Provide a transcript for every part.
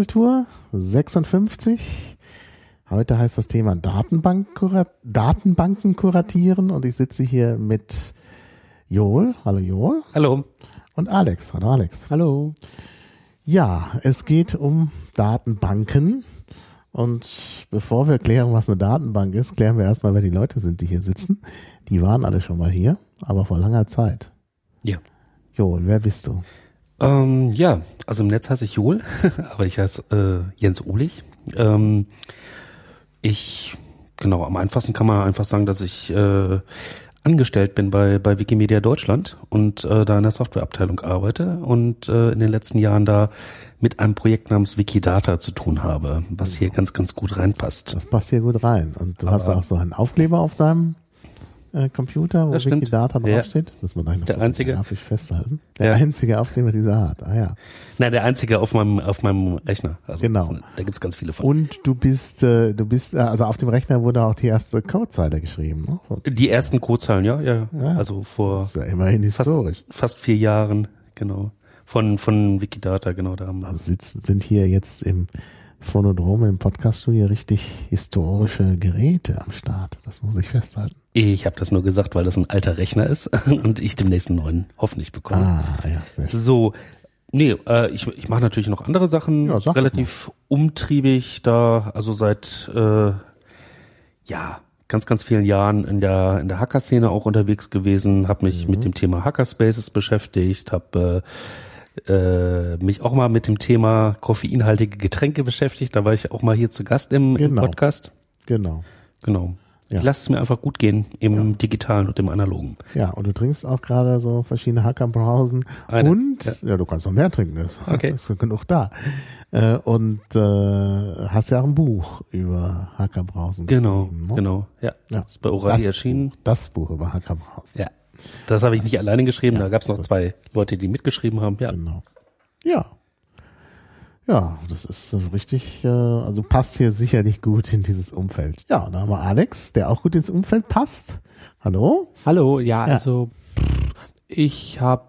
Liedkultur 56. Heute heißt das Thema Datenbank Datenbanken kuratieren und ich sitze hier mit Joel. Hallo Joel. Hallo. Und Alex. Hallo Alex. Hallo. Ja, es geht um Datenbanken. Und bevor wir klären, was eine Datenbank ist, klären wir erstmal, wer die Leute sind, die hier sitzen. Die waren alle schon mal hier, aber vor langer Zeit. Ja. Joel, wer bist du? Ähm, ja, also im Netz heiße ich Joel, aber ich heiße äh, Jens Ohlich. Ähm, ich, genau, am einfachsten kann man einfach sagen, dass ich äh, angestellt bin bei, bei Wikimedia Deutschland und äh, da in der Softwareabteilung arbeite und äh, in den letzten Jahren da mit einem Projekt namens Wikidata zu tun habe, was hier ganz, ganz gut reinpasst. Das passt hier gut rein. Und du Aber hast auch so einen Aufkleber auf deinem äh, Computer, wo Wikidata draufsteht. Ja. Muss man ist der einzige. Grafisch festhalten. Der ja. einzige Aufkleber dieser Art. Ah ja. Nein, der einzige auf meinem auf meinem Rechner. Also genau. Eine, da gibt's ganz viele von. Und du bist äh, du bist äh, also auf dem Rechner wurde auch die erste Codezeile geschrieben. Ne? Die ersten Codezeilen, ja, ja, ja. Also vor das ist ja immerhin historisch. Fast, fast vier Jahren, genau. Von von Wikidata, genau da haben wir. Also sitzen sind hier jetzt im Phonodrome im Podcaststudio richtig historische Geräte am Start. Das muss ich festhalten. Ich habe das nur gesagt, weil das ein alter Rechner ist und ich demnächst einen neuen hoffentlich bekomme. Ah, ja, sehr schön. So, nee, äh, ich, ich mache natürlich noch andere Sachen, ja, relativ mal. umtriebig da, also seit äh, ja ganz, ganz vielen Jahren in der in der Hacker-Szene auch unterwegs gewesen, habe mich mhm. mit dem Thema Hackerspaces beschäftigt, habe äh, äh, mich auch mal mit dem Thema koffeinhaltige Getränke beschäftigt. Da war ich auch mal hier zu Gast im, genau. im Podcast. Genau. Genau. Ja. Ich lasse es mir einfach gut gehen im ja. digitalen und im analogen. Ja, und du trinkst auch gerade so verschiedene Hackerbrausen. Und, ja. ja. du kannst noch mehr trinken, das okay. ist genug da. Äh, und äh, hast ja auch ein Buch über Hackerbrausen Genau, ne? genau, ja. ja. Ist bei Orali erschienen. Das Buch über Hackerbrausen. Ja. Das habe ich nicht alleine geschrieben, da gab es noch zwei Leute, die mitgeschrieben haben. Ja. Genau. Ja. Ja, das ist richtig, äh, also passt hier sicherlich gut in dieses Umfeld. Ja, da haben wir Alex, der auch gut ins Umfeld passt. Hallo? Hallo, ja, ja. also ich habe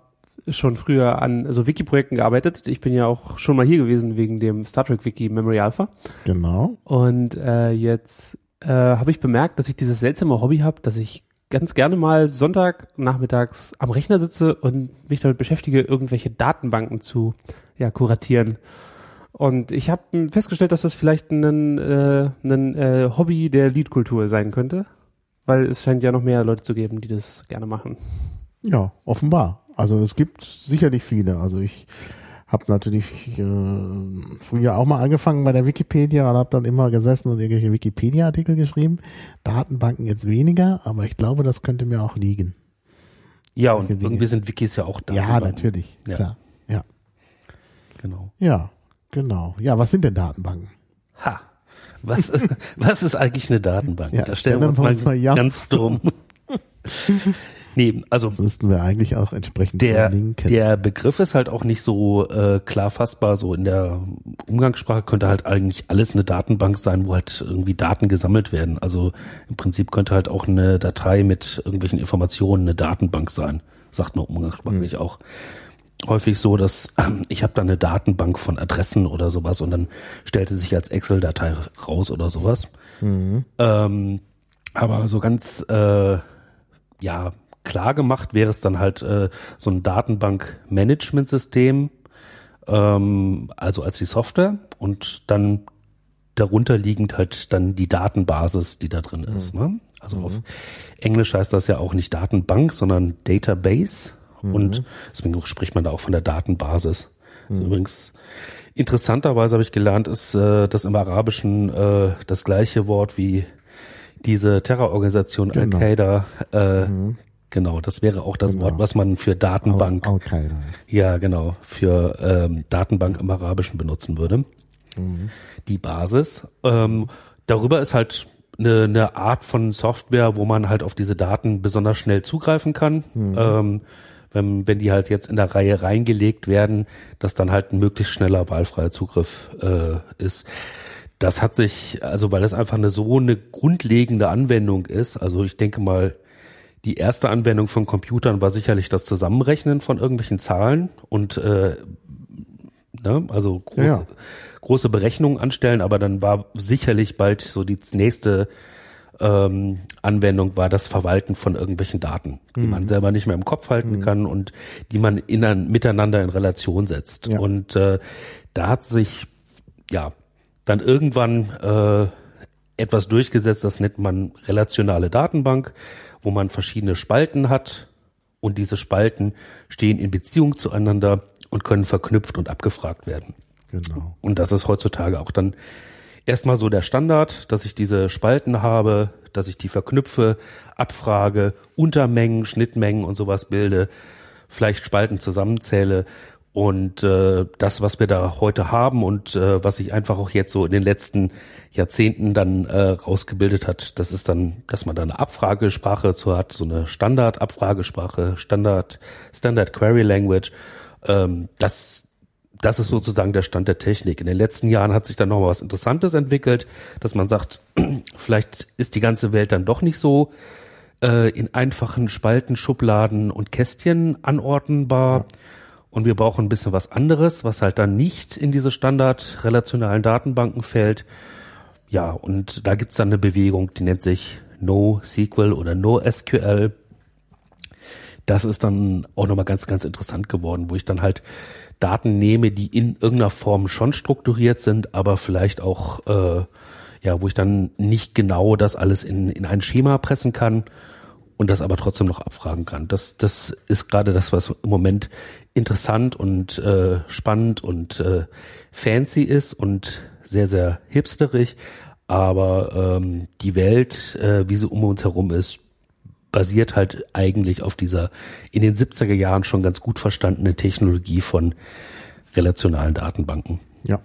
schon früher an so Wiki-Projekten gearbeitet. Ich bin ja auch schon mal hier gewesen wegen dem Star Trek Wiki Memory Alpha. Genau. Und äh, jetzt äh, habe ich bemerkt, dass ich dieses seltsame Hobby habe, dass ich ganz gerne mal Sonntag nachmittags am Rechner sitze und mich damit beschäftige, irgendwelche Datenbanken zu ja, kuratieren. Und ich habe festgestellt, dass das vielleicht ein, äh, ein äh, Hobby der Liedkultur sein könnte, weil es scheint ja noch mehr Leute zu geben, die das gerne machen. Ja, offenbar. Also es gibt sicherlich viele. Also ich habe natürlich äh, früher auch mal angefangen bei der Wikipedia und habe dann immer gesessen und irgendwelche Wikipedia-Artikel geschrieben. Datenbanken jetzt weniger, aber ich glaube, das könnte mir auch liegen. Ja, und irgendwie sind Wikis ja auch da. Ja, natürlich, ja. klar. Ja. Genau. Ja, genau. Ja, was sind denn Datenbanken? Ha. Was, was ist eigentlich eine Datenbank? Ja, da stellen wir uns mal, mal ganz dumm. Nee, also das müssten wir eigentlich auch entsprechend der, Der Begriff ist halt auch nicht so äh, klar fassbar. So in der Umgangssprache könnte halt eigentlich alles eine Datenbank sein, wo halt irgendwie Daten gesammelt werden. Also im Prinzip könnte halt auch eine Datei mit irgendwelchen Informationen eine Datenbank sein. Sagt man umgangssprachlich mhm. auch häufig so, dass ich habe da eine Datenbank von Adressen oder sowas und dann stellte sich als Excel-Datei raus oder sowas. Mhm. Ähm, aber so ganz äh, ja klar gemacht wäre es dann halt äh, so ein Datenbank-Management-System, ähm, also als die Software und dann darunter liegend halt dann die Datenbasis, die da drin ist. Mhm. Ne? Also mhm. auf Englisch heißt das ja auch nicht Datenbank, sondern Database mhm. und deswegen spricht man da auch von der Datenbasis. Also mhm. übrigens interessanterweise habe ich gelernt, ist äh, das im Arabischen äh, das gleiche Wort wie diese Terrororganisation genau. Al-Qaida äh, mhm. Genau, das wäre auch das genau. Wort, was man für Datenbank, Al Al ja genau, für ähm, Datenbank im Arabischen benutzen würde. Mhm. Die Basis. Ähm, darüber ist halt eine, eine Art von Software, wo man halt auf diese Daten besonders schnell zugreifen kann. Mhm. Ähm, wenn, wenn die halt jetzt in der Reihe reingelegt werden, dass dann halt ein möglichst schneller wahlfreier Zugriff äh, ist. Das hat sich, also weil das einfach eine so eine grundlegende Anwendung ist, also ich denke mal, die erste Anwendung von Computern war sicherlich das Zusammenrechnen von irgendwelchen Zahlen und äh, ne? also große, Ja, ja. große Berechnungen anstellen, aber dann war sicherlich bald so die nächste ähm, Anwendung war das Verwalten von irgendwelchen Daten, die Mhm. man selber nicht mehr im Kopf halten kann und die man in, miteinander in Relation setzt. Ja. Und äh, da hat sich ja dann irgendwann äh, etwas durchgesetzt, das nennt man relationale Datenbank, wo man verschiedene Spalten hat und diese Spalten stehen in Beziehung zueinander und können verknüpft und abgefragt werden. Genau. Und das ist heutzutage auch dann erstmal so der Standard, dass ich diese Spalten habe, dass ich die verknüpfe, abfrage, Untermengen, Schnittmengen und sowas bilde, vielleicht Spalten zusammenzähle. Und äh, das, was wir da heute haben und äh, was sich einfach auch jetzt so in den letzten Jahrzehnten dann äh, rausgebildet hat, das ist dann, dass man da eine Abfragesprache dazu hat, so eine Standard-Abfragesprache, Standard, Standard Query Language. Ähm, das das ist sozusagen der Stand der Technik. In den letzten Jahren hat sich dann noch mal was Interessantes entwickelt, dass man sagt, vielleicht ist die ganze Welt dann doch nicht so äh, in einfachen Spalten, Schubladen und Kästchen anordnenbar. Und wir brauchen ein bisschen was anderes, was halt dann nicht in diese standard-relationalen Datenbanken fällt. Ja, und da gibt's dann eine Bewegung, die nennt sich NoSQL oder NoSQL. Das ist dann auch nochmal ganz, ganz interessant geworden, wo ich dann halt Daten nehme, die in irgendeiner Form schon strukturiert sind, aber vielleicht auch, äh, ja, wo ich dann nicht genau das alles in, in ein Schema pressen kann und das aber trotzdem noch abfragen kann. Das, das ist gerade das, was im Moment interessant und äh, spannend und äh, fancy ist und sehr, sehr hipsterig. Aber ähm, die Welt, äh, wie sie um uns herum ist, basiert halt eigentlich auf dieser in den 70er Jahren schon ganz gut verstandenen Technologie von relationalen Datenbanken. Ja,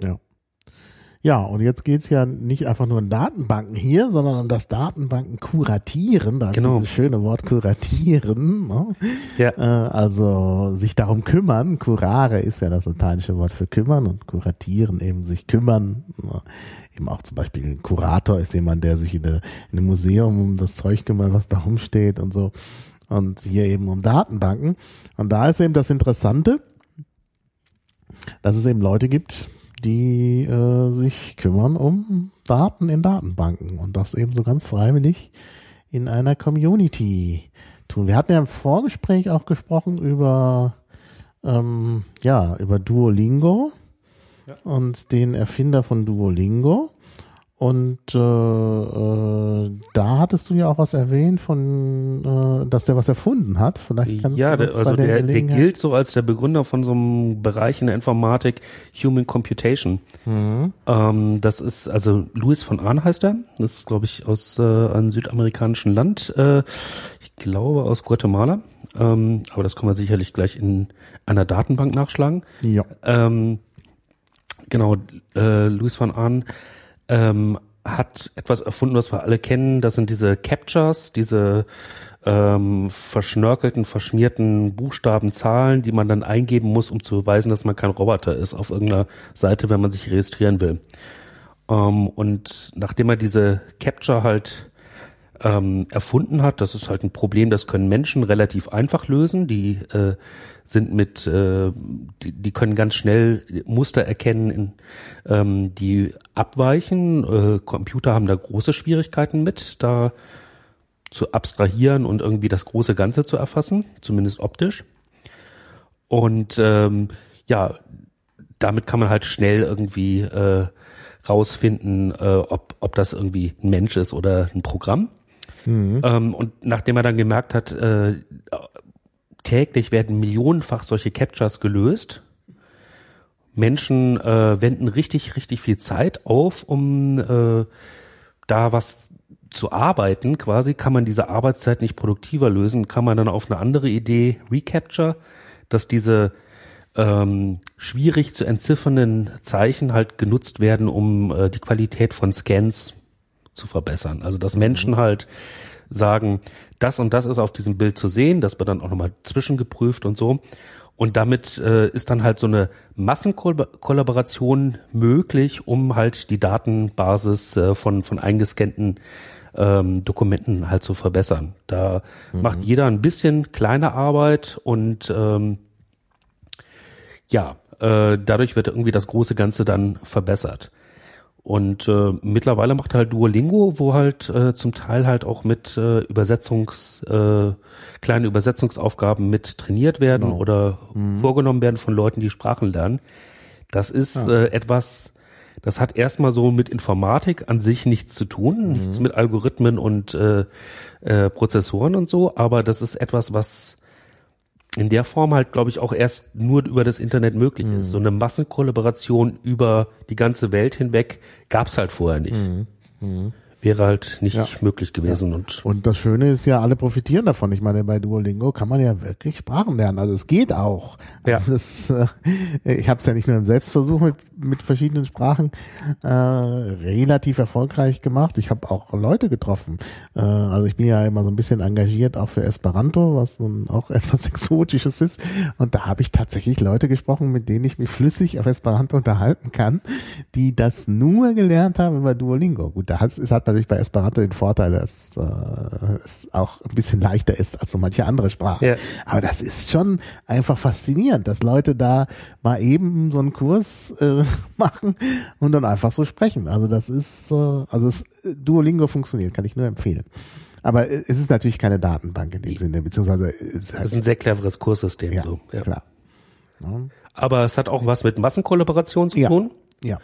ja. Ja, und jetzt geht's ja nicht einfach nur um Datenbanken hier, sondern um das Datenbanken kuratieren. Da Genau. dieses schöne Wort kuratieren. Ne? Ja. Äh, also sich darum kümmern. Curare ist ja das lateinische Wort für kümmern und kuratieren eben sich kümmern. Ne? Eben auch zum Beispiel ein Kurator ist jemand, der sich in, eine, in einem Museum um das Zeug kümmert, was da rumsteht und so. Und hier eben um Datenbanken. Und da ist eben das Interessante, dass es eben Leute gibt, die äh, sich kümmern um Daten in Datenbanken und das eben so ganz freiwillig in einer Community tun. Wir hatten ja im Vorgespräch auch gesprochen über ähm, ja über Duolingo und den Erfinder von Duolingo. Und äh, äh, da hattest du ja auch was erwähnt von, äh, dass der was erfunden hat. Vielleicht kannst Ja, der, also bei der, der, der gilt so als der Begründer von so einem Bereich in der Informatik, Human Computation. Mhm. Ähm, das ist, also Louis von Ahn heißt er. Das ist, glaube ich, aus äh, einem südamerikanischen Land. Äh, ich glaube aus Guatemala. Ähm, aber das können wir sicherlich gleich in einer Datenbank nachschlagen. Ja. Ähm, genau, äh, Louis van Ahn ähm, hat etwas erfunden, was wir alle kennen. Das sind diese Captures, diese ähm, verschnörkelten, verschmierten Buchstaben, Zahlen, die man dann eingeben muss, um zu beweisen, dass man kein Roboter ist auf irgendeiner Seite, wenn man sich registrieren will. Ähm, und nachdem er diese Capture halt ähm, erfunden hat. Das ist halt ein Problem, das können Menschen relativ einfach lösen. Die äh, sind mit, äh, die, die können ganz schnell Muster erkennen, in, ähm, die abweichen. Äh, Computer haben da große Schwierigkeiten mit, da zu abstrahieren und irgendwie das große Ganze zu erfassen, zumindest optisch. Und ähm, ja, damit kann man halt schnell irgendwie äh, rausfinden, äh, ob, ob das irgendwie ein Mensch ist oder ein Programm. Ähm, und nachdem er dann gemerkt hat, äh, täglich werden millionenfach solche Captures gelöst, Menschen äh, wenden richtig, richtig viel Zeit auf, um äh, da was zu arbeiten. Quasi kann man diese Arbeitszeit nicht produktiver lösen, kann man dann auf eine andere Idee Recapture, dass diese ähm, schwierig zu entziffernden Zeichen halt genutzt werden, um äh, die Qualität von Scans zu verbessern. Also dass Menschen halt sagen, das und das ist auf diesem Bild zu sehen, das wird dann auch nochmal zwischengeprüft und so. Und damit äh, ist dann halt so eine Massenkollaboration möglich, um halt die Datenbasis äh, von, von eingescannten ähm, Dokumenten halt zu verbessern. Da macht jeder ein bisschen kleine Arbeit und ähm, ja, äh, dadurch wird irgendwie das große Ganze dann verbessert. Und äh, mittlerweile macht halt Duolingo, wo halt äh, zum Teil halt auch mit äh, Übersetzungs, äh, kleine Übersetzungsaufgaben mit trainiert werden Genau. oder vorgenommen werden von Leuten, die Sprachen lernen. Das ist äh, etwas, das hat erstmal so mit Informatik an sich nichts zu tun, nichts mit Algorithmen und äh, äh, Prozessoren und so, aber das ist etwas, was in der Form halt, glaube ich, auch erst nur über das Internet möglich ist. So eine Massenkollaboration über die ganze Welt hinweg gab's halt vorher nicht. Wäre halt nicht Ja. möglich gewesen. Und Und das Schöne ist ja, alle profitieren davon. Ich meine, bei Duolingo kann man ja wirklich Sprachen lernen. Also es geht auch. Ja. Also das, äh, ich habe es ja nicht nur im Selbstversuch mit, mit verschiedenen Sprachen äh, relativ erfolgreich gemacht. Ich habe auch Leute getroffen. Äh, also ich bin ja immer so ein bisschen engagiert auch für Esperanto, was nun auch etwas Exotisches ist. Und da habe ich tatsächlich Leute gesprochen, mit denen ich mich flüssig auf Esperanto unterhalten kann, die das nur gelernt haben über Duolingo. Gut, da hat es hat natürlich bei Esperanto den Vorteil, dass äh, es auch ein bisschen leichter ist als so manche andere Sprachen. Ja. Aber das ist schon einfach faszinierend, dass Leute da mal eben so einen Kurs äh, machen und dann einfach so sprechen. Also das ist, äh, also es, Duolingo funktioniert, kann ich nur empfehlen. Aber es ist natürlich keine Datenbank in dem Sinne, beziehungsweise es ist das halt, ist ein sehr cleveres Kurssystem. ja, so. Ja. klar. Aber es hat auch was mit Massenkollaboration zu Ja. tun. Ja.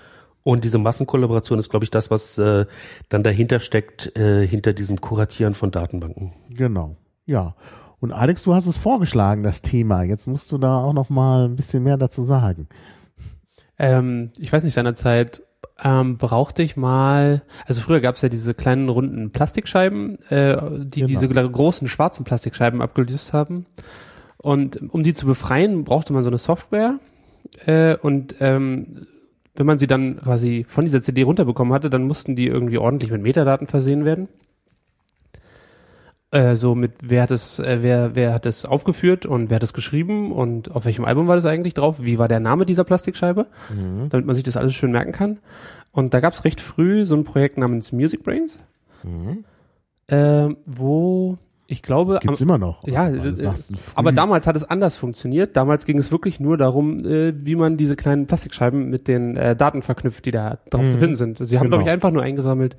Und diese Massenkollaboration ist, glaube ich, das, was äh, dann dahinter steckt, äh, hinter diesem Kuratieren von Datenbanken. Genau. Ja. Und Alex, du hast es vorgeschlagen, das Thema. Jetzt musst du da auch noch mal ein bisschen mehr dazu sagen. Ähm, ich weiß nicht, seinerzeit ähm, brauchte ich mal, also früher gab es ja diese kleinen runden Plastikscheiben, äh, die Genau. diese großen schwarzen Plastikscheiben abgelöst haben. Und um die zu befreien, brauchte man so eine Software. Äh, und ähm, wenn man sie dann quasi von dieser CD runterbekommen hatte, dann mussten die irgendwie ordentlich mit Metadaten versehen werden. Äh, so mit wer hat es, äh, wer, wer hat es aufgeführt und wer hat es geschrieben und auf welchem Album war das eigentlich drauf? Wie war der Name dieser Plastikscheibe? Damit man sich das alles schön merken kann. Und da gab es recht früh so ein Projekt namens Music Brains, äh, wo ich glaube, Gibt's am- immer noch. ja, äh, aber damals hat es anders funktioniert. Damals ging es wirklich nur darum, äh, wie man diese kleinen Plastikscheiben mit den äh, Daten verknüpft, die da drauf zu finden sind. Sie haben, Genau. glaube ich, einfach nur eingesammelt,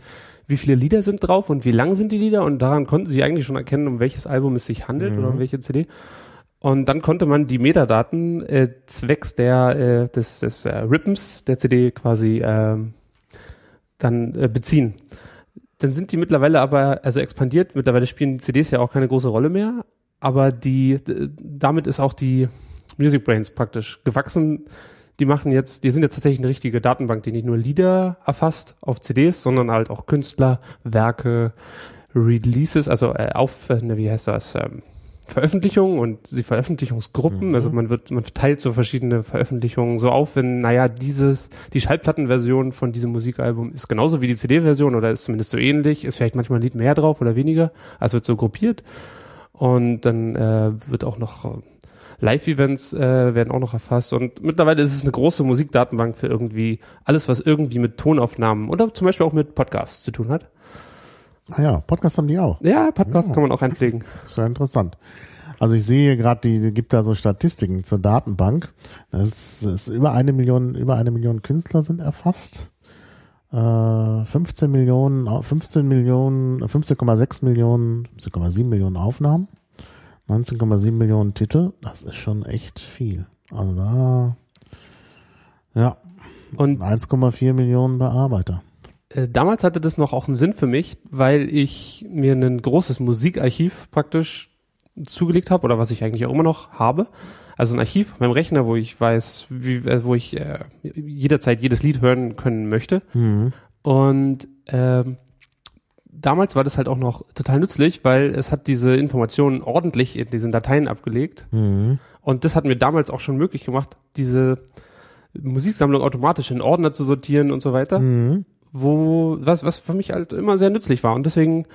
wie viele Lieder sind drauf und wie lang sind die Lieder und daran konnten sie eigentlich schon erkennen, um welches Album es sich handelt oder um welche CD. Und dann konnte man die Metadaten äh, zwecks der äh, des, des äh, Rippens der CD quasi ähm, dann äh, beziehen. Dann sind die mittlerweile aber, also expandiert, mittlerweile spielen CDs ja auch keine große Rolle mehr, aber die, damit ist auch die Music Brains praktisch gewachsen. Die machen jetzt, die sind jetzt tatsächlich eine richtige Datenbank, die nicht nur Lieder erfasst auf CDs, sondern halt auch Künstler, Werke, Releases, also äh, auf, äh, ne, wie heißt das, ähm, Veröffentlichungen und die Veröffentlichungsgruppen, also man wird, man teilt so verschiedene Veröffentlichungen so auf, wenn, naja, dieses, die Schallplattenversion von diesem Musikalbum ist genauso wie die CD-Version oder ist zumindest so ähnlich, ist vielleicht manchmal ein Lied mehr drauf oder weniger, also wird so gruppiert. Und dann äh, wird auch noch äh, Live-Events äh, werden auch noch erfasst. Und mittlerweile ist es eine große Musikdatenbank für irgendwie alles, was irgendwie mit Tonaufnahmen oder zum Beispiel auch mit Podcasts zu tun hat. Ah ja, Podcast haben die auch. Ja, Podcasts kann man auch einpflegen. Ja interessant. Also ich sehe gerade, die, gibt da so Statistiken zur Datenbank. Das ist, über eine Million, über eine Million Künstler sind erfasst. Äh, 15 Millionen, 15 Millionen, 15,6 Millionen, 15,7 Millionen Aufnahmen, 19,7 Millionen Titel. Das ist schon echt viel. Also da, ja, Und 1,4 Millionen Bearbeiter. Äh, damals hatte das noch auch einen Sinn für mich, weil ich mir ein großes Musikarchiv praktisch zugelegt habe oder was ich eigentlich auch immer noch habe. Also ein Archiv auf meinem Rechner, wo ich weiß, wie, äh, wo ich äh, jederzeit jedes Lied hören können möchte. Und ähm, damals war das halt auch noch total nützlich, weil es hat diese Informationen ordentlich in diesen Dateien abgelegt. Mhm. Und das hat mir damals auch schon möglich gemacht, diese Musiksammlung automatisch in Ordner zu sortieren und so weiter Mhm. Wo was was für mich halt immer sehr nützlich war und deswegen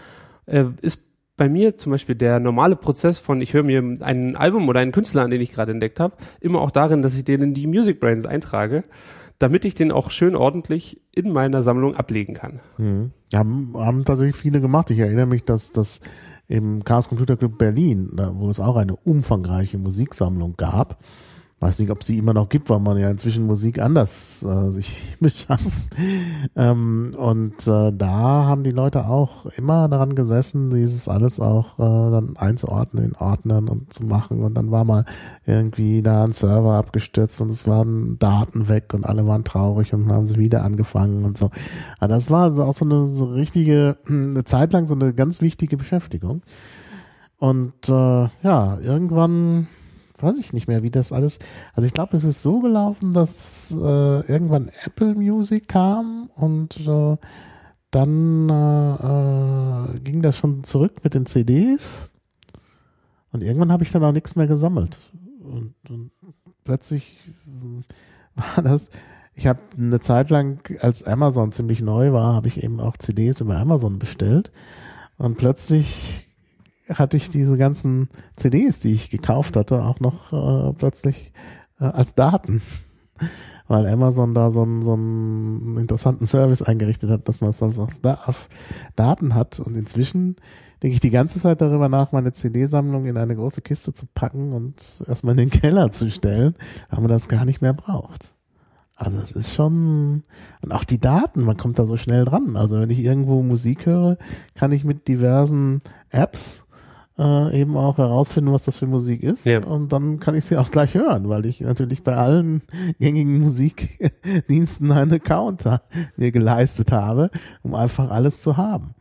äh, ist bei mir zum Beispiel der normale Prozess von ich höre mir ein Album oder einen Künstler an, den ich gerade entdeckt habe, immer auch darin, dass ich den in die Music Brains eintrage, damit ich den auch schön ordentlich in meiner Sammlung ablegen kann. Mhm. Haben, haben tatsächlich viele gemacht. Ich erinnere mich, dass das im Chaos Computer Club Berlin, da, wo es auch eine umfangreiche Musiksammlung gab, weiß nicht, ob sie immer noch gibt, weil man ja inzwischen Musik anders äh, sich beschafft. ähm, und äh, da haben die Leute auch immer daran gesessen, dieses alles auch äh, dann einzuordnen in Ordnern und zu machen. Und dann war mal irgendwie da ein Server abgestürzt und es waren Daten weg und alle waren traurig und haben sie wieder angefangen und so. Aber das war also auch so eine so richtige, eine Zeit lang so eine ganz wichtige Beschäftigung. Und äh, ja, irgendwann weiß ich nicht mehr, wie das alles. Also ich glaube, es ist so gelaufen, dass äh, irgendwann Apple Music kam und äh, dann äh, äh, ging das schon zurück mit den CDs. Und irgendwann habe ich dann auch nichts mehr gesammelt. Und, und plötzlich war das. Ich habe eine Zeit lang, als Amazon ziemlich neu war, habe ich eben auch CDs über Amazon bestellt. Und plötzlich hatte ich diese ganzen CDs, die ich gekauft hatte, auch noch äh, plötzlich äh, als Daten. Weil Amazon da so einen, so einen interessanten Service eingerichtet hat, dass man es also als Daten hat. Und inzwischen denke ich die ganze Zeit darüber nach, meine CD-Sammlung in eine große Kiste zu packen und erstmal in den Keller zu stellen, weil man das gar nicht mehr braucht. Also es ist schon, und auch die Daten, man kommt da so schnell dran. Also wenn ich irgendwo Musik höre, kann ich mit diversen Apps äh, eben auch herausfinden, was das für Musik ist. Ja. Und dann kann ich sie auch gleich hören, weil ich natürlich bei allen gängigen Musikdiensten einen Account mir geleistet habe, um einfach alles zu haben.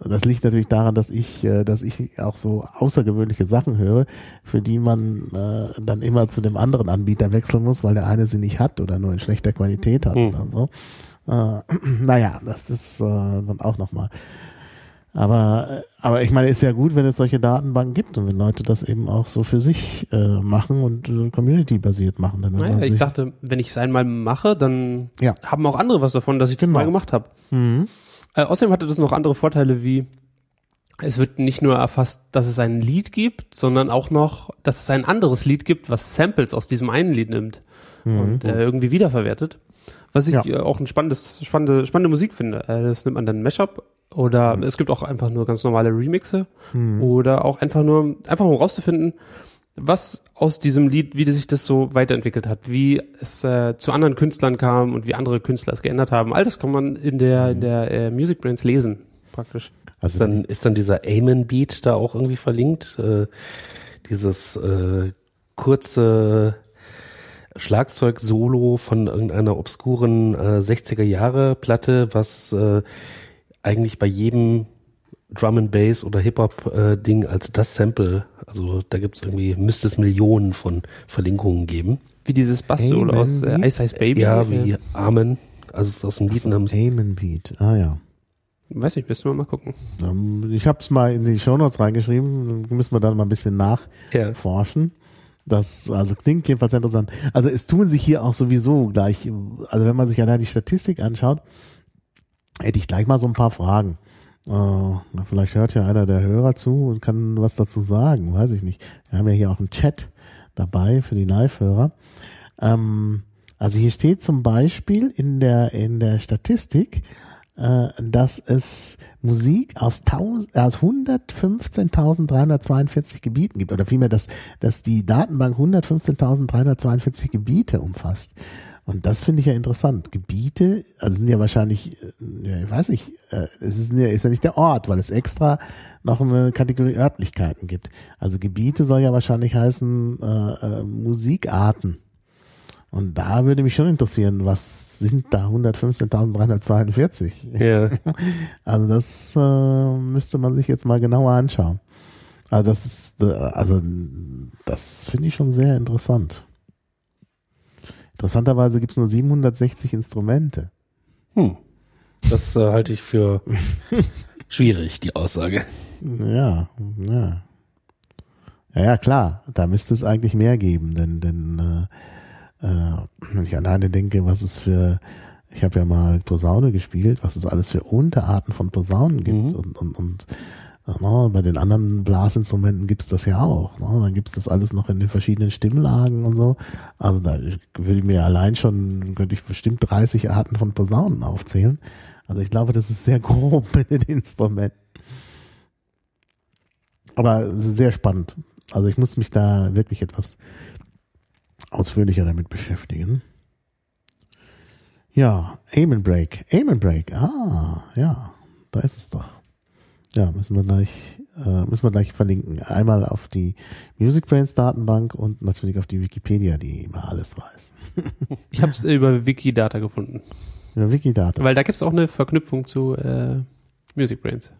Das liegt natürlich daran, dass ich, äh, dass ich auch so außergewöhnliche Sachen höre, für die man äh, dann immer zu dem anderen Anbieter wechseln muss, weil der eine sie nicht hat oder nur in schlechter Qualität hat mhm. oder so. Äh, naja, das ist äh, dann auch nochmal aber, aber ich meine, ist ja gut, wenn es solche Datenbanken gibt und wenn Leute das eben auch so für sich äh, machen und äh, community-basiert machen. Dann naja, ich dachte, wenn ich es einmal mache, dann ja. haben auch andere was davon, dass ich genau. das mal gemacht habe. Mhm. Äh, außerdem hatte das noch andere Vorteile wie, es wird nicht nur erfasst, dass es ein Lied gibt, sondern auch noch, dass es ein anderes Lied gibt, was Samples aus diesem einen Lied nimmt mhm. und äh, irgendwie wiederverwertet. Was ich ja. Auch ein spannendes, spannende, spannende Musik finde. Äh, das nimmt man dann Mashup oder mhm. es gibt auch einfach nur ganz normale Remixe. Mhm. Oder auch einfach nur, einfach um rauszufinden, was aus diesem Lied, wie sich das so weiterentwickelt hat, wie es äh, zu anderen Künstlern kam und wie andere Künstler es geändert haben. All das kann man in der, in der äh, Music Brains lesen, praktisch. Also dann ist dann dieser Amen Beat da auch irgendwie verlinkt, äh, dieses äh, kurze Schlagzeug-Solo von irgendeiner obskuren äh, 60er Jahre Platte, was äh, eigentlich bei jedem Drum and Bass oder Hip Hop äh, Ding als das Sample. Also da gibt's irgendwie müsste es Millionen von Verlinkungen geben. Wie dieses Bass-Solo aus äh, Ice Ice Baby. Ja, wie Amen. Also es ist aus dem Lied namens Amen Beat. Ah ja. Weiß nicht, müssen wir mal gucken. Ich habe es mal in die Shownotes reingeschrieben, müssen wir dann mal ein bisschen nachforschen. Ja. Das also klingt jedenfalls interessant. Also es tun sich hier auch sowieso gleich, also wenn man sich allein die Statistik anschaut, hätte ich gleich mal so ein paar Fragen. Uh, vielleicht hört ja einer der Hörer zu und kann was dazu sagen, weiß ich nicht. Wir haben ja hier auch einen Chat dabei für die Live-Hörer. Ähm, also hier steht zum Beispiel in der, in der Statistik, äh, dass es Musik aus, aus 115.342 Gebieten gibt, oder vielmehr, dass, dass die Datenbank 115.342 Gebiete umfasst. Und das finde ich ja interessant. Gebiete, also sind ja wahrscheinlich, äh, ja, ich weiß nicht, äh, es ist ja, ist ja nicht der Ort, weil es extra noch eine Kategorie Örtlichkeiten gibt. Also Gebiete soll ja wahrscheinlich heißen äh, äh, Musikarten. Und da würde mich schon interessieren, was sind da 115.342? Ja. Also das äh, müsste man sich jetzt mal genauer anschauen. Also das ist, äh, also das finde ich schon sehr interessant. Interessanterweise gibt es nur 760 Instrumente. Hm. Das äh, halte ich für schwierig, die Aussage. Ja, ja. Ja, ja, klar, da müsste es eigentlich mehr geben, denn, denn äh, äh, wenn ich alleine denke, was es für, ich habe ja mal Posaune gespielt, was es alles für Unterarten von Posaunen gibt mhm. und, und, und No, bei den anderen Blasinstrumenten gibt's das ja auch. No, dann gibt's das alles noch in den verschiedenen Stimmlagen und so. Also da würde ich mir allein schon, könnte ich bestimmt 30 Arten von Posaunen aufzählen. Also ich glaube, das ist sehr grob mit den Instrumenten. Aber sehr spannend. Also ich muss mich da wirklich etwas ausführlicher damit beschäftigen. Ja, Aim and Break. Aim and Break. Ah, ja, da ist es doch. Ja, müssen wir gleich, äh, müssen wir gleich verlinken. Einmal auf die Music Brains Datenbank und natürlich auf die Wikipedia, die immer alles weiß. Ich habe es über Wikidata gefunden. Über Wikidata. Weil da gibt es auch eine Verknüpfung zu äh, Music Brains.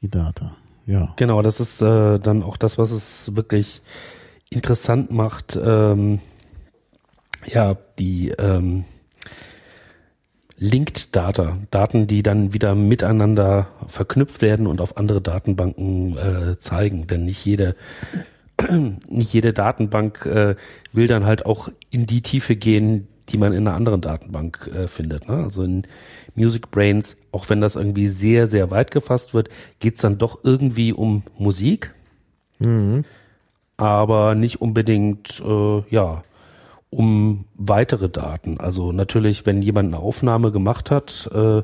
Wikidata. Ja. Genau, das ist äh, dann auch das, was es wirklich interessant macht. Ähm, ja, die ähm, Linked Data, Daten, die dann wieder miteinander verknüpft werden und auf andere Datenbanken äh, zeigen. Denn nicht jede, nicht jede Datenbank äh, will dann halt auch in die Tiefe gehen, die man in einer anderen Datenbank äh, findet. Ne? Also in Music Brains, auch wenn das irgendwie sehr, sehr weit gefasst wird, geht's dann doch irgendwie um Musik, Mhm. aber nicht unbedingt, äh, ja, um weitere Daten. Also natürlich, wenn jemand eine Aufnahme gemacht hat, äh,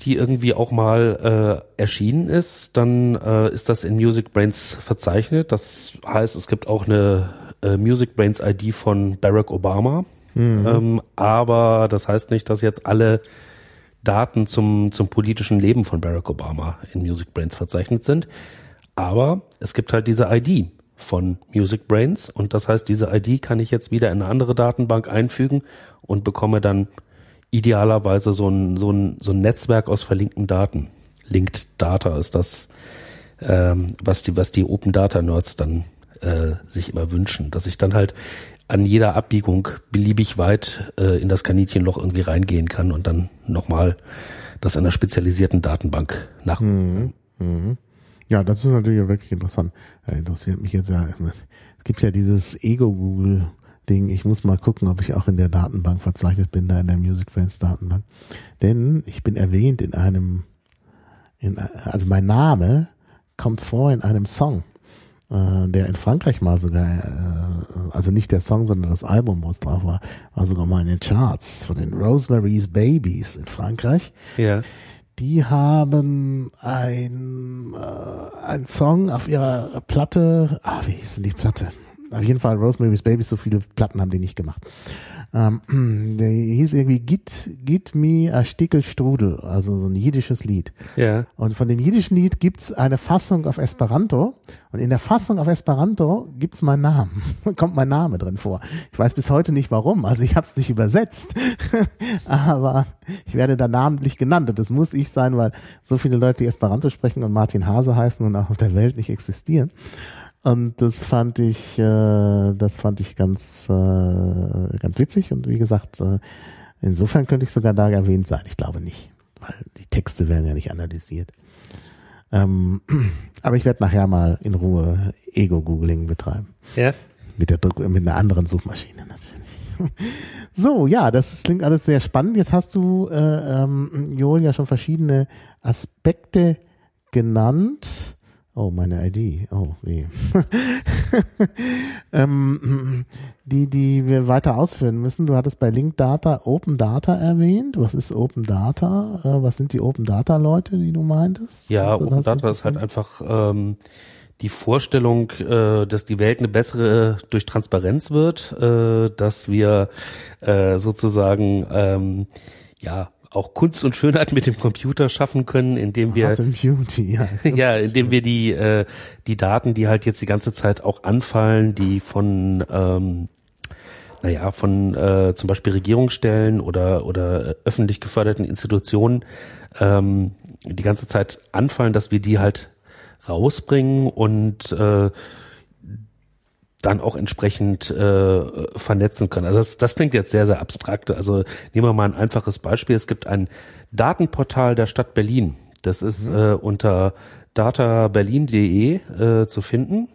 die irgendwie auch mal äh, erschienen ist, dann äh, ist das in Music Brains verzeichnet. Das heißt, es gibt auch eine äh, Music Brains ID von Barack Obama. Ähm, aber das heißt nicht, dass jetzt alle Daten zum, zum politischen Leben von Barack Obama in Music Brains verzeichnet sind. Aber es gibt halt diese ID von Music Brains und das heißt, diese ID kann ich jetzt wieder in eine andere Datenbank einfügen und bekomme dann idealerweise so ein, so ein, so ein Netzwerk aus verlinkten Daten. Linked Data ist das, ähm, was die, was die Open Data Nerds dann äh, sich immer wünschen, dass ich dann halt an jeder Abbiegung beliebig weit äh, in das Kaninchenloch irgendwie reingehen kann und dann nochmal das in einer spezialisierten Datenbank nach. Mhm. Ja, das ist natürlich wirklich interessant. Ja, interessiert mich jetzt ja. Es gibt ja dieses Ego-Google-Ding. Ich muss mal gucken, ob ich auch in der Datenbank verzeichnet bin, da in der Music Friends Datenbank. Denn ich bin erwähnt in einem, in, also mein Name kommt vor in einem Song, äh, der in Frankreich mal sogar, äh, also nicht der Song, sondern das Album, wo es drauf war, war sogar mal in den Charts von den Rosemary's Babies in Frankreich Ja. Die haben ein, äh, ein Song auf ihrer Platte, ah, wie hieß denn die Platte? Auf jeden Fall Rosemary's Babies, so viele Platten haben die nicht gemacht. Ähm, der hieß irgendwie Git, Git me a Stickel Strudel, also so ein jiddisches Lied. Ja. Und von dem jiddischen Lied gibt's eine Fassung auf Esperanto. Und in der Fassung auf Esperanto gibt's meinen Namen. Kommt mein Name drin vor. Ich weiß bis heute nicht warum. Also ich habe es nicht übersetzt. Aber ich werde da namentlich genannt. Und das muss ich sein, weil so viele Leute, die Esperanto sprechen und Martin Hase heißen und auch auf der Welt nicht existieren. Und das fand ich, äh, das fand ich ganz, äh, ganz witzig. Und wie gesagt, äh, insofern könnte ich sogar da erwähnt sein. Ich glaube nicht, weil die Texte werden ja nicht analysiert. Ähm, aber ich werde nachher mal in Ruhe Ego-Googling betreiben. Ja. Mit, der Druck, mit einer anderen Suchmaschine natürlich. So, ja, das klingt alles sehr spannend. Jetzt hast du, äh, ähm, Joel, ja schon verschiedene Aspekte genannt. Oh, meine ID. Oh, weh. ähm, die, die wir weiter ausführen müssen. Du hattest bei Link Data Open Data erwähnt. Was ist Open Data? Äh, was sind die Open Data Leute, die du meintest? Ja, du Open Data ist halt einfach ähm, die Vorstellung, äh, dass die Welt eine bessere durch Transparenz wird, äh, dass wir äh, sozusagen ähm, ja auch Kunst und Schönheit mit dem Computer schaffen können, indem wir Beauty, ja. ja, indem wir die äh, die Daten, die halt jetzt die ganze Zeit auch anfallen, die von ähm, naja, von äh, zum Beispiel Regierungsstellen oder oder äh, öffentlich geförderten Institutionen ähm, die ganze Zeit anfallen, dass wir die halt rausbringen und äh, dann auch entsprechend äh, vernetzen können. Also das, das klingt jetzt sehr, sehr abstrakt. Also nehmen wir mal ein einfaches Beispiel. Es gibt ein Datenportal der Stadt Berlin. Das ist äh, unter databerlin.de äh, zu finden.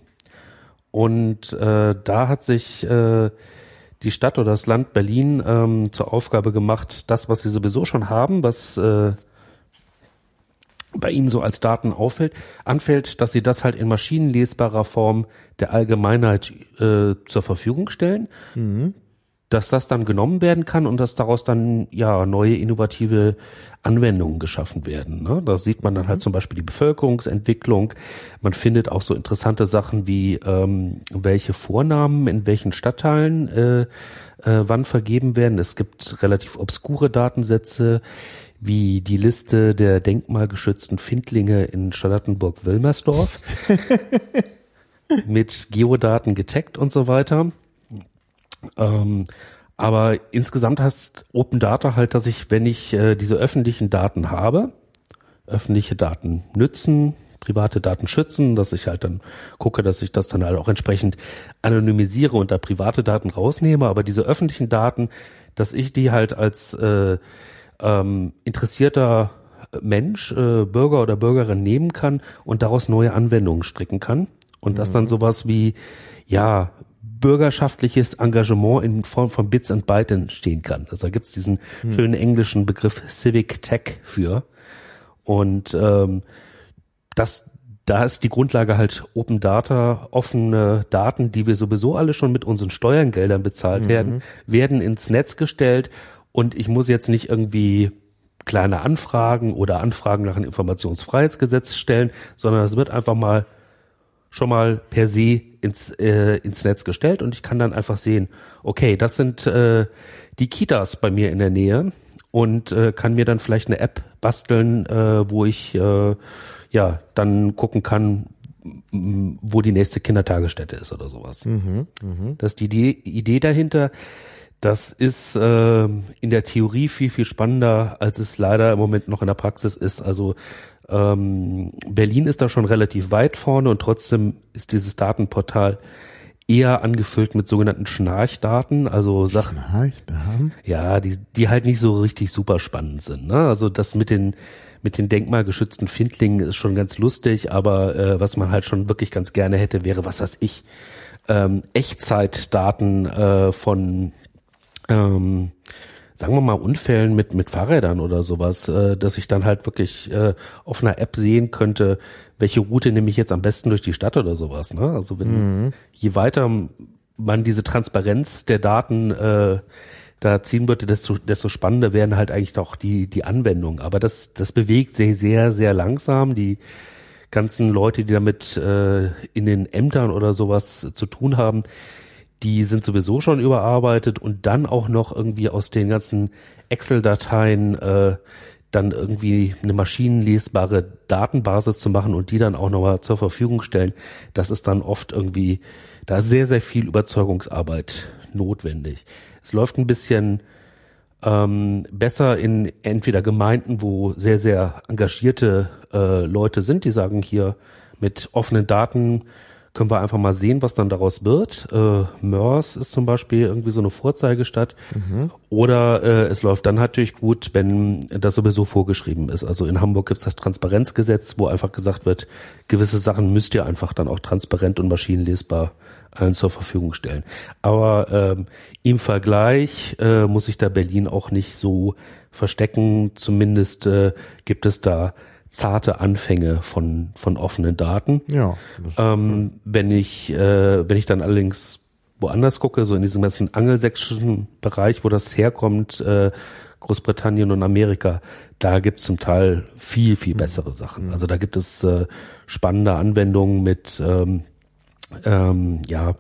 Und äh, da hat sich äh, die Stadt oder das Land Berlin ähm, zur Aufgabe gemacht, das, was sie sowieso schon haben, was äh, bei ihnen so als Daten auffällt, anfällt, dass sie das halt in maschinenlesbarer Form der Allgemeinheit äh, zur Verfügung stellen. dass das dann genommen werden kann und dass daraus dann ja neue innovative Anwendungen geschaffen werden. Ne? Da sieht man dann halt zum Beispiel die Bevölkerungsentwicklung. Man findet auch so interessante Sachen wie ähm, welche Vornamen in welchen Stadtteilen äh, äh, wann vergeben werden. Es gibt relativ obskure Datensätze wie die Liste der denkmalgeschützten Findlinge in Charlottenburg-Wilmersdorf mit Geodaten getaggt und so weiter. Ähm, aber insgesamt heißt Open Data halt, dass ich, wenn ich äh, diese öffentlichen Daten habe, öffentliche Daten nützen, private Daten schützen, dass ich halt dann gucke, dass ich das dann halt auch entsprechend anonymisiere und da private Daten rausnehme, aber diese öffentlichen Daten, dass ich die halt als äh, ähm, interessierter Mensch, äh, Bürger oder Bürgerin nehmen kann und daraus neue Anwendungen stricken kann und mhm. das dann sowas wie ja bürgerschaftliches Engagement in Form von Bits and Bytes entstehen kann. Also da gibt's diesen hm. schönen englischen Begriff Civic Tech für. Und ähm, das, da ist die Grundlage halt Open Data, offene Daten, die wir sowieso alle schon mit unseren Steuergeldern bezahlt mhm. werden, werden ins Netz gestellt und ich muss jetzt nicht irgendwie kleine Anfragen oder Anfragen nach einem Informationsfreiheitsgesetz stellen, sondern es wird einfach mal schon mal per se ins, äh, ins Netz gestellt und ich kann dann einfach sehen, okay, das sind äh, die Kitas bei mir in der Nähe und äh, kann mir dann vielleicht eine App basteln, äh, wo ich äh, ja dann gucken kann, wo die nächste Kindertagesstätte ist oder sowas. Mhm, mh. Das ist die Idee dahinter. Das ist äh, in der Theorie viel, viel spannender, als es leider im Moment noch in der Praxis ist. Also ähm, Berlin ist da schon relativ weit vorne und trotzdem ist dieses Datenportal eher angefüllt mit sogenannten Schnarchdaten, also Sachen. Schnarchdaten? Ja, die, die halt nicht so richtig super spannend sind. Ne? Also das mit den mit den denkmalgeschützten Findlingen ist schon ganz lustig, aber äh, was man halt schon wirklich ganz gerne hätte, wäre, was weiß ich, ähm, Echtzeitdaten äh, von ähm, sagen wir mal, Unfällen mit, mit Fahrrädern oder sowas, äh, dass ich dann halt wirklich äh, auf einer App sehen könnte, welche Route nehme ich jetzt am besten durch die Stadt oder sowas. Ne? Also wenn mhm. je weiter man diese Transparenz der Daten äh, da ziehen würde, desto, desto spannender werden halt eigentlich auch die, die Anwendungen. Aber das, das bewegt sich sehr, sehr langsam. Die ganzen Leute, die damit äh, in den Ämtern oder sowas zu tun haben, die sind sowieso schon überarbeitet und dann auch noch irgendwie aus den ganzen Excel-Dateien äh, dann irgendwie eine maschinenlesbare Datenbasis zu machen und die dann auch nochmal zur Verfügung stellen, das ist dann oft irgendwie, da ist sehr, sehr viel Überzeugungsarbeit notwendig. Es läuft ein bisschen ähm, besser in entweder Gemeinden, wo sehr, sehr engagierte äh, Leute sind, die sagen hier mit offenen Daten können wir einfach mal sehen, was dann daraus wird. Äh, Mörs ist zum Beispiel irgendwie so eine Vorzeigestadt. Mhm. Oder äh, es läuft dann natürlich gut, wenn das sowieso vorgeschrieben ist. Also in Hamburg gibt es das Transparenzgesetz, wo einfach gesagt wird, gewisse Sachen müsst ihr einfach dann auch transparent und maschinenlesbar allen zur Verfügung stellen. Aber ähm, im Vergleich äh, muss sich da Berlin auch nicht so verstecken. Zumindest äh, gibt es da zarte Anfänge von, von offenen Daten. Ja. Ähm, wenn ich, äh, wenn ich dann allerdings woanders gucke, so in diesem ganzen angelsächsischen Bereich, wo das herkommt, äh, Großbritannien und Amerika, da gibt es zum Teil viel, viel hm. bessere Sachen. Also da gibt es äh, spannende Anwendungen mit ähm, ähm, ja,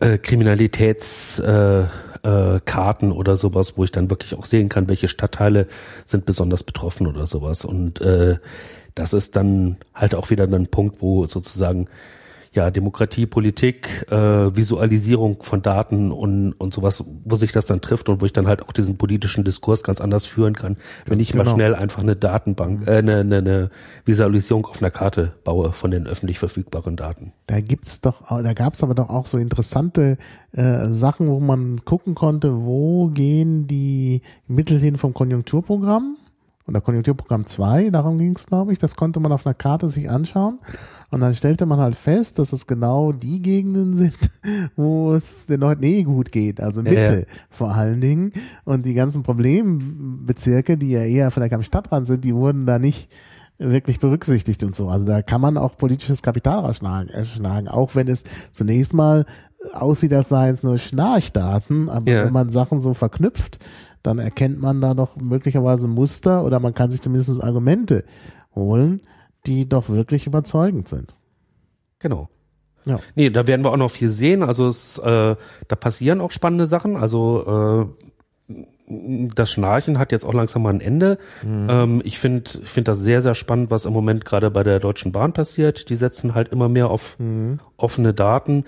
äh, Kriminalitäts äh, äh, Karten oder sowas, wo ich dann wirklich auch sehen kann, welche Stadtteile sind besonders betroffen oder sowas. Und äh, das ist dann halt auch wieder ein Punkt, wo sozusagen ja, Demokratie, Politik, äh, Visualisierung von Daten und, und sowas, wo sich das dann trifft und wo ich dann halt auch diesen politischen Diskurs ganz anders führen kann, wenn ich genau. mal schnell einfach eine Datenbank, äh, eine, eine, eine Visualisierung auf einer Karte baue von den öffentlich verfügbaren Daten. Da gibt's doch, da gab's aber doch auch so interessante äh, Sachen, wo man gucken konnte, wo gehen die Mittel hin vom Konjunkturprogramm oder Konjunkturprogramm 2, darum ging es, glaube ich. Das konnte man auf einer Karte sich anschauen. Und dann stellte man halt fest, dass es genau die Gegenden sind, wo es den Leuten eh gut geht. Also Mitte ja, ja. vor allen Dingen. Und die ganzen Problembezirke, die ja eher vielleicht am Stadtrand sind, die wurden da nicht wirklich berücksichtigt und so. Also da kann man auch politisches Kapital erschlagen, auch wenn es zunächst mal aussieht, als seien es nur Schnarchdaten, aber Ja. wenn man Sachen so verknüpft, dann erkennt man da doch möglicherweise Muster oder man kann sich zumindest Argumente holen, die doch wirklich überzeugend sind. Genau. Ja. Nee, da werden wir auch noch viel sehen. Also es, äh, da passieren auch spannende Sachen. Also äh, das Schnarchen hat jetzt auch langsam mal ein Ende. Ähm, ich finde ich finde das sehr, sehr spannend, was im Moment gerade bei der Deutschen Bahn passiert. Die setzen halt immer mehr auf offene Daten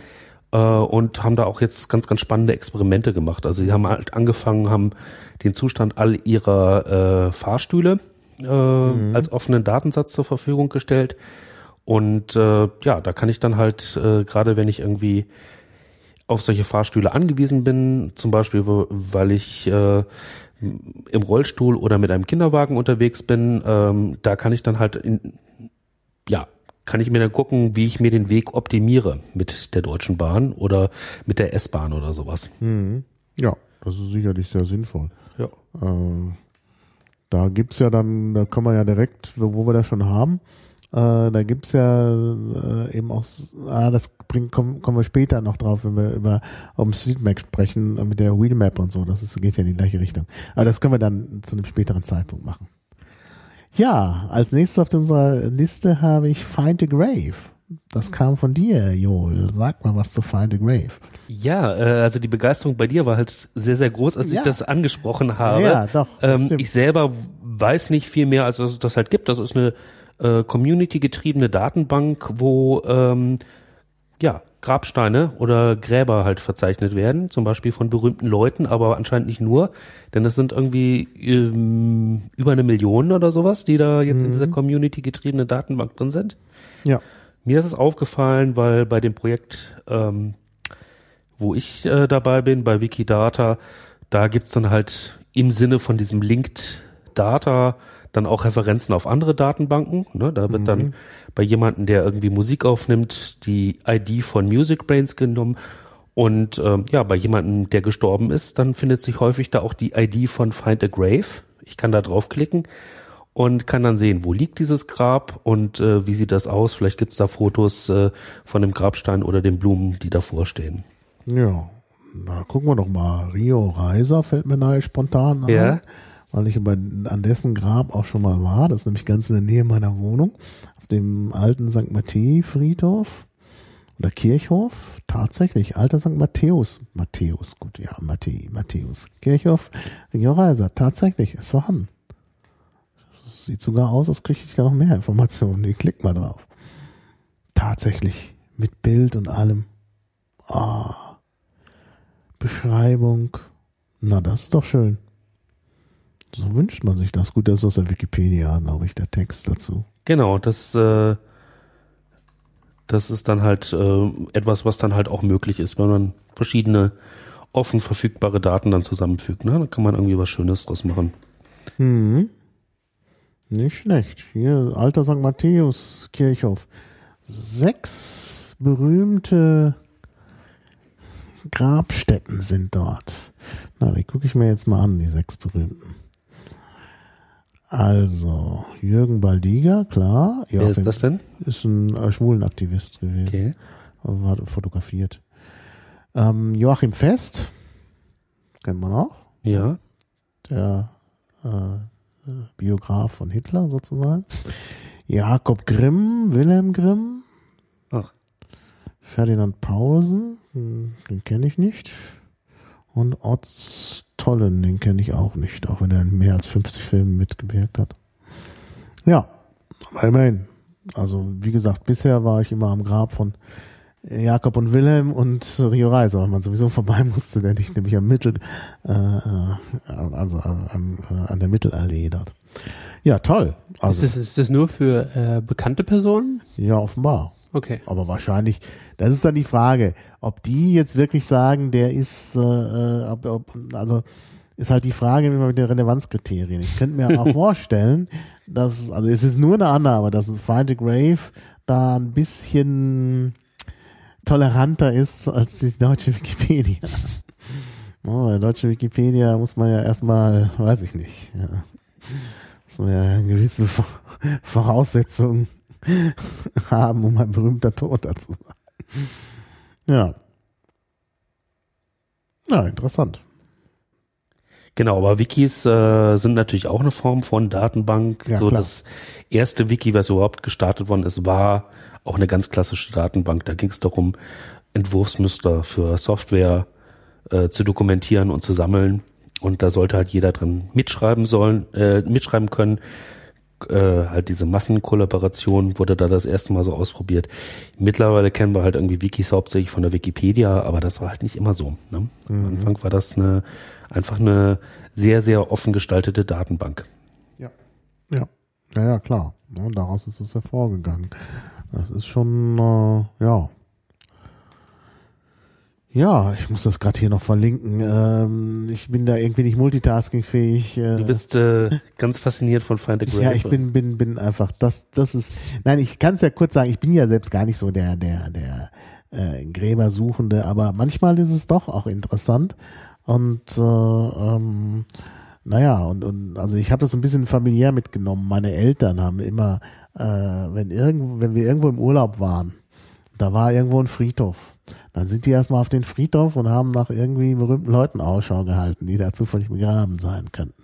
äh, und haben da auch jetzt ganz, ganz spannende Experimente gemacht. Also die haben halt angefangen, haben den Zustand all ihrer äh, Fahrstühle äh, als offenen Datensatz zur Verfügung gestellt. Und äh, ja, da kann ich dann halt, äh, gerade wenn ich irgendwie auf solche Fahrstühle angewiesen bin, zum Beispiel, weil ich äh, im Rollstuhl oder mit einem Kinderwagen unterwegs bin, ähm, da kann ich dann halt in, ja, kann ich mir dann gucken, wie ich mir den Weg optimiere mit der Deutschen Bahn oder mit der S-Bahn oder sowas. Ja, das ist sicherlich sehr sinnvoll. Ja. Äh, da gibt's ja dann, da kann man ja direkt, wo wir das schon haben, äh, da gibt's ja äh, eben auch, ah, das bringt, kommen, kommen wir später noch drauf, wenn wir über OpenStreetMap sprechen, äh, mit der Wheelmap und so, das ist, geht ja in die gleiche Richtung. Aber das können wir dann zu einem späteren Zeitpunkt machen. Ja, als nächstes auf unserer Liste habe ich Find a Grave. Das kam von dir, Joel. Sag mal was zu Find a Grave. Ja, äh, also die Begeisterung bei dir war halt sehr, sehr groß, als Ja. ich das angesprochen habe. Ja, doch, Ähm, ich selber weiß nicht viel mehr, als dass es das halt gibt. Das ist eine äh, community-getriebene Datenbank, wo ähm, ja Grabsteine oder Gräber halt verzeichnet werden, zum Beispiel von berühmten Leuten, aber anscheinend nicht nur, denn es sind irgendwie ähm, über eine Million oder sowas, die da jetzt in dieser community-getriebenen Datenbank drin sind. Ja. Mir ist es aufgefallen, weil bei dem Projekt, ähm, wo ich äh, dabei bin, bei Wikidata, da gibt's dann halt im Sinne von diesem Linked Data dann auch Referenzen auf andere Datenbanken. Ne? Da wird dann bei jemandem, der irgendwie Musik aufnimmt, die ID von Music Brains genommen. Und ähm, ja, bei jemandem, der gestorben ist, dann findet sich häufig da auch die ID von Find a Grave. Ich kann da draufklicken und kann dann sehen, wo liegt dieses Grab und äh, wie sieht das aus. Vielleicht gibt's da Fotos äh, von dem Grabstein oder den Blumen, die davor stehen. Ja, na gucken wir doch mal. Rio Reiser fällt mir nahe spontan ein, Ja. Weil ich über, an dessen Grab auch schon mal war. Das ist nämlich ganz in der Nähe meiner Wohnung, auf dem alten St. Matthäi-Friedhof oder Kirchhof. Tatsächlich, alter St. Matthäus. Matthäus, gut, ja, Matthäi, Matthäus. Kirchhof, Rio Reiser, tatsächlich, ist vorhanden. Sieht sogar aus, als kriege ich da noch mehr Informationen. Ich klick mal drauf. Tatsächlich, mit Bild und allem. Ah. Beschreibung. Na, das ist doch schön. So wünscht man sich das. Gut, das ist aus der Wikipedia, glaube ich, der Text dazu. Genau, das, äh, das ist dann halt äh, etwas, was dann halt auch möglich ist, wenn man verschiedene offen verfügbare Daten dann zusammenfügt. Ne? Dann kann man irgendwie was Schönes draus machen. Hm. Nicht schlecht. Hier, alter St. Matthäus Kirchhof. Sechs berühmte Grabstätten sind dort. Na, die gucke ich mir jetzt mal an, die sechs berühmten. Also, Jürgen Baldiger, klar. Wer ist das denn? Ist ein äh, Schwulenaktivist gewesen. Okay. war fotografiert. Ähm, Joachim Fest, kennt man auch, Ja. der äh, Biograf von Hitler sozusagen. Jakob Grimm, Wilhelm Grimm, Ach. Ferdinand Paulsen, hm, den kenne ich nicht. Und Otz Tollen, den kenne ich auch nicht, auch wenn er in mehr als 50 Filmen mitgewirkt hat. Ja, aber immerhin. Also, wie gesagt, bisher war ich immer am Grab von Jakob und Wilhelm und Rio Reiser, weil man sowieso vorbei musste, der liegt nämlich am Mittel, äh, äh, also an, an der Mittelallee dort. Ja, toll. Also, ist, das, ist das nur für äh, bekannte Personen? ja, offenbar. Okay. Aber wahrscheinlich, das ist dann die Frage, ob die jetzt wirklich sagen, der ist, äh, äh, ob, ob, also ist halt die Frage wie man mit den Relevanzkriterien. Ich könnte mir auch vorstellen, dass, also es ist nur eine Annahme, dass Find a Grave da ein bisschen toleranter ist als die deutsche Wikipedia. Oh, bei der deutschen Wikipedia muss man ja erstmal, weiß ich nicht, ja, muss man ja gewisse Voraussetzungen haben, um ein berühmter Toter zu sein. Ja. Ja, interessant. Genau, aber Wikis äh, sind natürlich auch eine Form von Datenbank. Ja, so klar. das erste Wiki, was überhaupt gestartet worden ist, war auch eine ganz klassische Datenbank. Da ging es darum, Entwurfsmuster für Software äh, zu dokumentieren und zu sammeln. Und da sollte halt jeder drin mitschreiben sollen, äh, mitschreiben können. Äh, halt diese Massenkollaboration wurde da das erste Mal so ausprobiert. Mittlerweile kennen wir halt irgendwie Wikis hauptsächlich von der Wikipedia, aber das war halt nicht immer so. Ne? Am Anfang war das eine einfach eine sehr, sehr offen gestaltete Datenbank. Ja. Ja, ja, ja klar. Ja, daraus ist es hervorgegangen. Das ist schon, äh, ja. Ja, ich muss das gerade hier noch verlinken. Ähm, ich bin da irgendwie nicht multitaskingfähig. Äh, Du bist äh, ganz fasziniert von Find a Grave. ja, ich bin, bin, bin einfach, das, das ist, nein, ich kann es ja kurz sagen, ich bin ja selbst gar nicht so der, der, der äh, Gräbersuchende, aber manchmal ist es doch auch interessant. Und äh, ähm, naja, und, und also ich habe das ein bisschen familiär mitgenommen. Meine Eltern haben immer, äh, wenn irgendwo, wenn wir irgendwo im Urlaub waren, da war irgendwo ein Friedhof. Dann sind die erstmal auf den Friedhof und haben nach irgendwie berühmten Leuten Ausschau gehalten, die da zufällig begraben sein könnten.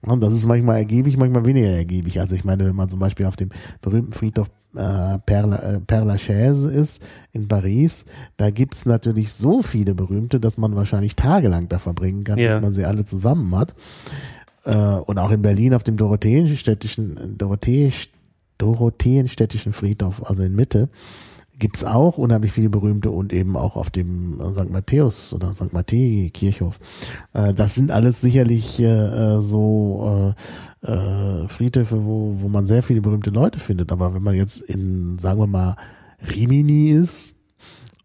Und das ist manchmal ergiebig, manchmal weniger ergiebig. Also ich meine, wenn man zum Beispiel auf dem berühmten Friedhof äh, Père, äh, Père Lachaise ist in Paris, da gibt's natürlich so viele berühmte, dass man wahrscheinlich tagelang da verbringen kann, Ja. bis man sie alle zusammen hat. Äh, und auch in Berlin auf dem Dorotheenstädtischen, Dorothee, Dorotheenstädtischen Friedhof, also in Mitte, gibt's auch unheimlich viele berühmte und eben auch auf dem äh, St. Matthäus oder St. Matthäi Kirchhof. Äh, das sind alles sicherlich äh, so Friedhöfe, wo, wo man sehr viele berühmte Leute findet. Aber wenn man jetzt in, sagen wir mal, Rimini ist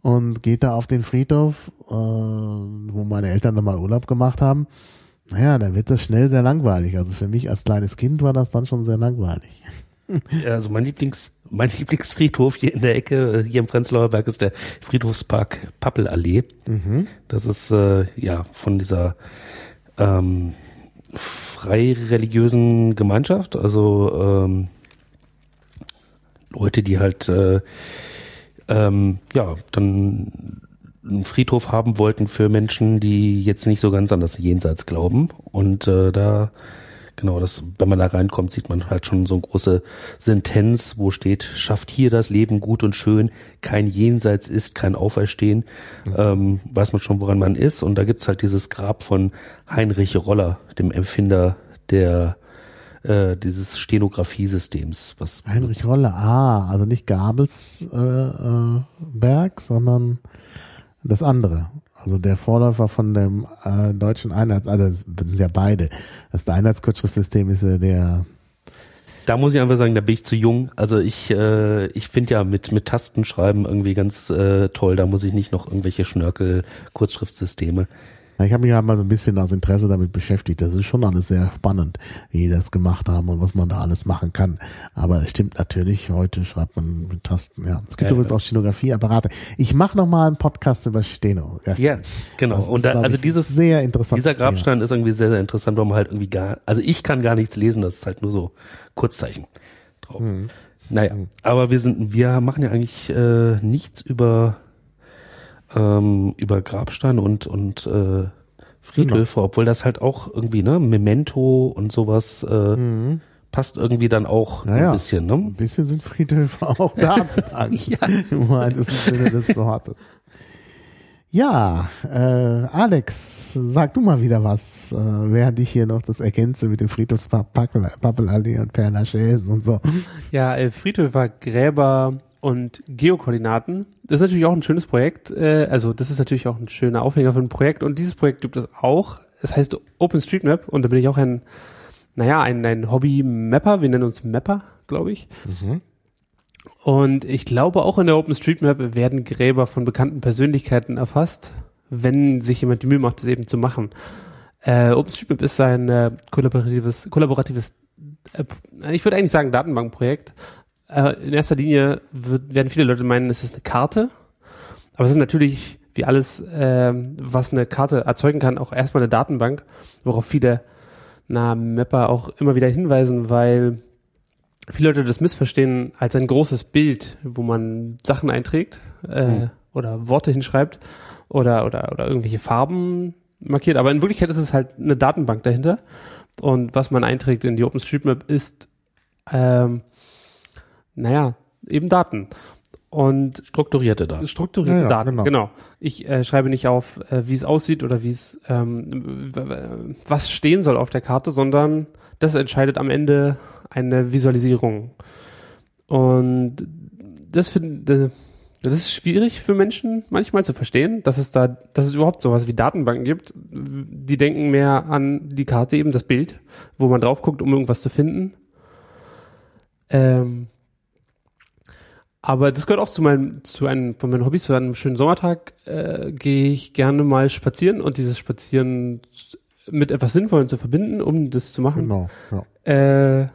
und geht da auf den Friedhof, wo meine Eltern dann mal Urlaub gemacht haben, naja, dann wird das schnell sehr langweilig. Also für mich als kleines Kind war das dann schon sehr langweilig. Also mein Lieblings, mein Lieblingsfriedhof hier in der Ecke, äh, hier im Prenzlauer Berg, ist der Friedhofspark Pappelallee. Das ist äh, ja von dieser ähm, frei religiösen Gemeinschaft, also ähm, Leute, die halt äh, ähm, ja dann einen Friedhof haben wollten für Menschen, die jetzt nicht so ganz an das Jenseits glauben. Und äh, da Genau, das, wenn man da reinkommt, sieht man halt schon so eine große Sentenz, wo steht, schafft hier das Leben gut und schön, kein Jenseits ist, kein Auferstehen, ähm, weiß man schon, woran man ist. Und da gibt's halt dieses Grab von Heinrich Roller, dem Erfinder der äh, dieses Stenografiesystems, was Heinrich Rolle, ah, also nicht Gabelsberg, äh, äh, Berg, sondern das andere. Also der Vorläufer von dem äh, deutschen Einheits, also das sind ja beide. Das Einheitskurzschriftsystem ist ja der, Da muss ich einfach sagen, da bin ich zu jung. Also ich, äh, ich finde ja mit, mit Tastenschreiben irgendwie ganz äh, toll. Da muss ich nicht noch irgendwelche Schnörkel-Kurzschriftsysteme. Ich habe mich halt mal so ein bisschen aus Interesse damit beschäftigt. Das ist schon alles sehr spannend, wie die das gemacht haben und was man da alles machen kann. Aber es stimmt natürlich, heute schreibt man mit Tasten, ja. Es gibt Ja, übrigens ja. auch Stenografieapparate. Ich mache noch mal einen Podcast über Steno. Ja, genau. Das Und da, also dieses, sehr interessant. dieser Grabstein ist irgendwie sehr, sehr interessant, weil man halt irgendwie gar, also ich kann gar nichts lesen, das ist halt nur so Kurzzeichen drauf. Naja, aber wir sind, wir machen ja eigentlich äh, nichts über ähm, über Grabsteine und und äh, Friedhöfe, obwohl das halt auch irgendwie ne Memento und sowas äh, passt irgendwie dann auch Naja. ein bisschen. Ne? Ein bisschen sind Friedhöfe auch da. ja. Im weitesten Sinne des Wortes. Ja, äh, Alex, sag du mal wieder was, äh, während ich hier noch das ergänze mit dem Friedhofspappelallee und Père Lachaise und so. Ja, äh, Friedhöfer, Gräber und Geokoordinaten. Das ist natürlich auch ein schönes Projekt. Äh, also das ist natürlich auch ein schöner Aufhänger für ein Projekt. Und dieses Projekt gibt es auch. Es heißt OpenStreetMap und da bin ich auch ein, naja, ein, ein Hobby-Mapper. Wir nennen uns Mapper, glaube ich. Und ich glaube, auch in der OpenStreetMap werden Gräber von bekannten Persönlichkeiten erfasst, wenn sich jemand die Mühe macht, das eben zu machen. Äh, OpenStreetMap ist ein äh, kollaboratives, kollaboratives, äh, ich würde eigentlich sagen Datenbankprojekt. Äh, in erster Linie wird, werden viele Leute meinen, es ist eine Karte, aber es ist natürlich wie alles, äh, was eine Karte erzeugen kann, auch erstmal eine Datenbank, worauf viele na, Mapper auch immer wieder hinweisen, weil viele Leute das missverstehen als ein großes Bild, wo man Sachen einträgt äh, oder Worte hinschreibt. oder, oder, oder irgendwelche Farben markiert. Aber in Wirklichkeit ist es halt eine Datenbank dahinter. Und was man einträgt in die OpenStreetMap ist, ähm, naja, eben Daten. Und Strukturierte Daten. strukturierte Ja, ja, Daten, genau. genau. Ich äh, schreibe nicht auf, äh, wie es aussieht oder wie es, ähm, was stehen soll auf der Karte, sondern das entscheidet am Ende eine Visualisierung. Und das finde das ist schwierig für Menschen manchmal zu verstehen, dass es da, dass es überhaupt sowas wie Datenbanken gibt. Die denken mehr an die Karte, eben das Bild, wo man drauf guckt, um irgendwas zu finden. Ähm, aber das gehört auch zu meinem, zu einem, von meinen Hobbys, zu einem schönen Sommertag, äh, gehe ich gerne mal spazieren und dieses Spazieren mit etwas Sinnvollem zu verbinden, um das zu machen Genau, ja. äh,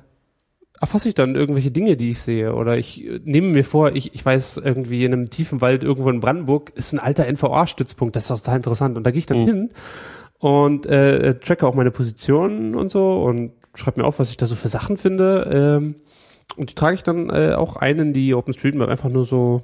erfasse ich dann irgendwelche Dinge, die ich sehe. Oder ich äh, nehme mir vor, ich, ich weiß irgendwie in einem tiefen Wald irgendwo in Brandenburg ist ein alter NVA-Stützpunkt. Das ist doch total interessant. Und da gehe ich dann Mhm. hin und äh, tracke auch meine Positionen und so und schreibe mir auf, was ich da so für Sachen finde. Ähm, und die trage ich dann äh, auch ein in die OpenStreetMap, einfach nur so,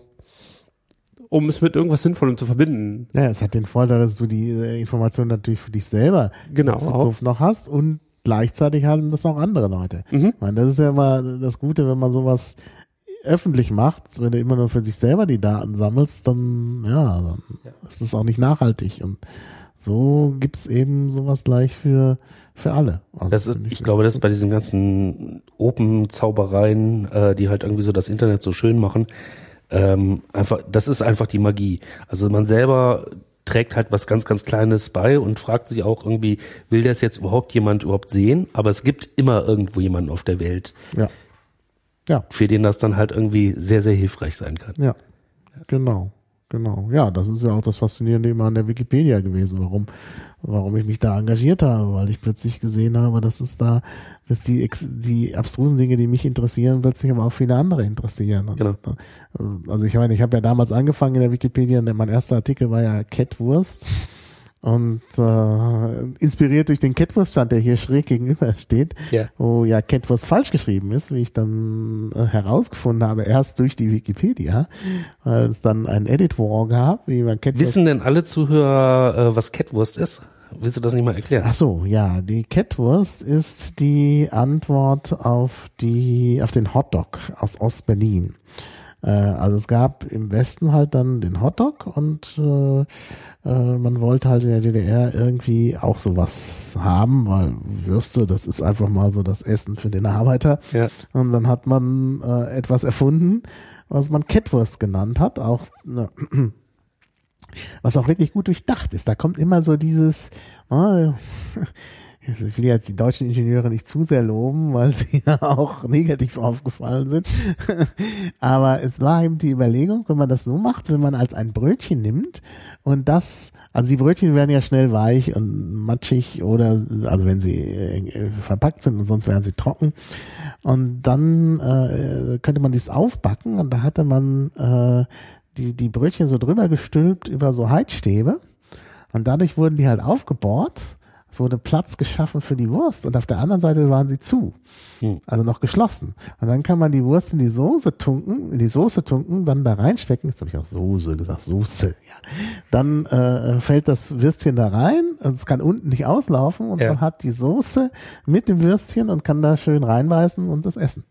um es mit irgendwas Sinnvollem zu verbinden. Ja, es hat den Vorteil, dass du die äh, Information natürlich für dich selber Genau. in Zukunft noch hast und gleichzeitig haben das auch andere Leute. Mhm. Ich meine, das ist ja immer das Gute, wenn man sowas öffentlich macht, wenn du immer nur für sich selber die Daten sammelst, dann ja, dann ist das auch nicht nachhaltig und so gibt's eben sowas gleich für für alle. Also Das ist, ich glaube, das ist bei diesen ganzen Open-Zaubereien, äh, die halt irgendwie so das Internet so schön machen, ähm, einfach, das ist einfach die Magie. Also man selber trägt halt was ganz, ganz Kleines bei und fragt sich auch irgendwie, will das jetzt überhaupt jemand überhaupt sehen? Aber es gibt immer irgendwo jemanden auf der Welt, ja. Ja, für den das dann halt irgendwie sehr, sehr hilfreich sein kann. ja. Genau. Genau. Ja, das ist ja auch das Faszinierende immer an der Wikipedia gewesen, warum, warum ich mich da engagiert habe, weil ich plötzlich gesehen habe, dass es da, dass die, die abstrusen Dinge, die mich interessieren, plötzlich aber auch viele andere interessieren. Genau. Also ich meine, ich habe ja damals angefangen in der Wikipedia, und mein erster Artikel war ja Catwurst. Und äh, inspiriert durch den Catwurst-Stand, der hier schräg gegenüber steht, Ja. wo ja Catwurst falsch geschrieben ist, wie ich dann äh, herausgefunden habe, erst durch die Wikipedia, weil es dann ein Edit-War gab, wie man Catwurst Wissen denn alle Zuhörer, äh, was Catwurst ist? Willst du das nicht mal erklären? Ach so, ja, die Catwurst ist die Antwort auf die auf den Hotdog aus Ostberlin. Äh, also es gab im Westen halt dann den Hotdog und äh, man wollte halt in der DDR irgendwie auch sowas haben, weil Würste, das ist einfach mal so das Essen für den Arbeiter. Ja. Und dann hat man äh, etwas erfunden, was man Catwurst genannt hat, auch ne, was auch wirklich gut durchdacht ist. Da kommt immer so dieses, äh, ich will jetzt die deutschen Ingenieure nicht zu sehr loben, weil sie ja auch negativ aufgefallen sind. Aber es war eben die Überlegung, wenn man das so macht, wenn man als ein Brötchen nimmt und das, also die Brötchen werden ja schnell weich und matschig oder, also wenn sie äh, verpackt sind und sonst wären sie trocken. Und dann äh, könnte man dies aufbacken und da hatte man äh, die, die Brötchen so drüber gestülpt über so Heizstäbe. Und dadurch wurden die halt aufgebohrt. Es wurde Platz geschaffen für die Wurst und auf der anderen Seite waren sie zu. Hm. Also noch geschlossen. Und dann kann man die Wurst in die Soße tunken, in die Soße tunken, dann da reinstecken. Jetzt habe ich auch Soße gesagt, Soße, ja. Dann äh, fällt das Würstchen da rein und es kann unten nicht auslaufen und Ja. man hat die Soße mit dem Würstchen und kann da schön reinbeißen und das essen.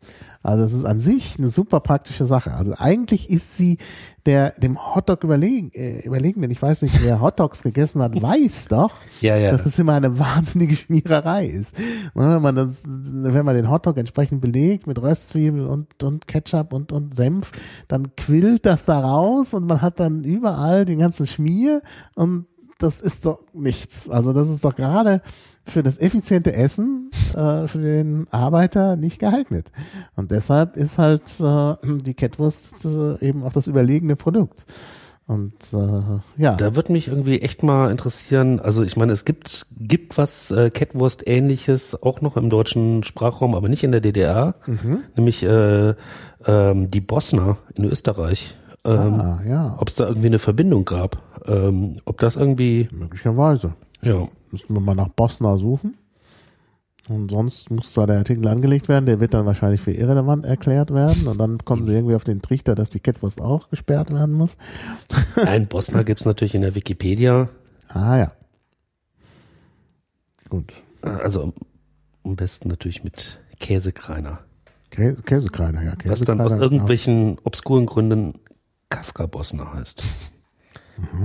Also es ist an sich eine super praktische Sache. Also eigentlich ist sie der dem Hotdog überlegen, äh, überlegen, denn ich weiß nicht, wer Hotdogs gegessen hat, weiß doch, Ja, ja. dass es immer eine wahnsinnige Schmiererei ist. Ne, Wenn man das, wenn man den Hotdog entsprechend belegt mit Röstzwiebeln und, und Ketchup und, und Senf, dann quillt das da raus und man hat dann überall den ganzen Schmier und das ist doch nichts. Also das ist doch gerade für das effiziente Essen äh, für den Arbeiter nicht geeignet. Und deshalb ist halt äh, die Kettwurst äh, eben auch das überlegene Produkt. Und äh, ja, Da wird mich irgendwie echt mal interessieren, also ich meine, es gibt, gibt was äh, Catwurst-ähnliches auch noch im deutschen Sprachraum, aber nicht in der DDR, nämlich äh, ähm, die Bosner in Österreich. Ähm, ah, ja, Ob es da irgendwie eine Verbindung gab, ähm, ob das irgendwie, möglicherweise. ja, Müssten wir mal nach Bosna suchen. Und sonst muss da der Artikel angelegt werden, der wird dann wahrscheinlich für irrelevant erklärt werden und dann kommen sie irgendwie auf den Trichter, dass die Catwurst auch gesperrt werden muss. Ein Bosner gibt's natürlich in der Wikipedia. Ah ja. Gut. Also am besten natürlich mit Käsekreiner. Kä Käsekreiner, ja. Was dann aus Käsekreiner, irgendwelchen obskuren Gründen Kafka Bosner heißt.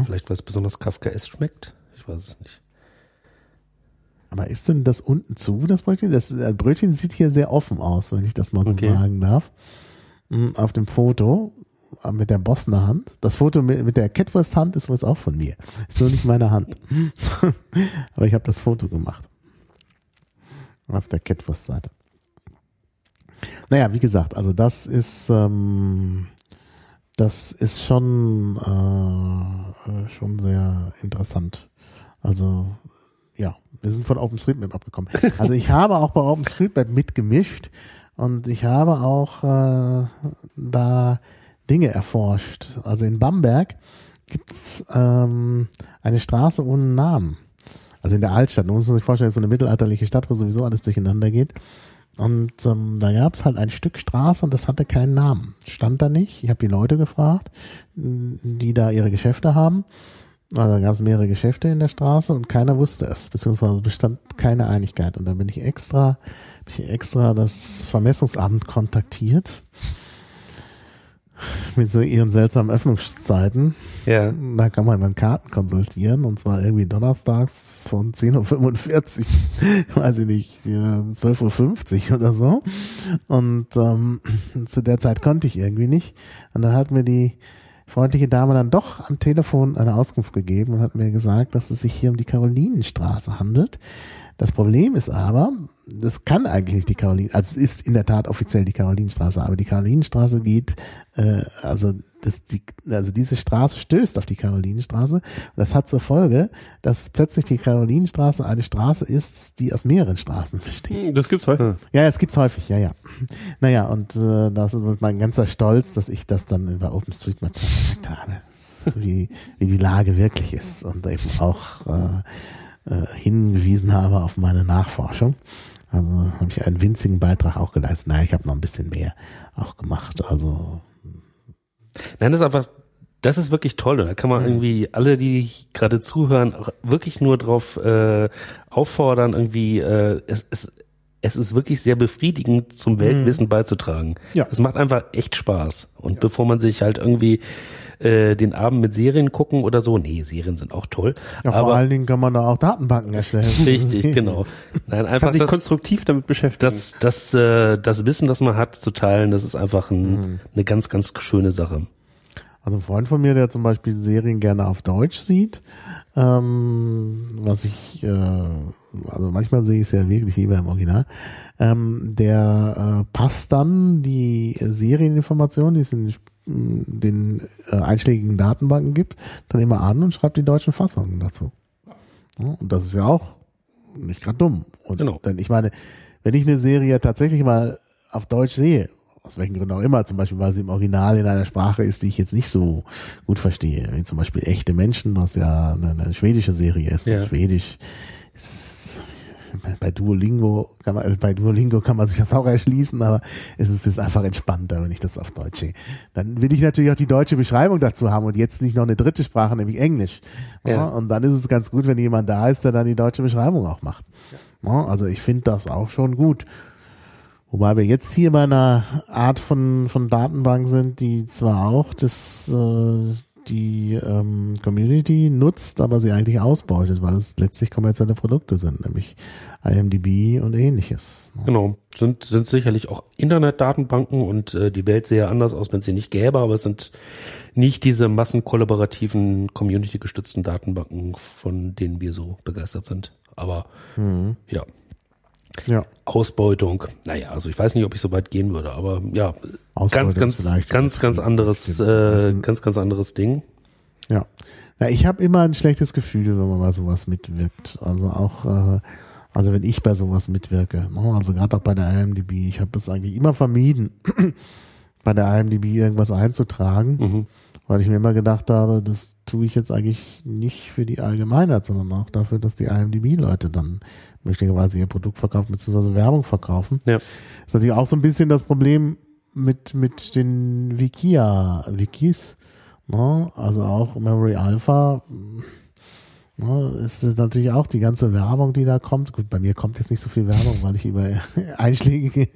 Vielleicht weil es besonders Kafkaesk schmeckt. Ich weiß es nicht. Aber ist denn das unten zu, das Brötchen? Das, das Brötchen sieht hier sehr offen aus, wenn ich das mal so Okay. sagen darf. Hm, Auf dem Foto äh, mit der Bosner Hand. Das Foto mit, der Catwurst Hand ist übrigens auch von mir. Ist nur nicht meine Hand. Aber ich habe das Foto gemacht. Auf der Catwurst Seite. Naja, wie gesagt, also das ist, ähm, das ist schon, äh, äh, schon sehr interessant. Also ja, wir sind von OpenStreetMap abgekommen. Also ich habe auch bei OpenStreetMap mitgemischt und ich habe auch äh, da Dinge erforscht. Also in Bamberg gibt's ähm, eine Straße ohne Namen. Also in der Altstadt. Nun muss man sich vorstellen, so eine mittelalterliche Stadt, wo sowieso alles durcheinander geht. Und ähm, da gab's halt ein Stück Straße und das hatte keinen Namen. Stand da nicht. Ich habe die Leute gefragt, die da ihre Geschäfte haben. Also da gab es mehrere Geschäfte in der Straße und keiner wusste es, beziehungsweise bestand keine Einigkeit. Und dann bin ich extra, bin ich extra das Vermessungsamt kontaktiert mit so ihren seltsamen Öffnungszeiten. Ja. Da kann man dann Karten konsultieren und zwar irgendwie donnerstags von 10.45 Uhr weiß ich nicht, ja, 12.50 Uhr oder so. Und ähm, zu der Zeit konnte ich irgendwie nicht. Und dann hat mir die freundliche Dame dann doch am Telefon eine Auskunft gegeben und hat mir gesagt, dass es sich hier um die Karolinenstraße handelt. Das Problem ist aber, das kann eigentlich nicht die Karolin, also es ist in der Tat offiziell die Karolinenstraße, aber die Karolinenstraße geht, äh, also das, die, also diese Straße stößt auf die Karolinenstraße und das hat zur Folge, dass plötzlich die Karolinenstraße eine Straße ist, die aus mehreren Straßen besteht. Hm, Das gibt's heute. Ja, es gibt's häufig, ja, ja. Naja, und äh, das ist mein ganzer Stolz, dass ich das dann über OpenStreetMap gemerkt habe, wie, wie die Lage wirklich ist und eben auch äh, äh, hingewiesen habe auf meine Nachforschung. Also habe ich einen winzigen Beitrag auch geleistet. Naja, ich habe noch ein bisschen mehr auch gemacht. Also Nein, das ist einfach, das ist wirklich toll. Und da kann man irgendwie alle, die gerade zuhören, auch wirklich nur drauf äh, auffordern, irgendwie, äh, es, es, es ist wirklich sehr befriedigend, zum Weltwissen beizutragen. Ja. Es macht einfach echt Spaß. Und bevor man sich halt irgendwie äh, den Abend mit Serien gucken oder so, nee, Serien sind auch toll. ja, vor aber allen Dingen kann man da auch Datenbanken erstellen. richtig, genau. Nein, einfach Kann sich das, konstruktiv damit beschäftigen. das, das, äh, das Wissen, das man hat, zu teilen, das ist einfach ein, eine ganz, ganz schöne Sache. Also ein Freund von mir, der zum Beispiel Serien gerne auf Deutsch sieht, ähm, was ich, äh, also manchmal sehe ich es ja wirklich lieber im Original, ähm, der äh, passt dann die Serieninformationen, die es in den äh, einschlägigen Datenbanken gibt, dann immer an und schreibt die deutschen Fassungen dazu. Ja, und das ist ja auch nicht gerade dumm. Und Genau. denn ich meine, wenn ich eine Serie tatsächlich mal auf Deutsch sehe, aus welchen Gründen auch immer, zum Beispiel, weil sie im Original in einer Sprache ist, die ich jetzt nicht so gut verstehe, wie zum Beispiel echte Menschen, was ja eine, eine schwedische Serie ist. Ja. Schwedisch ist, bei- Duolingo kann man, bei Duolingo kann man sich das auch erschließen, aber es ist jetzt einfach entspannter, wenn ich das auf Deutsch sehe. Dann will ich natürlich auch die deutsche Beschreibung dazu haben und jetzt nicht noch eine dritte Sprache, nämlich Englisch. Ja. Und dann ist es ganz gut, wenn jemand da ist, der dann die deutsche Beschreibung auch macht. Ja, also ich finde das auch schon gut. Wobei wir jetzt hier bei einer Art von, von Datenbank sind, die zwar auch das, äh, die ähm, Community nutzt, aber sie eigentlich ausbeutet, weil es letztlich kommerzielle Produkte sind, nämlich IMDb und ähnliches. Genau, sind, sind sicherlich auch Internetdatenbanken und äh, die Welt sähe anders aus, wenn es sie nicht gäbe, aber es sind nicht diese massenkollaborativen, community-gestützten Datenbanken, von denen wir so begeistert sind. Aber ja, Ja. Ausbeutung, naja, also ich weiß nicht, ob ich so weit gehen würde, aber ja, Ausbeutung ganz, ganz, ganz, ganz anderes, äh, ganz, ganz anderes Ding. Ja. ja ich habe immer ein schlechtes Gefühl, wenn man bei sowas mitwirkt. Also auch, äh, also wenn ich bei sowas mitwirke, ne? also gerade auch bei der IMDb, ich habe es eigentlich immer vermieden, bei der IMDb irgendwas einzutragen. Mhm. Weil ich mir immer gedacht habe, das tue ich jetzt eigentlich nicht für die Allgemeinheit, sondern auch dafür, dass die IMDb-Leute dann möglicherweise ihr Produkt verkaufen, beziehungsweise Werbung verkaufen. Ja. ist natürlich auch so ein bisschen das Problem mit, mit den Wikia, Wikis, ne? also auch Memory Alpha, ne? ist natürlich auch die ganze Werbung, die da kommt. Gut, bei mir kommt jetzt nicht so viel Werbung, weil ich über einschlägige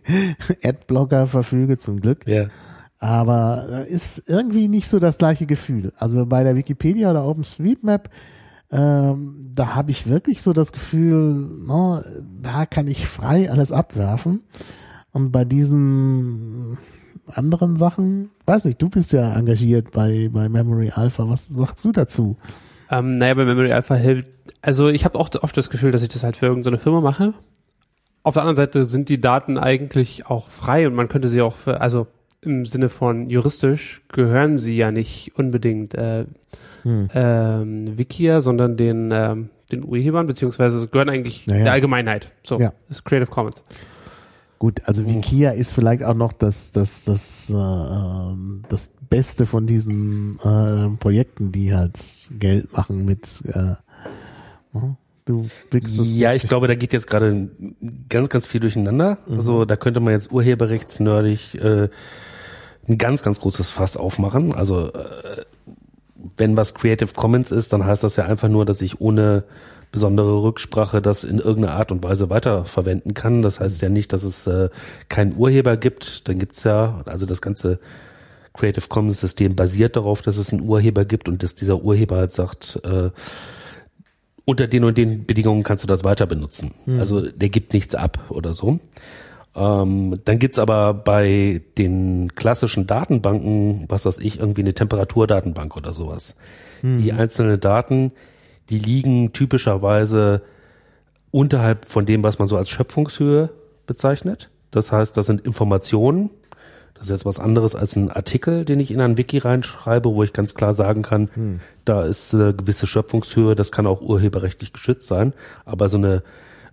Adblocker verfüge, zum Glück. Ja. Aber ist irgendwie nicht so das gleiche Gefühl. Also bei der Wikipedia oder OpenStreetMap, ähm, da habe ich wirklich so das Gefühl, no, da kann ich frei alles abwerfen. Und bei diesen anderen Sachen, weiß nicht, du bist ja engagiert bei, bei Memory Alpha. Was sagst du dazu? Ähm, naja, bei Memory Alpha hilft, also ich habe auch oft das Gefühl, dass ich das halt für irgendeine Firma mache. Auf der anderen Seite sind die Daten eigentlich auch frei und man könnte sie auch für, also im Sinne von juristisch gehören sie ja nicht unbedingt äh, Hm. ähm, Wikia, sondern den, ähm, den Urhebern, beziehungsweise gehören eigentlich Naja. der Allgemeinheit. So, Ja. das ist Creative Commons. Gut, also Wikia ist vielleicht auch noch das, das, das, äh, ähm, das Beste von diesen äh, Projekten, die halt Geld machen mit äh, oh, du blickst das Ja, ich glaube, da geht jetzt gerade ganz, ganz viel durcheinander. Also da könnte man jetzt urheberrechtsnerdig äh, ein ganz, ganz großes Fass aufmachen. Also äh, wenn was Creative Commons ist, dann heißt das ja einfach nur, dass ich ohne besondere Rücksprache das in irgendeiner Art und Weise weiterverwenden kann. Das heißt ja nicht, dass es äh, keinen Urheber gibt. Dann gibt's ja, also das ganze Creative Commons System basiert darauf, dass es einen Urheber gibt und dass dieser Urheber halt sagt, äh, unter den und den Bedingungen kannst du das weiter benutzen. Also der gibt nichts ab oder so. Ähm, dann gibt's aber bei den klassischen Datenbanken, was weiß ich, irgendwie eine Temperaturdatenbank oder sowas. Die einzelnen Daten, die liegen typischerweise unterhalb von dem, was man so als Schöpfungshöhe bezeichnet. Das heißt, das sind Informationen. Das ist jetzt was anderes als ein Artikel, den ich in ein Wiki reinschreibe, wo ich ganz klar sagen kann, da ist eine gewisse Schöpfungshöhe, das kann auch urheberrechtlich geschützt sein, aber so eine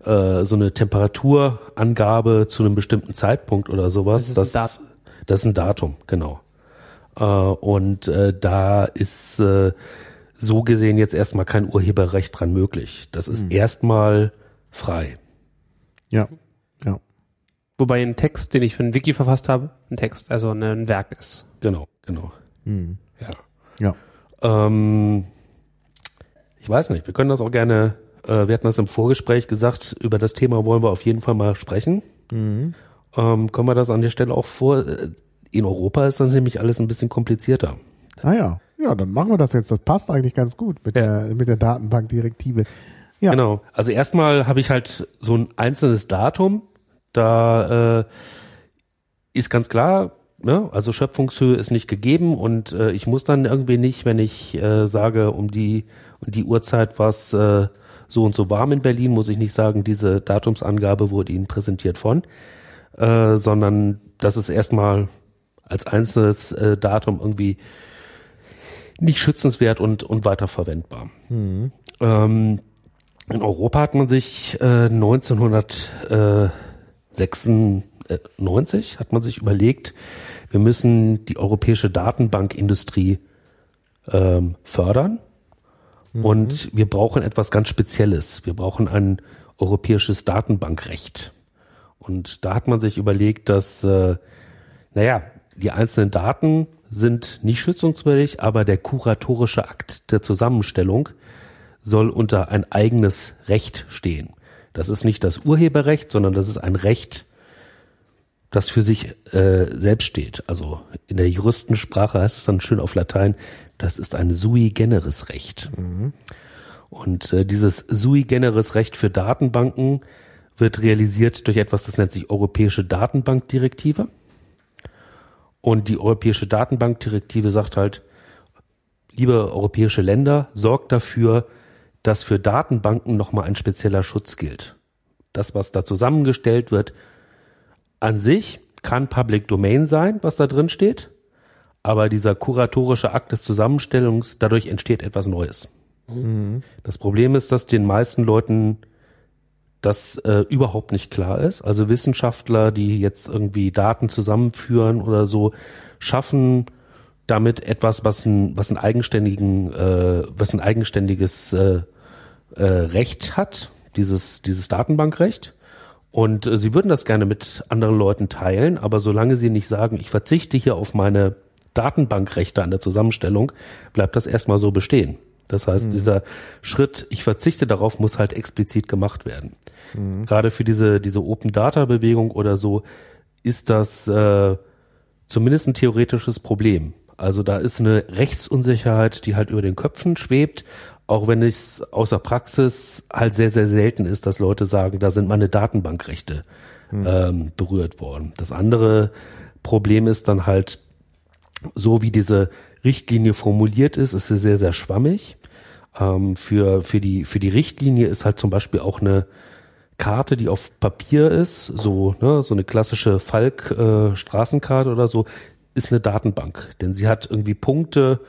äh, so eine Temperaturangabe zu einem bestimmten Zeitpunkt oder sowas, Das ist ein das, Datum. das ist ein Datum, genau. Äh, und äh, da ist äh, so gesehen jetzt erstmal kein Urheberrecht dran möglich. Das ist erstmal frei. Ja, ja. Wobei ein Text, den ich für ein Wiki verfasst habe, ein Text, also ein Werk ist. Genau, genau. Hm. Ja. Ja. Ähm, ich weiß nicht, wir können das auch gerne, äh, wir hatten das im Vorgespräch gesagt, über das Thema wollen wir auf jeden Fall mal sprechen. Mhm. Ähm, können wir das an der Stelle auch vor? äh, In Europa ist das nämlich alles ein bisschen komplizierter. Ah ja. Ja, dann machen wir das jetzt. Das passt eigentlich ganz gut mit Ja. der mit der Datenbankdirektive. Ja. Genau. Also erstmal habe ich halt so ein einzelnes Datum. Da äh, ist ganz klar, ne? also Schöpfungshöhe ist nicht gegeben und äh, ich muss dann irgendwie nicht, wenn ich äh, sage, um die um die Uhrzeit war es äh, so und so warm in Berlin, muss ich nicht sagen, diese Datumsangabe wurde Ihnen präsentiert von, äh, sondern das ist erstmal als einzelnes äh, Datum irgendwie nicht schützenswert und, und weiterverwendbar. Mhm. Ähm, in Europa hat man sich äh, 1996 hat man sich überlegt, wir müssen die europäische Datenbankindustrie ähm, fördern und wir brauchen etwas ganz Spezielles. Wir brauchen ein europäisches Datenbankrecht. Und da hat man sich überlegt, dass, äh, naja, die einzelnen Daten sind nicht schützungswürdig, aber der kuratorische Akt der Zusammenstellung soll unter ein eigenes Recht stehen. Das ist nicht das Urheberrecht, sondern das ist ein Recht, das für sich äh, selbst steht. Also in der Juristensprache heißt es dann schön auf Latein, das ist ein sui generis Recht. Und äh, dieses sui generis Recht für Datenbanken wird realisiert durch etwas, das nennt sich Europäische Datenbankdirektive. Und die Europäische Datenbankdirektive sagt halt, liebe europäische Länder, sorgt dafür, dass für Datenbanken nochmal ein spezieller Schutz gilt. Das, was da zusammengestellt wird, an sich kann Public Domain sein, was da drin steht, aber dieser kuratorische Akt des Zusammenstellungs, dadurch entsteht etwas Neues. Das Problem ist, dass den meisten Leuten das äh, überhaupt nicht klar ist. Also Wissenschaftler, die jetzt irgendwie Daten zusammenführen oder so, schaffen damit etwas, was ein, was ein eigenständigen, äh, was ein eigenständiges äh, äh, Recht hat, dieses, dieses Datenbankrecht. Und äh, sie würden das gerne mit anderen Leuten teilen, aber solange sie nicht sagen, ich verzichte hier auf meine Datenbankrechte an der Zusammenstellung, bleibt das erstmal so bestehen. Das heißt, mhm. dieser Schritt, ich verzichte darauf, muss halt explizit gemacht werden. Mhm. Gerade für diese, diese Open Data Bewegung oder so ist das äh, zumindest ein theoretisches Problem. Also da ist eine Rechtsunsicherheit, die halt über den Köpfen schwebt, auch wenn es außer Praxis halt sehr, sehr selten ist, dass Leute sagen, da sind meine Datenbankrechte mhm. ähm, berührt worden. Das andere Problem ist dann halt, so wie diese Richtlinie formuliert ist, ist sie sehr, sehr schwammig. Ähm, für, für, die, für die Richtlinie ist halt zum Beispiel auch eine Karte, die auf Papier ist, so, ne, so eine klassische Falk-Straßenkarte äh, oder so, ist eine Datenbank. Denn sie hat irgendwie Punkte,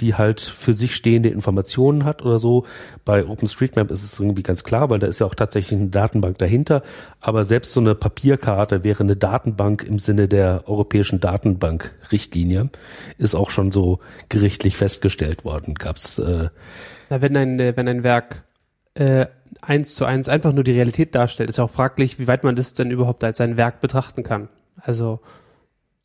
die halt für sich stehende Informationen hat oder so. Bei OpenStreetMap ist es irgendwie ganz klar, weil da ist ja auch tatsächlich eine Datenbank dahinter. Aber selbst so eine Papierkarte wäre eine Datenbank im Sinne der europäischen Datenbank-Richtlinie, ist auch schon so gerichtlich festgestellt worden. Gab's. Äh, Na, wenn ein äh, wenn ein Werk äh, eins zu eins einfach nur die Realität darstellt, ist auch fraglich, wie weit man das denn überhaupt als ein Werk betrachten kann. Also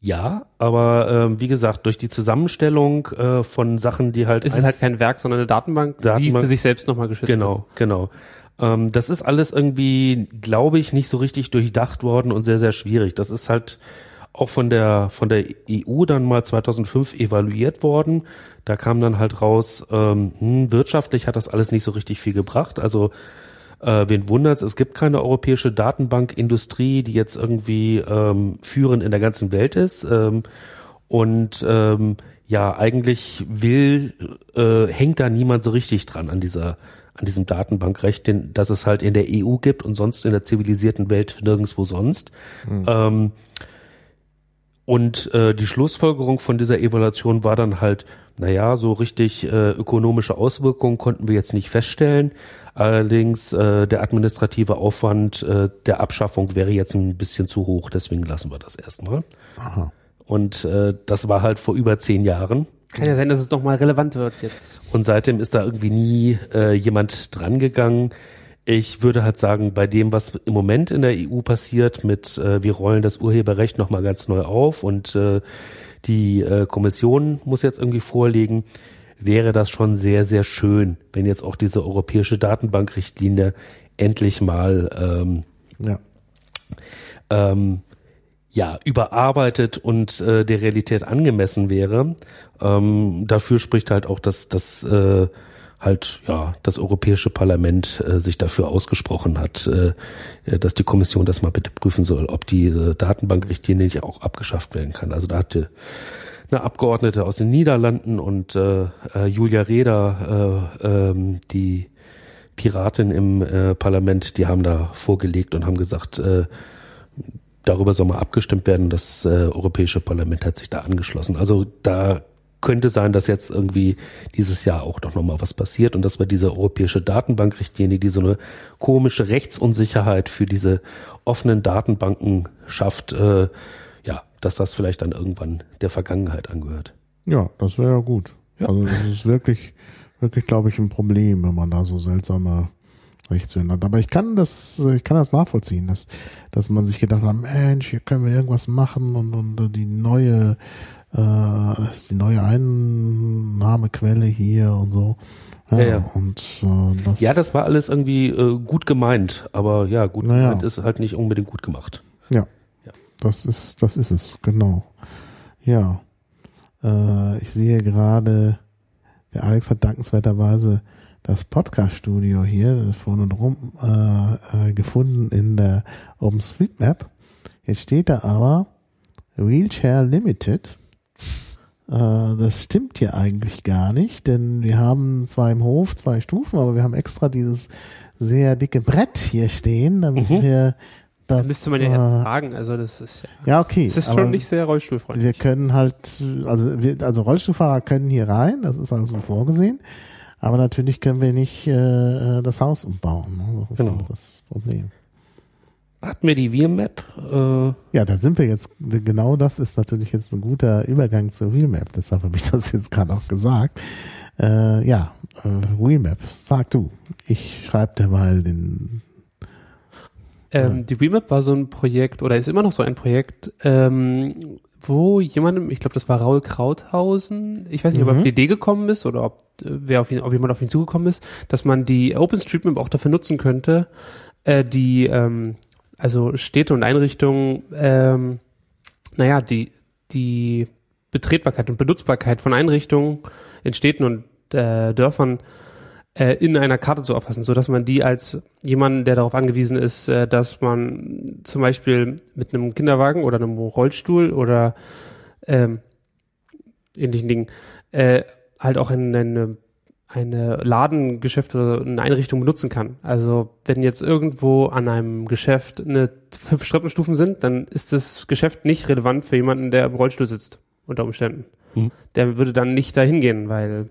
ja, aber äh, wie gesagt, durch die Zusammenstellung äh, von Sachen, die halt. Es ist halt kein Werk, sondern eine Datenbank, Datenbank die für sich selbst nochmal geschützt genau, ist. Genau, genau. Ähm, das ist alles irgendwie, glaube ich, nicht so richtig durchdacht worden und sehr, sehr schwierig. Das ist halt auch von der von der EU dann mal 2005 evaluiert worden. Da kam dann halt raus, ähm, hm, wirtschaftlich hat das alles nicht so richtig viel gebracht. Also äh, wen wundert's? Es gibt keine europäische Datenbankindustrie, die jetzt irgendwie ähm, führend in der ganzen Welt ist. Ähm, und ähm, ja, eigentlich will, äh, hängt da niemand so richtig dran an dieser an diesem Datenbankrecht, den, das es halt in der EU gibt und sonst in der zivilisierten Welt nirgendwo sonst. Mhm. Ähm, und äh, die Schlussfolgerung von dieser Evaluation war dann halt, naja, so richtig äh, ökonomische Auswirkungen konnten wir jetzt nicht feststellen. Allerdings äh, der administrative Aufwand äh, der Abschaffung wäre jetzt ein bisschen zu hoch, deswegen lassen wir das erstmal. Aha. Und äh, das war halt vor über zehn Jahren. Kann ja sein, dass es noch mal relevant wird jetzt. Und seitdem ist da irgendwie nie äh, jemand drangegangen. Ich würde halt sagen, bei dem, was im Moment in der EU passiert, mit äh, wir rollen das Urheberrecht noch mal ganz neu auf und äh, die äh, Kommission muss jetzt irgendwie vorlegen, wäre das schon sehr, sehr schön, wenn jetzt auch diese europäische Datenbankrichtlinie endlich mal ähm, ja. Ähm, ja, überarbeitet und äh, der Realität angemessen wäre. Ähm, dafür spricht halt auch, dass das äh, halt ja das Europäische Parlament äh, sich dafür ausgesprochen hat, äh, dass die Kommission das mal bitte prüfen soll, ob die äh, Datenbankrichtlinie nicht auch abgeschafft werden kann. Also da hatte eine Abgeordnete aus den Niederlanden und äh, äh, Julia Reda, äh, ähm, die Piratin im äh, Parlament, die haben da vorgelegt und haben gesagt, äh, darüber soll mal abgestimmt werden. Das äh, Europäische Parlament hat sich da angeschlossen. Also da könnte sein, dass jetzt irgendwie dieses Jahr auch noch mal was passiert und dass wir diese europäische Datenbankrichtlinie, die so eine komische Rechtsunsicherheit für diese offenen Datenbanken schafft, äh, dass das vielleicht dann irgendwann der Vergangenheit angehört. Ja, das wäre ja gut. Ja. Also das ist wirklich, wirklich, glaube ich, ein Problem, wenn man da so seltsame Rechtswände hat. Aber ich kann das, ich kann das nachvollziehen, dass, dass man sich gedacht hat, Mensch, hier können wir irgendwas machen und, und die neue, äh, ist die neue Einnahmequelle hier und so. Ja, ja, ja. Und, äh, das ja, das war alles irgendwie äh, gut gemeint, aber ja, gut naja. gemeint ist halt nicht unbedingt gut gemacht. Ja, das ist, das ist es, genau. Ja. Äh, ich sehe gerade, der Alex hat dankenswerterweise das Podcast-Studio hier vorne und rum äh, äh, gefunden in der OpenStreetMap. Jetzt steht da aber Wheelchair Limited. Äh, das stimmt hier eigentlich gar nicht, denn wir haben zwar im Hof zwei Stufen, aber wir haben extra dieses sehr dicke Brett hier stehen, damit mhm. wir das, müsste man ja äh, fragen. Also das ist ja, ja okay. Das ist schon nicht sehr rollstuhlfreundlich. Wir können halt, also wir, also Rollstuhlfahrer können hier rein, das ist also vorgesehen. Aber natürlich können wir nicht äh, das Haus umbauen. Ne? Das genau. das Problem. Hatten wir die VMAP. Äh, Ja, da sind wir jetzt, genau das ist natürlich jetzt ein guter Übergang zur Wheelmap, deshalb habe ich das jetzt gerade auch gesagt. Äh, ja, äh, Wheelmap, sag du. Ich schreibe dir mal den, Ähm, Die Remap war so ein Projekt oder ist immer noch so ein Projekt, ähm, wo jemandem, ich glaube, das war Raul Krauthausen, ich weiß nicht, ob er Mhm. auf die Idee gekommen ist oder ob, äh, wer auf ihn, ob jemand auf ihn zugekommen ist, dass man die OpenStreetMap auch dafür nutzen könnte, äh, die, ähm, also Städte und Einrichtungen, ähm, naja, die, die Betretbarkeit und Benutzbarkeit von Einrichtungen in Städten und äh, Dörfern äh, in einer Karte zu erfassen, so dass man die als jemanden, der darauf angewiesen ist, äh, dass man zum Beispiel mit einem Kinderwagen oder einem Rollstuhl oder ähm, ähnlichen Dingen äh, halt auch eine, eine, eine Ladengeschäft oder eine Einrichtung benutzen kann. Also wenn jetzt irgendwo an einem Geschäft eine fünf Treppenstufen sind, dann ist das Geschäft nicht relevant für jemanden, der im Rollstuhl sitzt, unter Umständen. Mhm. Der würde dann nicht dahin gehen, weil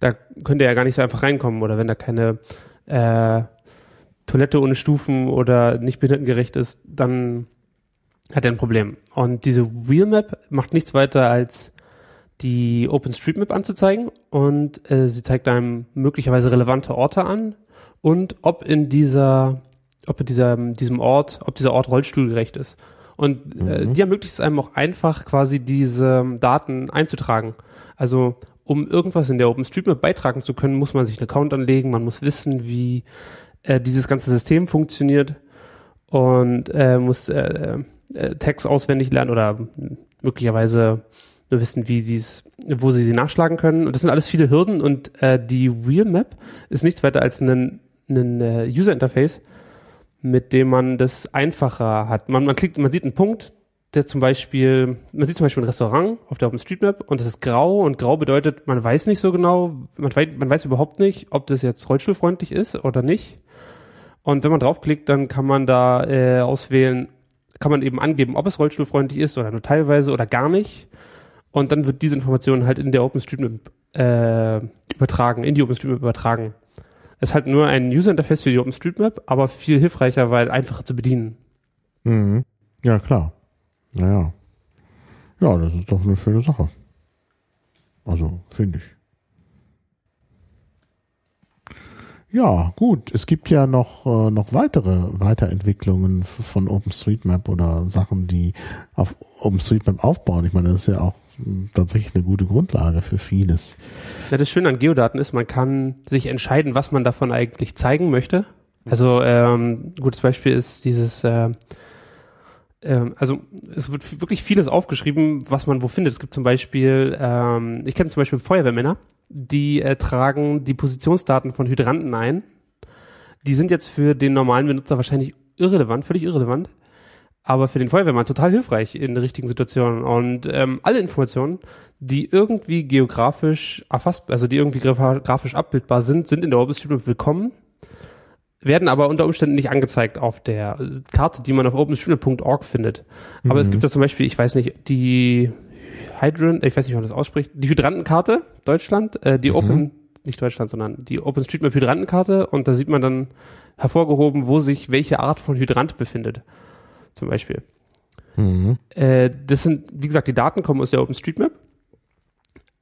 da könnte er ja gar nicht so einfach reinkommen oder wenn da keine äh, Toilette ohne Stufen oder nicht behindertengerecht ist, dann hat er ein Problem. Und diese Wheelmap macht nichts weiter als die OpenStreetMap anzuzeigen und äh, sie zeigt einem möglicherweise relevante Orte an und ob in dieser, ob in dieser, diesem Ort, ob dieser Ort rollstuhlgerecht ist. Und äh, die ermöglicht es einem auch einfach quasi diese Daten einzutragen. Also um irgendwas in der OpenStreetMap beitragen zu können, muss man sich einen Account anlegen, man muss wissen, wie äh, dieses ganze System funktioniert und äh, muss äh, äh, Tags auswendig lernen oder möglicherweise nur wissen, wie sie's, wo sie sie nachschlagen können. Und das sind alles viele Hürden und äh, die Wheelmap ist nichts weiter als ein, ein äh, User Interface, mit dem man das einfacher hat. Man, man klickt, man sieht einen Punkt, der zum Beispiel, man sieht zum Beispiel ein Restaurant auf der OpenStreetMap und das ist grau und grau bedeutet, man weiß nicht so genau, man weiß, man weiß überhaupt nicht, ob das jetzt rollstuhlfreundlich ist oder nicht. Und wenn man draufklickt, dann kann man da äh, auswählen, kann man eben angeben, ob es rollstuhlfreundlich ist oder nur teilweise oder gar nicht. Und dann wird diese Information halt in der OpenStreetMap äh, übertragen, in die OpenStreetMap übertragen. Es ist halt nur ein User-Interface für die OpenStreetMap, aber viel hilfreicher, weil einfacher zu bedienen. Mhm. Ja, klar. Naja. Ja, das ist doch eine schöne Sache. Also, finde ich. Ja, gut. Es gibt ja noch, äh, noch weitere Weiterentwicklungen von OpenStreetMap oder Sachen, die auf OpenStreetMap aufbauen. Ich meine, das ist ja auch tatsächlich eine gute Grundlage für vieles. Ja, das Schöne an Geodaten ist, man kann sich entscheiden, was man davon eigentlich zeigen möchte. Also ähm, gutes Beispiel ist dieses, äh, ähm, also es wird wirklich vieles aufgeschrieben, was man wo findet. Es gibt zum Beispiel, ähm, ich kenne zum Beispiel Feuerwehrmänner, die äh, tragen die Positionsdaten von Hydranten ein. Die sind jetzt für den normalen Benutzer wahrscheinlich irrelevant, völlig irrelevant, aber für den Feuerwehrmann total hilfreich in der richtigen Situation. Und ähm, alle Informationen, die irgendwie geografisch erfasst, also die irgendwie grafisch abbildbar sind, sind in der OpenStreetMap willkommen, werden aber unter Umständen nicht angezeigt auf der Karte, die man auf openstreetmap.org findet. Aber es gibt da zum Beispiel, ich weiß nicht, die Hydrant, ich weiß nicht, wie man das ausspricht, die Hydrantenkarte Deutschland, äh, die Open, nicht Deutschland, sondern die OpenStreetMap Hydrantenkarte und da sieht man dann hervorgehoben, wo sich welche Art von Hydrant befindet. Zum Beispiel. Mhm. Äh, das sind, wie gesagt, die Daten kommen aus der OpenStreetMap,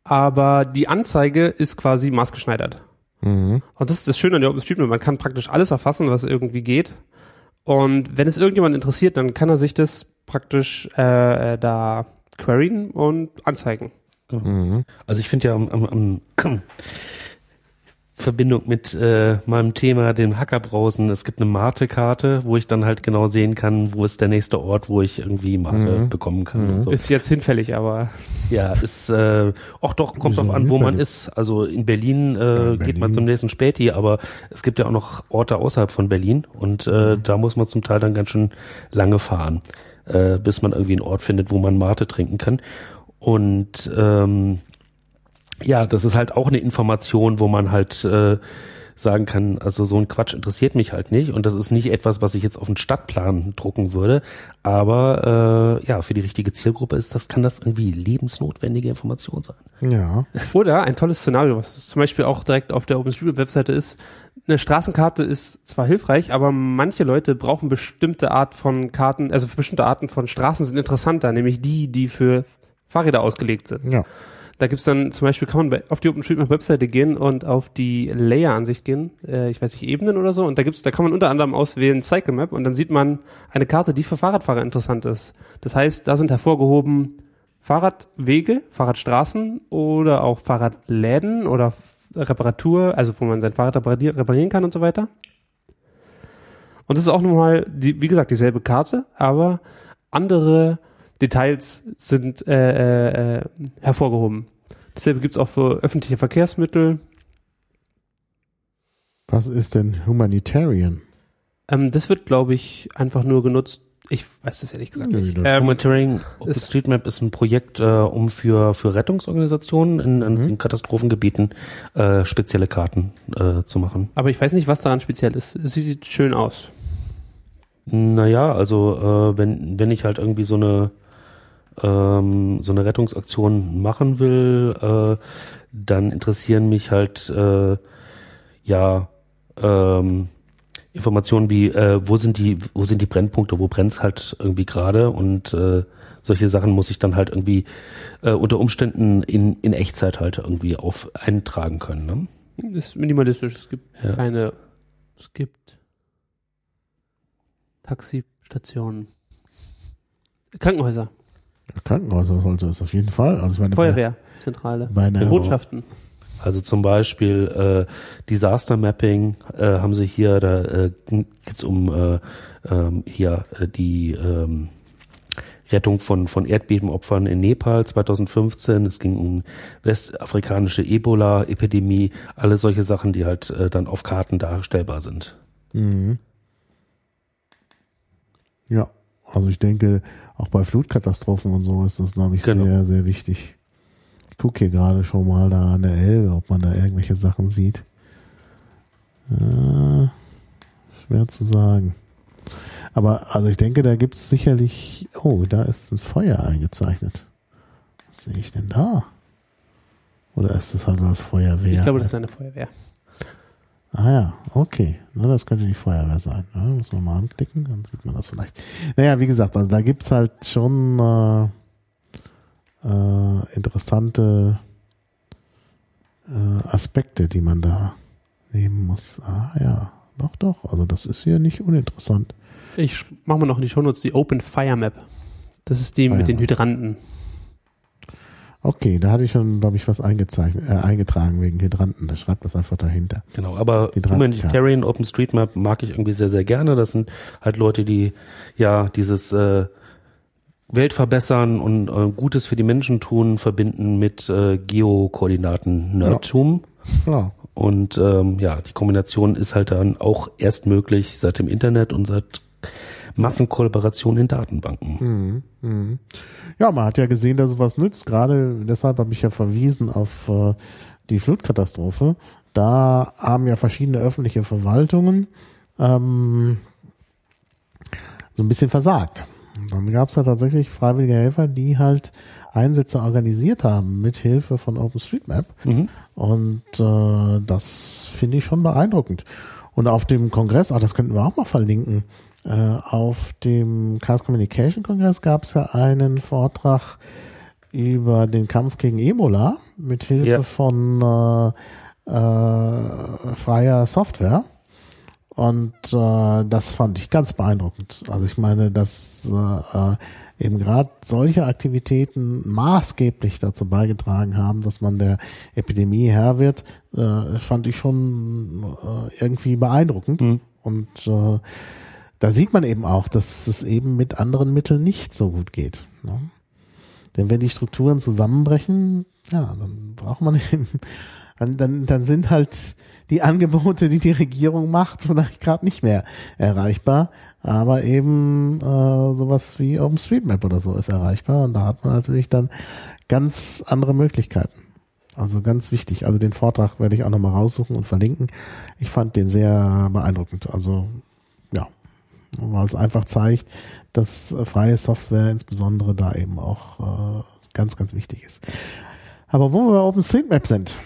aber die Anzeige ist quasi maßgeschneidert. Mhm. Und das ist das Schöne an der OpenStreetMap. Man kann praktisch alles erfassen, was irgendwie geht. Und wenn es irgendjemand interessiert, dann kann er sich das praktisch äh, äh, da queryen und anzeigen. Mhm. Also ich finde ja am, am, am Verbindung mit äh, meinem Thema, dem Hackerbrausen, es gibt eine Mate-Karte, wo ich dann halt genau sehen kann, wo ist der nächste Ort, wo ich irgendwie Mate Mhm. bekommen kann. Und so. Ist jetzt hinfällig, aber Ja, ist äh, auch doch kommt drauf an, wo man ist. Also in Berlin, äh, in geht man Berlin. zum nächsten Späti, aber es gibt ja auch noch Orte außerhalb von Berlin und äh, Mhm. da muss man zum Teil dann ganz schön lange fahren, äh, bis man irgendwie einen Ort findet, wo man Mate trinken kann. Und ähm, ja, das ist halt auch eine Information, wo man halt äh, sagen kann, also so ein Quatsch interessiert mich halt nicht und das ist nicht etwas, was ich jetzt auf den Stadtplan drucken würde, aber äh, ja, für die richtige Zielgruppe ist das, kann das irgendwie lebensnotwendige Information sein. Ja. Oder ein tolles Szenario, was zum Beispiel auch direkt auf der OpenStreetMap-Webseite ist, eine Straßenkarte ist zwar hilfreich, aber manche Leute brauchen bestimmte Art von Karten, also bestimmte Arten von Straßen sind interessanter, nämlich die, die für Fahrräder ausgelegt sind. Ja. Da gibt's dann zum Beispiel, kann man auf die OpenStreetMap-Webseite gehen und auf die Layer-Ansicht gehen, äh, ich weiß nicht, Ebenen oder so, und da gibt's, da kann man unter anderem auswählen Cycle Map und dann sieht man eine Karte, die für Fahrradfahrer interessant ist. Das heißt, da sind hervorgehoben Fahrradwege, Fahrradstraßen oder auch Fahrradläden oder Reparatur, also wo man sein Fahrrad reparier- reparieren kann und so weiter. Und das ist auch nochmal, die, wie gesagt, dieselbe Karte, aber andere Details sind äh, äh, hervorgehoben. Dasselbe gibt's auch für öffentliche Verkehrsmittel. Was ist denn Humanitarian? Ähm, das wird, glaube ich, einfach nur genutzt. Ich weiß es ehrlich gesagt nicht. Ähm, Humanitarian ist- OpenStreetMap ist ein Projekt, äh, um für, für Rettungsorganisationen in, in, in Katastrophengebieten äh, spezielle Karten äh, zu machen. aber ich weiß nicht, was daran speziell ist. Es sieht schön aus. Naja, also äh, wenn, wenn ich halt irgendwie so eine ähm, so eine Rettungsaktion machen will, äh, dann interessieren mich halt äh, ja ähm, Informationen wie äh, wo sind die wo sind die Brennpunkte, wo brennt's halt irgendwie gerade und äh, solche Sachen muss ich dann halt irgendwie äh, unter Umständen in, in Echtzeit halt irgendwie auf eintragen können. Ne? Ist minimalistisch. Es gibt Ja. keine. Es gibt Taxistationen. Krankenhäuser, Krankenhäuser sollte es auf jeden Fall. Also ich meine, Feuerwehrzentrale, bei einer, Botschaften. Also zum Beispiel äh, Disaster Mapping äh, haben sie hier, da äh, geht's um äh, ähm, hier äh, die ähm, Rettung von, von Erdbebenopfern in Nepal 2015. Es ging um westafrikanische Ebola-Epidemie, alle solche Sachen, die halt äh, dann auf Karten darstellbar sind. Mhm. Ja, also ich denke, auch bei Flutkatastrophen und so ist das, glaube ich, Genau. sehr, sehr wichtig. Ich gucke hier gerade schon mal da an der Elbe, ob man da irgendwelche Sachen sieht. Äh, schwer zu sagen. Aber also ich denke, da gibt es sicherlich. Oh, da ist ein Feuer eingezeichnet. Was sehe ich denn da? Oder ist das also das Feuerwehr? Ich glaube, das ist eine Feuerwehr. Ah ja, okay. Na, das könnte die Feuerwehr sein. Ja, muss man mal anklicken, dann sieht man das vielleicht. Naja, wie gesagt, also da gibt's halt schon äh, äh, interessante äh, Aspekte, die man da nehmen muss. Ah ja, doch, doch. Also das ist hier nicht uninteressant. Ich mache mal noch in die Shownotes die Open Fire Map. Das ist die Fire mit den Map. Okay, da hatte ich schon, glaube ich, was eingezeichnet, äh, eingetragen wegen Hydranten. Da schreibt das einfach dahinter. Genau, aber Die drei- Humanitarian OpenStreetMap mag ich irgendwie sehr, sehr gerne. Das sind halt Leute, die ja dieses äh, Welt verbessern und äh, Gutes für die Menschen tun, verbinden mit äh, Geokoordinaten-Nerdtum. Klar. Und ähm, ja, die Kombination ist halt dann auch erst möglich seit dem Internet und seit Massenkollaboration in Datenbanken. Mhm. Mhm. Ja, man hat ja gesehen, dass es was nützt. Gerade deshalb habe ich ja verwiesen auf äh, die Flutkatastrophe. Da haben ja verschiedene öffentliche Verwaltungen ähm, so ein bisschen versagt. Dann gab es ja tatsächlich freiwillige Helfer, die halt Einsätze organisiert haben mit Hilfe von OpenStreetMap. Mhm. Und äh, das finde ich schon beeindruckend. Und auf dem Kongress, ach, das könnten wir auch mal verlinken, auf dem Chaos Communication Kongress gab es ja einen Vortrag über den Kampf gegen Ebola mit Hilfe Ja. von äh, äh, freier Software. Und äh, das fand ich ganz beeindruckend. Also ich meine, dass äh, äh, eben gerade solche Aktivitäten maßgeblich dazu beigetragen haben, dass man der Epidemie Herr wird, äh, fand ich schon äh, irgendwie beeindruckend. Mhm. Und äh, da sieht man eben auch, dass es eben mit anderen Mitteln nicht so gut geht. Ne? Denn wenn die Strukturen zusammenbrechen, ja, dann braucht man eben, dann, dann, dann sind halt die Angebote, die die Regierung macht, vielleicht gerade nicht mehr erreichbar. Aber eben äh, sowas wie OpenStreetMap oder so ist erreichbar und da hat man natürlich dann ganz andere Möglichkeiten. Also ganz wichtig. Also den Vortrag werde ich auch nochmal raussuchen und verlinken. Ich fand den sehr beeindruckend. Also ja, weil es einfach zeigt, dass äh, freie Software insbesondere da eben auch äh, ganz, ganz wichtig ist. Aber wo wir bei OpenStreetMap sind,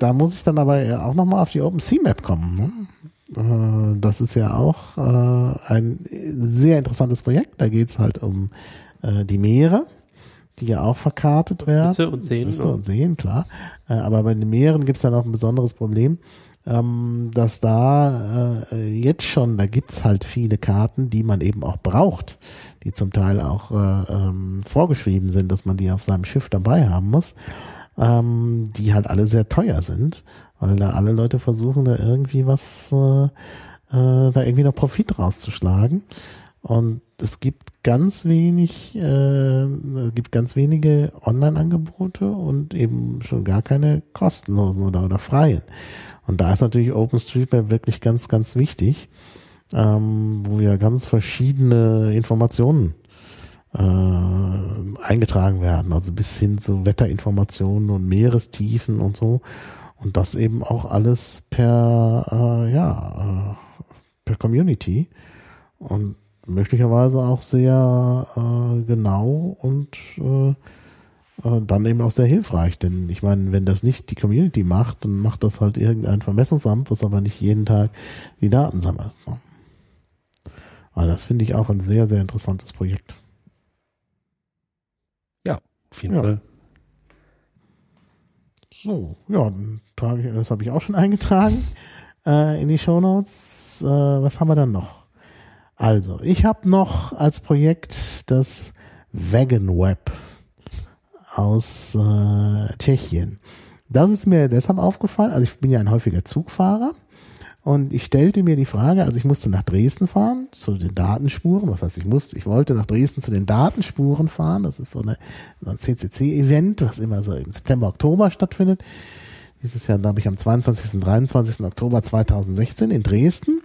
da muss ich dann aber auch nochmal auf die OpenCMap kommen. Ne? Äh, das ist ja auch äh, ein sehr interessantes Projekt. Da geht es halt um äh, die Meere, die ja auch verkartet werden. Flüsse und Seen. Flüsse und Seen, klar. Äh, aber bei den Meeren gibt es ja noch ein besonderes Problem, ähm, dass da äh, jetzt schon, da gibt's halt viele Karten, die man eben auch braucht, die zum Teil auch äh, ähm, vorgeschrieben sind, dass man die auf seinem Schiff dabei haben muss, ähm, die halt alle sehr teuer sind, weil da alle Leute versuchen, da irgendwie was, äh, äh, da irgendwie noch Profit rauszuschlagen. Und es gibt ganz wenig, äh, es gibt ganz wenige Online-Angebote und eben schon gar keine kostenlosen oder, oder freien. Und da ist natürlich OpenStreetMap wirklich ganz, ganz wichtig, ähm, wo ja ganz verschiedene Informationen äh, eingetragen werden, also bis hin zu Wetterinformationen und Meerestiefen und so. Und das eben auch alles per, äh, ja, äh, per Community und möglicherweise auch sehr äh, genau und äh, dann eben auch sehr hilfreich. Denn ich meine, wenn das nicht die Community macht, dann macht das halt irgendein Vermessungsamt, was aber nicht jeden Tag die Daten sammelt. Ne? Aber das finde ich auch ein sehr, sehr interessantes Projekt. Ja, auf jeden Ja. Fall. So, ja, dann trage ich, das habe ich auch schon eingetragen äh, in die Shownotes. Äh, was haben wir dann noch? Also, ich habe noch als Projekt das Vegan Web aus äh, Tschechien. Das ist mir deshalb aufgefallen, also ich bin ja ein häufiger Zugfahrer und ich stellte mir die Frage, also ich musste nach Dresden fahren, zu den Datenspuren, was heißt ich musste, ich wollte nach Dresden zu den Datenspuren fahren, das ist so, eine, so ein CCC-Event, was immer so im September, Oktober stattfindet. Dieses Jahr, glaube ich, am 22. und 23. Oktober 2016 in Dresden.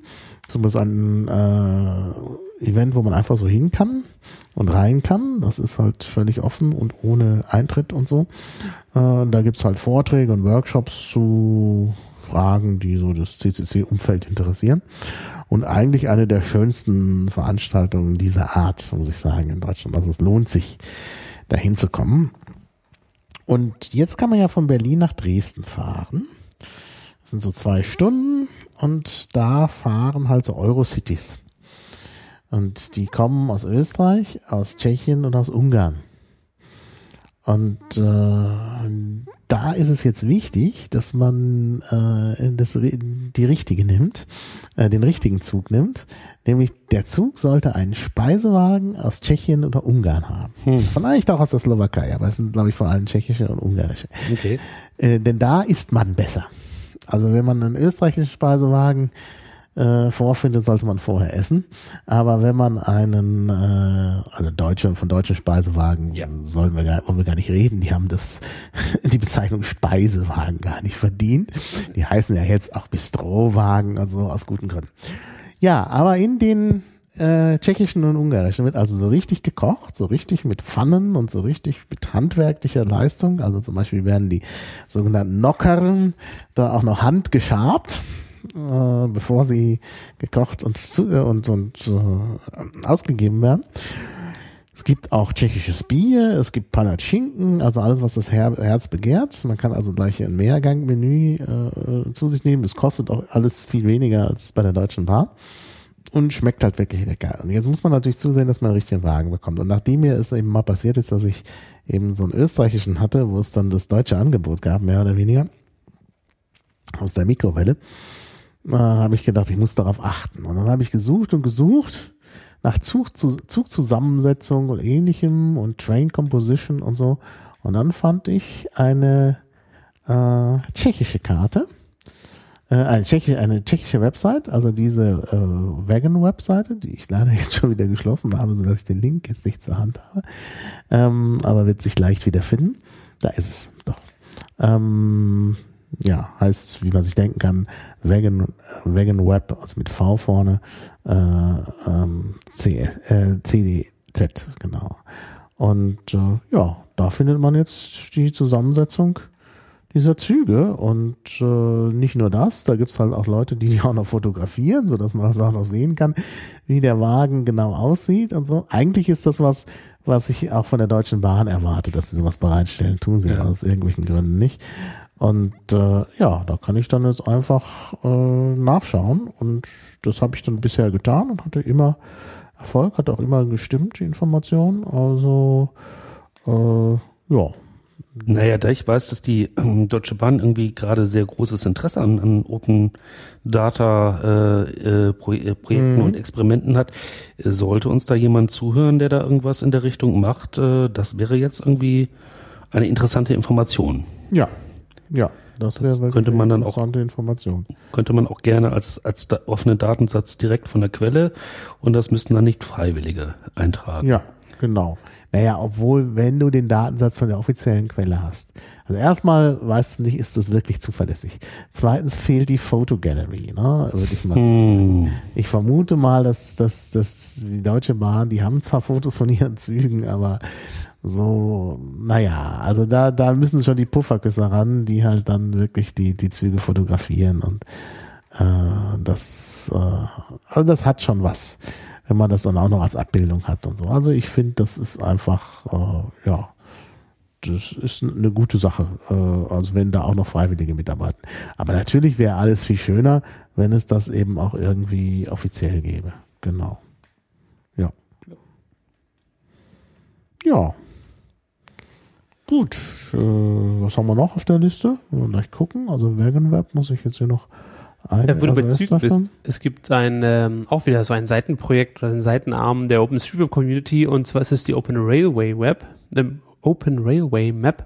So ist ein äh, Event, wo man einfach so hin kann und rein kann. Das ist halt völlig offen und ohne Eintritt und so. Äh, da gibt's halt Vorträge und Workshops zu Fragen, die so das CCC-Umfeld interessieren. Und eigentlich eine der schönsten Veranstaltungen dieser Art, muss ich sagen, in Deutschland. Also es lohnt sich, dahin zu kommen. Und jetzt kann man ja von Berlin nach Dresden fahren. Das sind so zwei Stunden und da fahren halt so Eurocities. Und die kommen aus Österreich, aus Tschechien und aus Ungarn. Und äh, da ist es jetzt wichtig, dass man äh, das, die richtige nimmt, äh, den richtigen Zug nimmt. Nämlich der Zug sollte einen Speisewagen aus Tschechien oder Ungarn haben. Vielleicht auch aus der Slowakei, aber es sind, glaube ich, vor allem tschechische und ungarische. Okay. Äh, denn da isst man besser. Also wenn man einen österreichischen Speisewagen äh, vorfindet, sollte man vorher essen. Aber wenn man einen, äh, also deutsche von deutschen Speisewagen, Ja. sollen wir gar, wollen wir gar nicht reden. Die haben das, die Bezeichnung Speisewagen gar nicht verdient. Die heißen ja jetzt auch Bistrowagen, also aus guten Gründen. Ja, aber in den äh, tschechischen und ungarischen wird also so richtig gekocht, so richtig mit Pfannen und so richtig mit handwerklicher Leistung. Also zum Beispiel werden die sogenannten Nockern da auch noch handgeschabt, äh, bevor sie gekocht und, zu, äh, und, und äh, ausgegeben werden. Es gibt auch tschechisches Bier, es gibt Palatschinken, also alles, was das Her Herz begehrt. Man kann also gleich ein Mehrgangmenü äh, zu sich nehmen. Das kostet auch alles viel weniger als bei der Deutschen Bahn und schmeckt halt wirklich lecker. Und jetzt muss man natürlich zusehen, dass man einen richtigen Wagen bekommt. Und nachdem mir es eben mal passiert ist, dass ich eben so einen österreichischen hatte, wo es dann das deutsche Angebot gab, mehr oder weniger, aus der Mikrowelle, äh, habe ich gedacht, ich muss darauf achten. Und dann habe ich gesucht und gesucht nach Zug, Zugzusammensetzung und ähnlichem und Train Composition und so. Und dann fand ich eine äh, tschechische Karte, äh, eine, tschechische, eine tschechische Website, also diese äh, Wagon-Webseite, die ich leider jetzt schon wieder geschlossen habe, sodass ich den Link jetzt nicht zur Hand habe, ähm, aber wird sich leicht wieder finden. Da ist es doch. Ähm, ja, heißt, wie man sich denken kann, Vegan, Vegan Web, also mit V vorne, äh, ähm, C, äh, CDZ, genau. Und äh, ja, da findet man jetzt die Zusammensetzung dieser Züge und äh, nicht nur das, da gibt's halt auch Leute, die die auch noch fotografieren, so dass man das auch noch sehen kann, wie der Wagen genau aussieht und so. Eigentlich ist das was, was ich auch von der Deutschen Bahn erwarte, dass sie sowas bereitstellen, tun sie Ja. aus irgendwelchen Gründen nicht. Und äh, ja, da kann ich dann jetzt einfach äh, nachschauen und das habe ich dann bisher getan und hatte immer Erfolg, hat auch immer gestimmt, die Information. Also äh, ja, Naja, da ich weiß, dass die ähm, Deutsche Bahn irgendwie gerade sehr großes Interesse an, an Open Data äh, äh, Pro äh, Projekten Mhm. und Experimenten hat, äh, sollte uns da jemand zuhören, der da irgendwas in der Richtung macht, das wäre jetzt irgendwie eine interessante Information. ja, ja, das wäre wirklich könnte man dann auch- interessante Information. Könnte man auch gerne als, als da offenen Datensatz direkt von der Quelle und das müssten dann nicht Freiwillige eintragen. Ja, genau. Naja, obwohl, wenn du den Datensatz von der offiziellen Quelle hast. Also erstmal weißt du nicht, ist das wirklich zuverlässig. Zweitens fehlt die Photo Gallery, ne? Würde ich mal. Hm. Ich vermute mal, dass, dass, dass die Deutsche Bahn, die haben zwar Fotos von ihren Zügen, aber so, naja, also da, da müssen schon die Pufferküsse ran, die halt dann wirklich die, die Züge fotografieren und äh, das, äh, also das hat schon was, wenn man das dann auch noch als Abbildung hat und so. Also ich finde, das ist einfach, äh, ja, das ist eine gute Sache, äh, also wenn da auch noch Freiwillige mitarbeiten. Aber natürlich wäre alles viel schöner, wenn es das eben auch irgendwie offiziell gäbe. Genau. Ja. Ja. Gut. Äh, was haben wir noch auf der Liste? Mal gleich gucken. Also Wagon-Web muss ich jetzt hier noch ein. Ja, wo du bei das bist, es gibt ein, ähm, auch wieder so ein Seitenprojekt oder ein Seitenarm der OpenStreetMap Community und zwar ist es die Open Railway Web, ähm, Open Railway Map.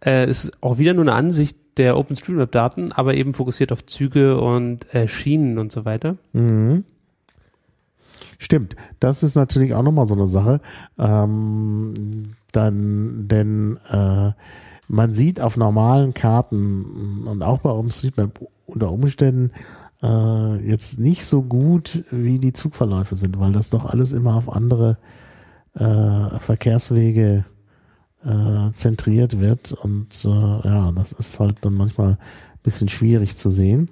Äh, es ist auch wieder nur eine Ansicht der OpenStreetMap Daten, aber eben fokussiert auf Züge und äh, Schienen und so weiter. Mhm. Stimmt, das ist natürlich auch nochmal so eine Sache. Ähm, dann, denn äh, man sieht auf normalen Karten und auch bei OpenStreetMap unter Umständen äh, jetzt nicht so gut, wie die Zugverläufe sind, weil das doch alles immer auf andere äh, Verkehrswege äh, zentriert wird und äh, ja, das ist halt dann manchmal ein bisschen schwierig zu sehen.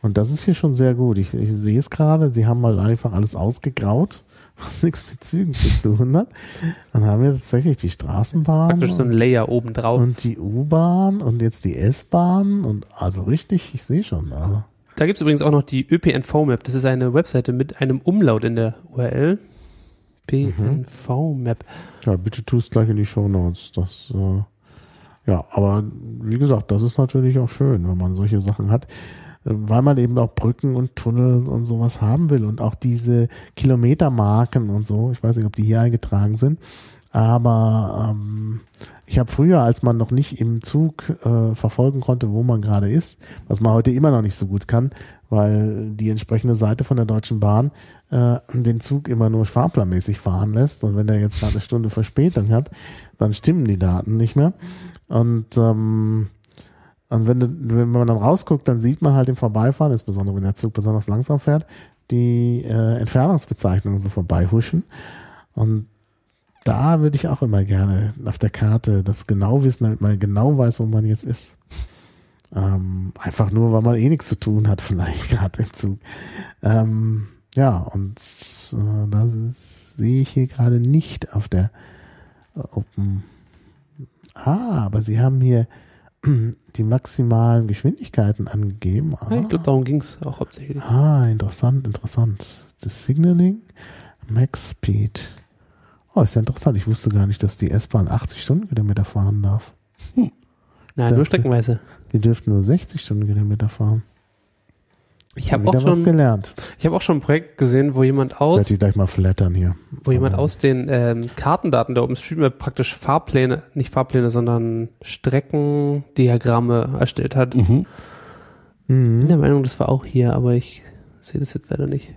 Und das ist hier schon sehr gut. Ich, ich sehe es gerade, sie haben mal einfach alles ausgegraut, was nichts mit Zügen zu tun hat. Dann haben wir tatsächlich die Straßenbahn Praktisch so ein Layer oben drauf. und die U-Bahn und jetzt die S-Bahn und also richtig, ich sehe schon. Also. Da gibt es übrigens auch noch die ÖPNV-Map. Das ist eine Webseite mit einem Umlaut in der URL. PNV-Map. Ja, bitte tu es gleich in die Show Notes. Das, äh, ja, aber wie gesagt, das ist natürlich auch schön, wenn man solche Sachen hat, weil man eben auch Brücken und Tunnel und sowas haben will und auch diese Kilometermarken und so. Ich weiß nicht, ob die hier eingetragen sind, aber ähm, ich habe früher, als man noch nicht im Zug äh, verfolgen konnte, wo man gerade ist, was man heute immer noch nicht so gut kann, weil die entsprechende Seite von der Deutschen Bahn äh, den Zug immer nur fahrplanmäßig fahren lässt und wenn der jetzt gerade eine Stunde Verspätung hat, dann stimmen die Daten nicht mehr. Und ähm, und wenn, du, wenn man dann rausguckt, dann sieht man halt im Vorbeifahren, insbesondere wenn der Zug besonders langsam fährt, die äh, Entfernungsbezeichnungen so vorbeihuschen. Und da würde ich auch immer gerne auf der Karte das genau wissen, damit man genau weiß, wo man jetzt ist. Ähm, einfach nur, weil man eh nichts zu tun hat, vielleicht gerade im Zug. Ähm, ja, und äh, das sehe ich hier gerade nicht auf der Open. Ah, aber sie haben hier die maximalen Geschwindigkeiten angegeben. Ah, Ja, ich glaube, darum ging es auch hauptsächlich. ah, interessant, interessant. Das Signaling, Max Speed. Oh, ist ja interessant. Ich wusste gar nicht, dass die S-Bahn 80 Stundenkilometer fahren darf. Nein, Ja. nur streckenweise. Die dürften nur 60 Stundenkilometer fahren. Ich habe auch schon, gelernt. ich habe auch schon ein Projekt gesehen, wo jemand Ich aus, werde die gleich mal flattern hier. wo jemand aus den ähm, Kartendaten der OpenStreetMap praktisch Fahrpläne, nicht Fahrpläne, sondern Streckendiagramme erstellt hat. Ich Mhm. bin Mhm. der Meinung, das war auch hier, aber ich sehe das jetzt leider nicht.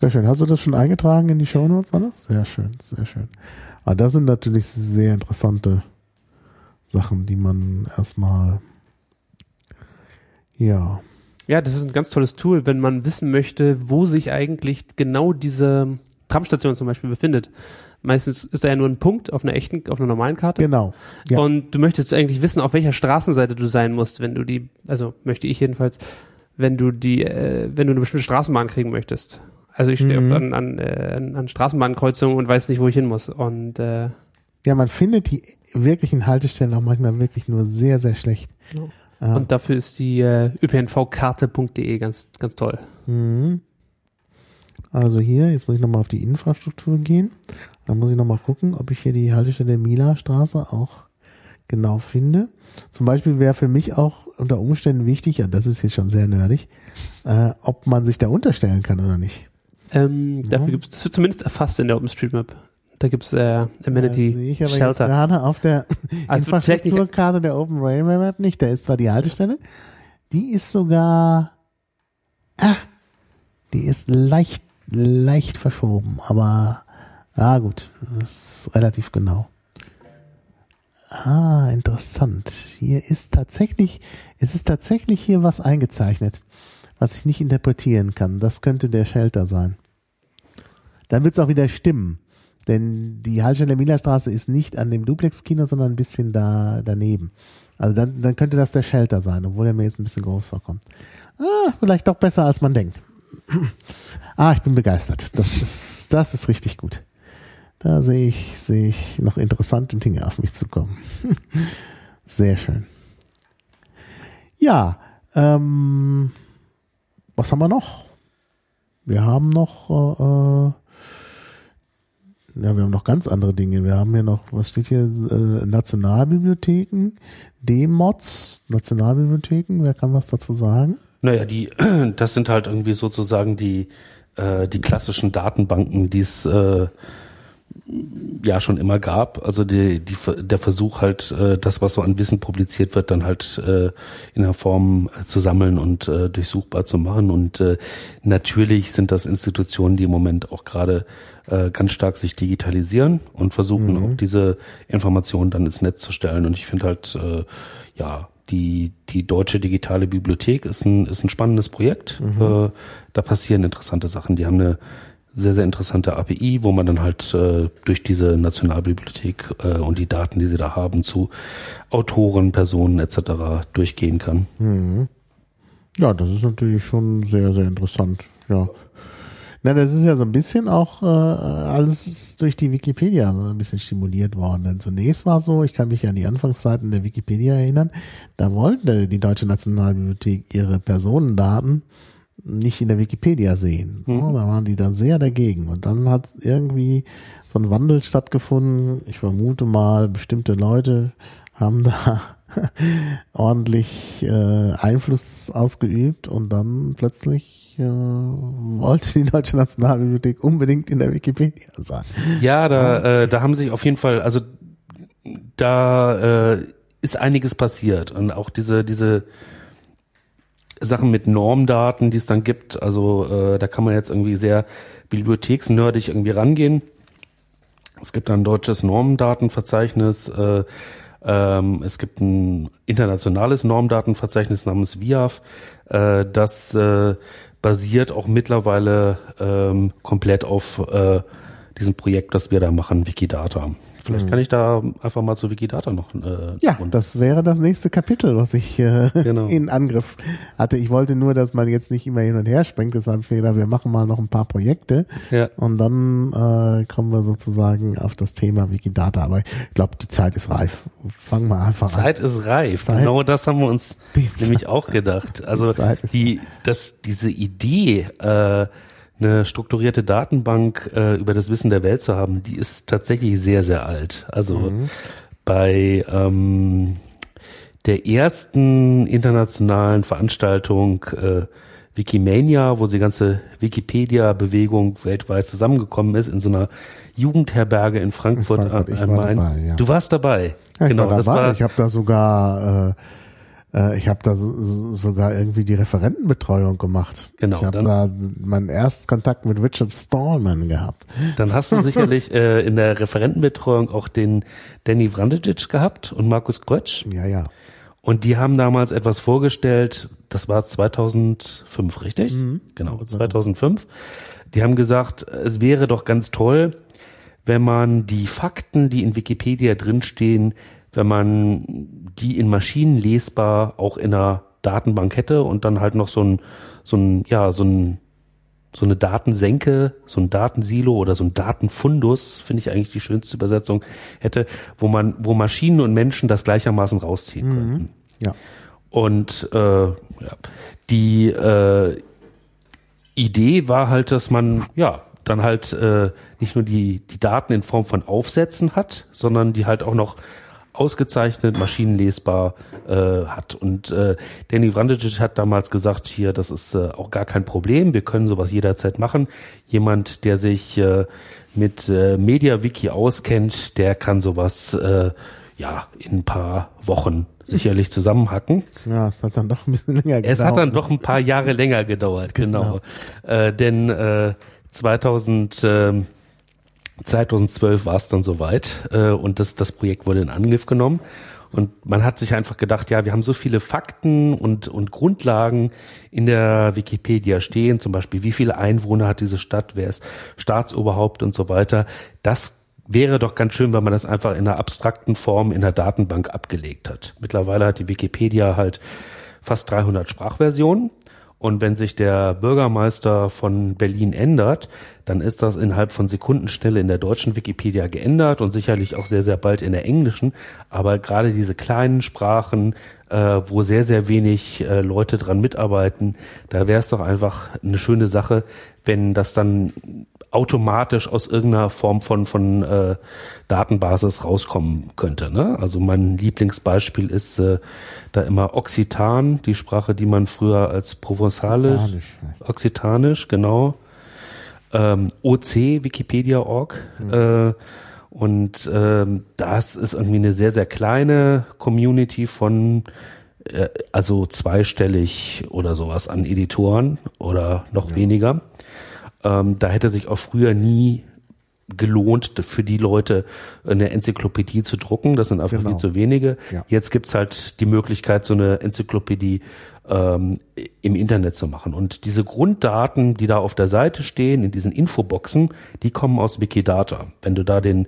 Sehr schön. Hast du das schon eingetragen in die Shownotes alles? Sehr schön, sehr schön. Aber das sind natürlich sehr interessante Sachen, die man erstmal ja. Ja, das ist ein ganz tolles Tool, wenn man wissen möchte, wo sich eigentlich genau diese Tramstation zum Beispiel befindet. Meistens ist da ja nur ein Punkt auf einer echten, auf einer normalen Karte. Genau. Ja. Und du möchtest eigentlich wissen, auf welcher Straßenseite du sein musst, wenn du die, also möchte ich jedenfalls, wenn du die, äh, wenn du eine bestimmte Straßenbahn kriegen möchtest. Also ich stehe Mhm. an, an, äh, an Straßenbahnkreuzungen und weiß nicht, wo ich hin muss. Und äh, Ja, man findet die wirklichen Haltestellen auch manchmal wirklich nur sehr, sehr schlecht. Ja. Ja. Und dafür ist die äh, ÖPNVkarte.de ganz, ganz toll. Mhm. Also hier, jetzt muss ich nochmal auf die Infrastruktur gehen. Dann muss ich nochmal gucken, ob ich hier die Haltestelle Mila Straße auch genau finde. Zum Beispiel wäre für mich auch unter Umständen wichtig, ja, das ist jetzt schon sehr nerdig, äh, ob man sich da unterstellen kann oder nicht. Ähm, dafür Ja. gibt's, das wird zumindest erfasst in der OpenStreetMap. Da gibt's äh, Amenity Äh, sehe ich aber Shelter. gerade auf der Also Infrastrukturkarte der Open Railway Map nicht. Da ist zwar die Haltestelle, die ist sogar, ah, die ist leicht, leicht verschoben, aber, ja gut, das ist relativ genau. Ah, interessant. Hier ist tatsächlich, es ist tatsächlich hier was eingezeichnet, was ich nicht interpretieren kann. Das könnte der Shelter sein. Dann wird es auch wieder stimmen. Denn die Hallsteiner Millerstraße ist nicht an dem Duplex-Kino, sondern ein bisschen da daneben. Also dann, dann könnte das der Shelter sein, obwohl er mir jetzt ein bisschen groß vorkommt. Ah, vielleicht doch besser, als man denkt. Ah, ich bin begeistert. Das ist, das ist richtig gut. Da sehe ich, sehe ich noch interessante Dinge auf mich zukommen. Sehr schön. Ja, ähm, was haben wir noch? Wir haben noch, äh, äh, ja, wir haben noch ganz andere Dinge. Wir haben hier noch, was steht hier? Äh, Nationalbibliotheken, D-Mods, Nationalbibliotheken. Wer kann was dazu sagen? Naja, die, das sind halt irgendwie sozusagen die, äh, die klassischen Datenbanken, die es äh, ja schon immer gab. Also die, die, der Versuch halt, äh, das, was so an Wissen publiziert wird, dann halt äh, in der Form äh, zu sammeln und durchsuchbar zu machen. Und natürlich sind das Institutionen, die im Moment auch gerade ganz stark sich digitalisieren und versuchen auch diese Informationen dann ins Netz zu stellen. Und ich finde halt, ja, die, die Deutsche Digitale Bibliothek ist ein, ist ein spannendes Projekt. Äh, da passieren interessante Sachen. Die haben eine sehr, sehr interessante API, wo man dann halt äh, durch diese Nationalbibliothek äh, und die Daten, die sie da haben, zu Autoren, Personen etc. durchgehen kann. Ja, das ist natürlich schon sehr, sehr interessant. Ja. Na, das ist ja so ein bisschen auch äh, alles durch die Wikipedia so ein bisschen stimuliert worden. Denn zunächst war es so, ich kann mich an die Anfangszeiten der Wikipedia erinnern, da wollte die Deutsche Nationalbibliothek ihre Personendaten nicht in der Wikipedia sehen. Ja, da waren die dann sehr dagegen. Und dann hat irgendwie so ein Wandel stattgefunden. Ich vermute mal, bestimmte Leute haben da ordentlich äh, Einfluss ausgeübt und dann plötzlich äh, wollte die Deutsche Nationalbibliothek unbedingt in der Wikipedia sein. Ja, da, äh, da haben sich auf jeden Fall, also da äh, ist einiges passiert und auch diese, diese Sachen mit Normdaten, die es dann gibt, also äh, da kann man jetzt irgendwie sehr bibliotheksnerdig irgendwie rangehen. Es gibt ein deutsches Normdatenverzeichnis, äh, ähm, es gibt ein internationales Normdatenverzeichnis namens VIAF, äh, das äh, basiert auch mittlerweile ähm, komplett auf äh, diesem Projekt, das wir da machen, Wikidata. Vielleicht kann ich da einfach mal zu Wikidata noch. Äh, Ja, und das wäre das nächste Kapitel, was ich äh, Genau. in Angriff hatte. Ich wollte nur, dass man jetzt nicht immer hin und her springt, deshalb habe ich gedacht, wir machen mal noch ein paar Projekte Ja. und dann äh, kommen wir sozusagen auf das Thema Wikidata. Aber ich glaube, die Zeit ist reif. Fangen wir einfach an. Zeit ist reif. Zeit- Genau das haben wir uns Die nämlich auch gedacht. Also Zeit ist die, das, diese Idee, äh, eine strukturierte Datenbank äh, über das Wissen der Welt zu haben, die ist tatsächlich sehr, sehr alt. Also Mhm. bei ähm, der ersten internationalen Veranstaltung äh, Wikimania, wo die ganze Wikipedia-Bewegung weltweit zusammengekommen ist, in so einer Jugendherberge in Frankfurt, Frankfurt, ich am war Main. dabei, ja. Du warst dabei. Ja, ich genau, war das dabei. war ich habe da sogar, äh, äh, ich habe da so, so- sogar irgendwie die Referentenbetreuung gemacht. Genau, Ich habe da meinen Erstkontakt mit Richard Stallman gehabt. Dann hast du sicherlich äh, in der Referentenbetreuung auch den Danny Vrandicic gehabt und Markus Krötsch. Ja, ja. Und die haben damals etwas vorgestellt, das war 2005, richtig? Genau, 2005. Die haben gesagt, es wäre doch ganz toll, wenn man die Fakten, die in Wikipedia drinstehen, wenn man die in Maschinen lesbar auch in einer Datenbank hätte und dann halt noch so ein, so ein, ja, so ein, so eine Datensenke, so ein Datensilo oder so ein Datenfundus, finde ich eigentlich die schönste Übersetzung, hätte, wo man, wo Maschinen und Menschen das gleichermaßen rausziehen könnten. Ja. Und äh, ja, die äh, Idee war halt, dass man ja dann halt äh, nicht nur die, die Daten in Form von Aufsätzen hat, sondern die halt auch noch ausgezeichnet, maschinenlesbar äh, hat. Und äh, Danny Vrandicic hat damals gesagt, hier, das ist äh, auch gar kein Problem, wir können sowas jederzeit machen. Jemand, der sich äh, mit äh, MediaWiki auskennt, der kann sowas äh, ja in ein paar Wochen sicherlich zusammenhacken. Ja, es hat dann doch ein bisschen länger gedauert. Es hat dann doch ein paar Jahre länger gedauert, genau. Äh, denn äh, 2000, äh, 2012 war es dann soweit äh, und das, das Projekt wurde in Angriff genommen. Und man hat sich einfach gedacht, ja, wir haben so viele Fakten und, und Grundlagen in der Wikipedia stehen, zum Beispiel, wie viele Einwohner hat diese Stadt, wer ist Staatsoberhaupt und so weiter. Das wäre doch ganz schön, wenn man das einfach in einer abstrakten Form in der Datenbank abgelegt hat. Mittlerweile hat die Wikipedia halt fast 300 Sprachversionen. Und wenn sich der Bürgermeister von Berlin ändert, dann ist das innerhalb von Sekundenschnelle in der deutschen Wikipedia geändert und sicherlich auch sehr, sehr bald in der englischen. Aber gerade diese kleinen Sprachen, äh, wo sehr, sehr wenig äh, Leute dran mitarbeiten, da wäre es doch einfach eine schöne Sache, wenn das dann automatisch aus irgendeiner Form von, von äh, Datenbasis rauskommen könnte. Ne? Also mein Lieblingsbeispiel ist äh, da immer Occitan, die Sprache, die man früher als Provenzalisch, Occidanisch heißt. Occidanisch, genau, ähm, OC, Wikipedia.org. Mhm. Äh, und ähm, das ist irgendwie eine sehr, sehr kleine Community von äh, also zweistellig oder sowas an Editoren oder noch weniger. Ähm, da hätte sich auch früher nie gelohnt, für die Leute eine Enzyklopädie zu drucken. Das sind einfach Genau. viel zu wenige. Ja. Jetzt gibt's halt die Möglichkeit, so eine Enzyklopädie ähm, im Internet zu machen. Und diese Grunddaten, die da auf der Seite stehen, in diesen Infoboxen, die kommen aus Wikidata. Wenn du da den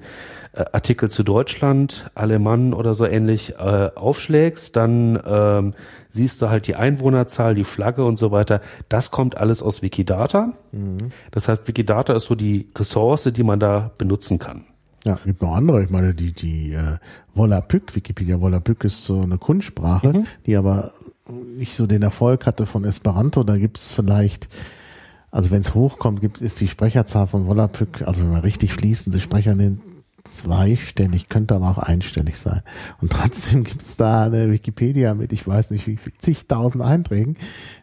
äh, Artikel zu Deutschland, Alemann oder so ähnlich äh, aufschlägst, dann ähm, siehst du halt die Einwohnerzahl, die Flagge und so weiter. Das kommt alles aus Wikidata. Das heißt, Wikidata ist so die Ressource, die man da benutzen kann. Ja, gibt noch andere. Ich meine, die, die äh, Volapük, Wikipedia Volapük ist so eine Kunstsprache, die aber nicht so den Erfolg hatte von Esperanto. Da gibt's vielleicht, also wenn es hochkommt, gibt ist die Sprecherzahl von Volapük, also wenn man richtig fließende Sprecher nimmt, zweistellig, könnte aber auch einstellig sein. Und trotzdem gibt's da eine Wikipedia mit, ich weiß nicht wie viel, zigtausend Einträgen,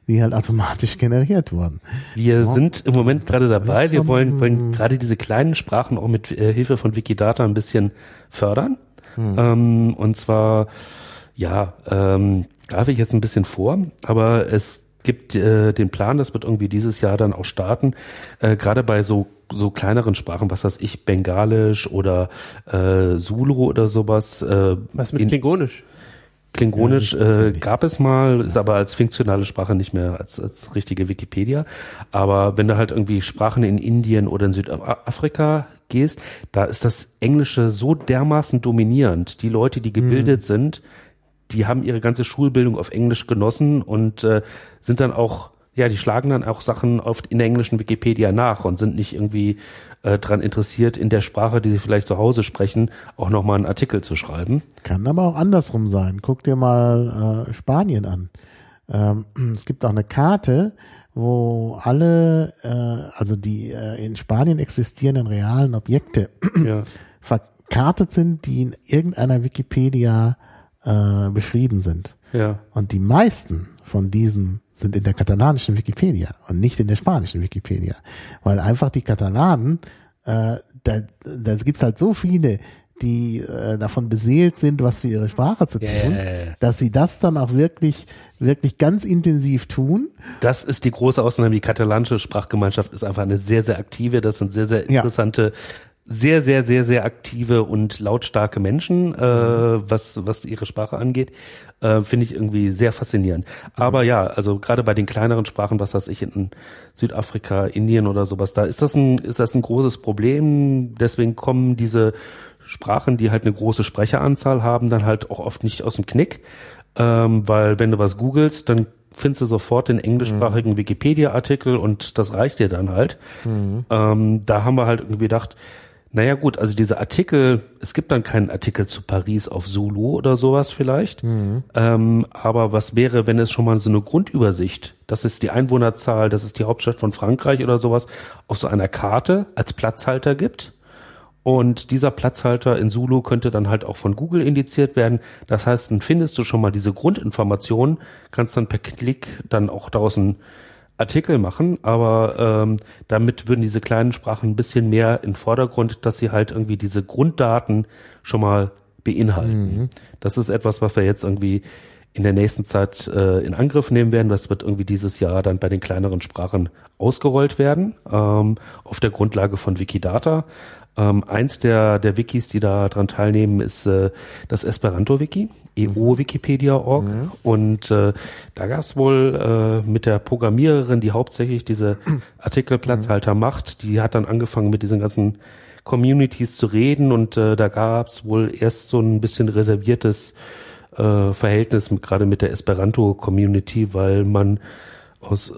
die halt automatisch generiert wurden. Wir sind im Moment gerade dabei. Wir wollen, wollen gerade diese kleinen Sprachen auch mit äh, Hilfe von Wikidata ein bisschen fördern. Ähm, und zwar, ja, ähm, greife ich jetzt ein bisschen vor, aber es gibt äh, den Plan, das wird irgendwie dieses Jahr dann auch starten, äh, gerade bei so so kleineren Sprachen, was weiß ich, Bengalisch oder äh, Zulu oder sowas. Äh, Was mit in- Klingonisch? Klingonisch äh, gab es mal, ist aber als funktionale Sprache nicht mehr als, als richtige Wikipedia. Aber wenn du halt irgendwie Sprachen in Indien oder in Südafrika gehst, da ist das Englische so dermaßen dominierend. Die Leute, die gebildet sind, die haben ihre ganze Schulbildung auf Englisch genossen und äh, sind dann auch, ja, die schlagen dann auch Sachen oft in der englischen Wikipedia nach und sind nicht irgendwie äh, dran interessiert, in der Sprache, die sie vielleicht zu Hause sprechen, auch nochmal einen Artikel zu schreiben. Kann aber auch andersrum sein. Guck dir mal äh, Spanien an. Ähm, es gibt auch eine Karte, wo alle, äh, also die äh, in Spanien existierenden realen Objekte Ja. verkartet sind, die in irgendeiner Wikipedia äh, beschrieben sind. Ja. Und die meisten von diesen sind in der katalanischen Wikipedia und nicht in der spanischen Wikipedia. Weil einfach die Katalanen, äh, da, da gibt's halt so viele, die äh, davon beseelt sind, was für ihre Sprache zu tun, ja. dass sie das dann auch wirklich, wirklich ganz intensiv tun. Das ist die große Ausnahme. Die katalanische Sprachgemeinschaft ist einfach eine sehr, sehr aktive. Das sind sehr, sehr Ja. Sehr, sehr, sehr, sehr aktive und lautstarke Menschen, äh, was, was ihre Sprache angeht. Äh, Finde ich irgendwie sehr faszinierend. Aber ja, also gerade bei den kleineren Sprachen, was weiß ich, in Südafrika, Indien oder sowas, da ist das ein, ist das ein großes Problem. Deswegen kommen diese Sprachen, die halt eine große Sprecheranzahl haben, dann halt auch oft nicht aus dem Knick. Ähm, weil wenn du was googelst, dann findest du sofort den englischsprachigen Wikipedia-Artikel und das reicht dir dann halt. Ähm, da haben wir halt irgendwie gedacht, Naja gut, also diese Artikel, es gibt dann keinen Artikel zu Paris auf Zulu oder sowas vielleicht. Mhm. Ähm, aber was wäre, wenn es schon mal so eine Grundübersicht, das ist die Einwohnerzahl, das ist die Hauptstadt von Frankreich oder sowas, auf so einer Karte als Platzhalter gibt? Und dieser Platzhalter in Zulu könnte dann halt auch von Google indiziert werden. Das heißt, dann findest du schon mal diese Grundinformationen, kannst dann per Klick dann auch daraus einen Artikel machen, aber ähm, damit würden diese kleinen Sprachen ein bisschen mehr in den Vordergrund, dass sie halt irgendwie diese Grunddaten schon mal beinhalten. Das ist etwas, was wir jetzt irgendwie in der nächsten Zeit äh, in Angriff nehmen werden. Das wird irgendwie dieses Jahr dann bei den kleineren Sprachen ausgerollt werden, ähm, auf der Grundlage von Wikidata. Ähm, eins der, der Wikis, die da dran teilnehmen, ist äh, das Esperanto-Wiki, eo-wikipedia.org. Und äh, da gab es wohl äh, mit der Programmiererin, die hauptsächlich diese Artikelplatzhalter macht, die hat dann angefangen mit diesen ganzen Communities zu reden und äh, da gab es wohl erst so ein bisschen reserviertes äh, Verhältnis gerade mit der Esperanto-Community, weil man aus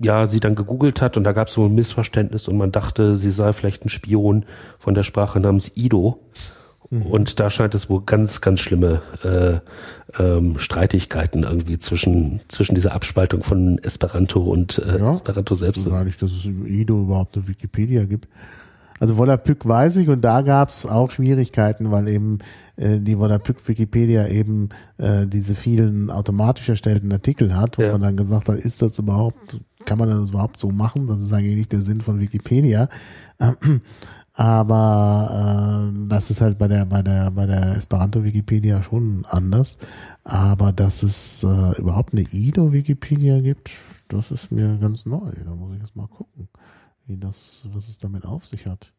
ja, sie dann gegoogelt hat und da gab es so ein Missverständnis und man dachte, sie sei vielleicht ein Spion von der Sprache namens Ido. Und da scheint es wohl ganz, ganz schlimme äh, ähm, Streitigkeiten irgendwie zwischen zwischen dieser Abspaltung von Esperanto und äh, Ja. Esperanto selbst. So gar nicht, dass es Ido überhaupt eine Wikipedia gibt. Also Volapük weiß ich und da gab es auch Schwierigkeiten, weil eben äh, die Volapük Wikipedia eben äh, diese vielen automatisch erstellten Artikel hat, wo Ja. man dann gesagt hat, ist das überhaupt, kann man das überhaupt so machen? Das ist eigentlich nicht der Sinn von Wikipedia. Aber äh, das ist halt bei der bei der bei der Esperanto Wikipedia schon anders. Aber dass es äh, überhaupt eine Ido Wikipedia gibt, das ist mir ganz neu. Da muss ich jetzt mal gucken, wie das was es damit auf sich hat.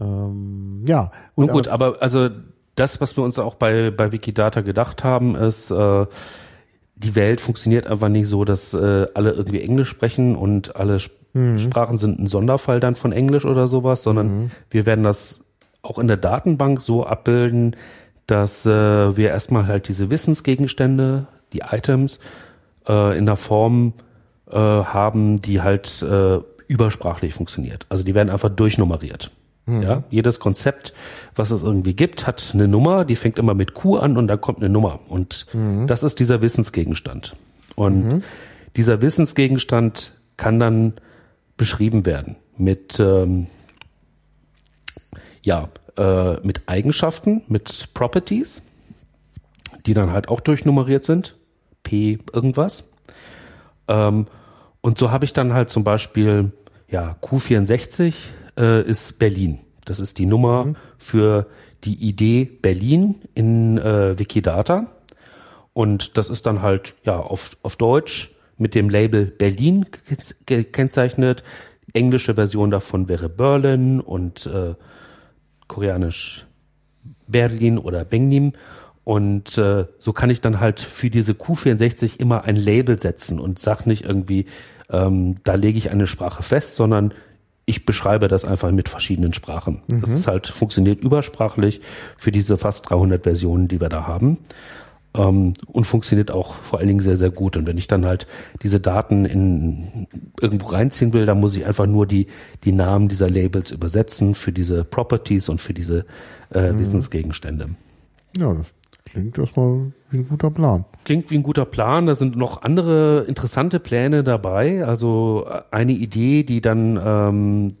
Ähm, ja, Nun gut, aber also das, was wir uns auch bei, bei Wikidata gedacht haben, ist, äh, die Welt funktioniert einfach nicht so, dass äh, alle irgendwie Englisch sprechen und alle Sp Sprachen sind ein Sonderfall dann von Englisch oder sowas, sondern wir werden das auch in der Datenbank so abbilden, dass äh, wir erstmal halt diese Wissensgegenstände, die Items, äh, in der Form äh, haben, die halt äh, übersprachlich funktioniert. Also die werden einfach durchnummeriert. Ja, jedes Konzept, was es irgendwie gibt, hat eine Nummer, die fängt immer mit Q an und dann kommt eine Nummer. Und das ist dieser Wissensgegenstand. Und dieser Wissensgegenstand kann dann beschrieben werden mit, ähm, ja, äh, mit Eigenschaften, mit Properties, die dann halt auch durchnummeriert sind. P irgendwas. Ähm, und so habe ich dann halt zum Beispiel, ja, Q64 äh, ist Berlin. Das ist die Nummer für die Idee Berlin in äh, Wikidata. Und das ist dann halt, ja, auf, auf Deutsch mit dem Label Berlin ge- gekennzeichnet. Englische Version davon wäre Berlin und äh, koreanisch Berlin oder Bengnim. Und äh, so kann ich dann halt für diese Q64 immer ein Label setzen und sag nicht irgendwie, ähm, da lege ich eine Sprache fest, sondern ich beschreibe das einfach mit verschiedenen Sprachen. Das ist halt funktioniert übersprachlich für diese fast 300 Versionen, die wir da haben. Ähm, und funktioniert auch vor allen Dingen sehr, sehr gut. Und wenn ich dann halt diese Daten in irgendwo reinziehen will, dann muss ich einfach nur die, die Namen dieser Labels übersetzen für diese Properties und für diese äh, Wissensgegenstände. ja, das klingt erstmal wie ein guter Plan. Klingt wie ein guter Plan. Da sind noch andere interessante Pläne dabei. Also äh, eine Idee, die dann ähm,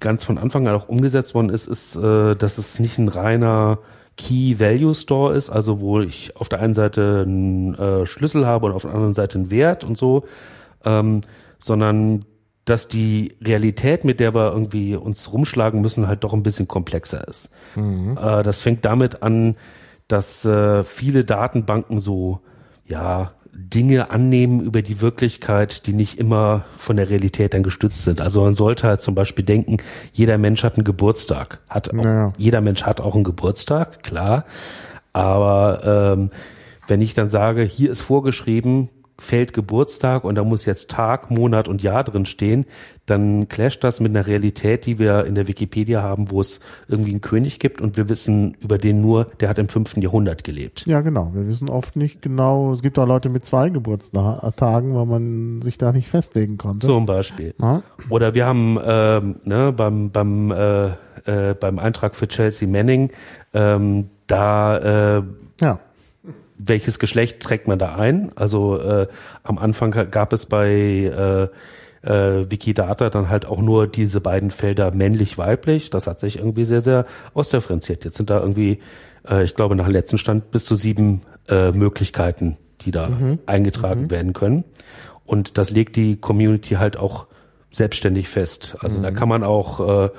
ganz von Anfang an auch umgesetzt worden ist, ist, äh, dass es nicht ein reiner Key Value Store ist, also wo ich auf der einen Seite einen äh, Schlüssel habe und auf der anderen Seite einen Wert und so, ähm, sondern dass die Realität, mit der wir irgendwie uns rumschlagen müssen, halt doch ein bisschen komplexer ist. Äh, das fängt damit an, dass äh, viele Datenbanken so ja Dinge annehmen über die Wirklichkeit, die nicht immer von der Realität dann gestützt sind. Also man sollte halt zum Beispiel denken, jeder Mensch hat einen Geburtstag. Hat auch, Ja. Jeder Mensch hat auch einen Geburtstag, klar. Aber ähm, wenn ich dann sage, hier ist vorgeschrieben, Feld Geburtstag und da muss jetzt Tag, Monat und Jahr drin stehen, dann clasht das mit einer Realität, die wir in der Wikipedia haben, wo es irgendwie einen König gibt und wir wissen über den nur, der hat im fünften Jahrhundert gelebt. Ja, genau. Wir wissen oft nicht genau, es gibt auch Leute mit zwei Geburtstagen, weil man sich da nicht festlegen konnte. Zum Beispiel. Ja. Oder wir haben ähm, ne, beim, beim, äh, äh, beim Eintrag für Chelsea Manning, ähm, da äh, Ja. Welches Geschlecht trägt man da ein? Also äh, am Anfang gab es bei äh, äh, Wikidata dann halt auch nur diese beiden Felder männlich-weiblich. Das hat sich irgendwie sehr, sehr ausdifferenziert. Jetzt sind da irgendwie, äh, ich glaube, nach dem letzten Stand bis zu sieben äh, Möglichkeiten, die da eingetragen werden können. Und das legt die Community halt auch selbstständig fest. Also da kann man auch äh,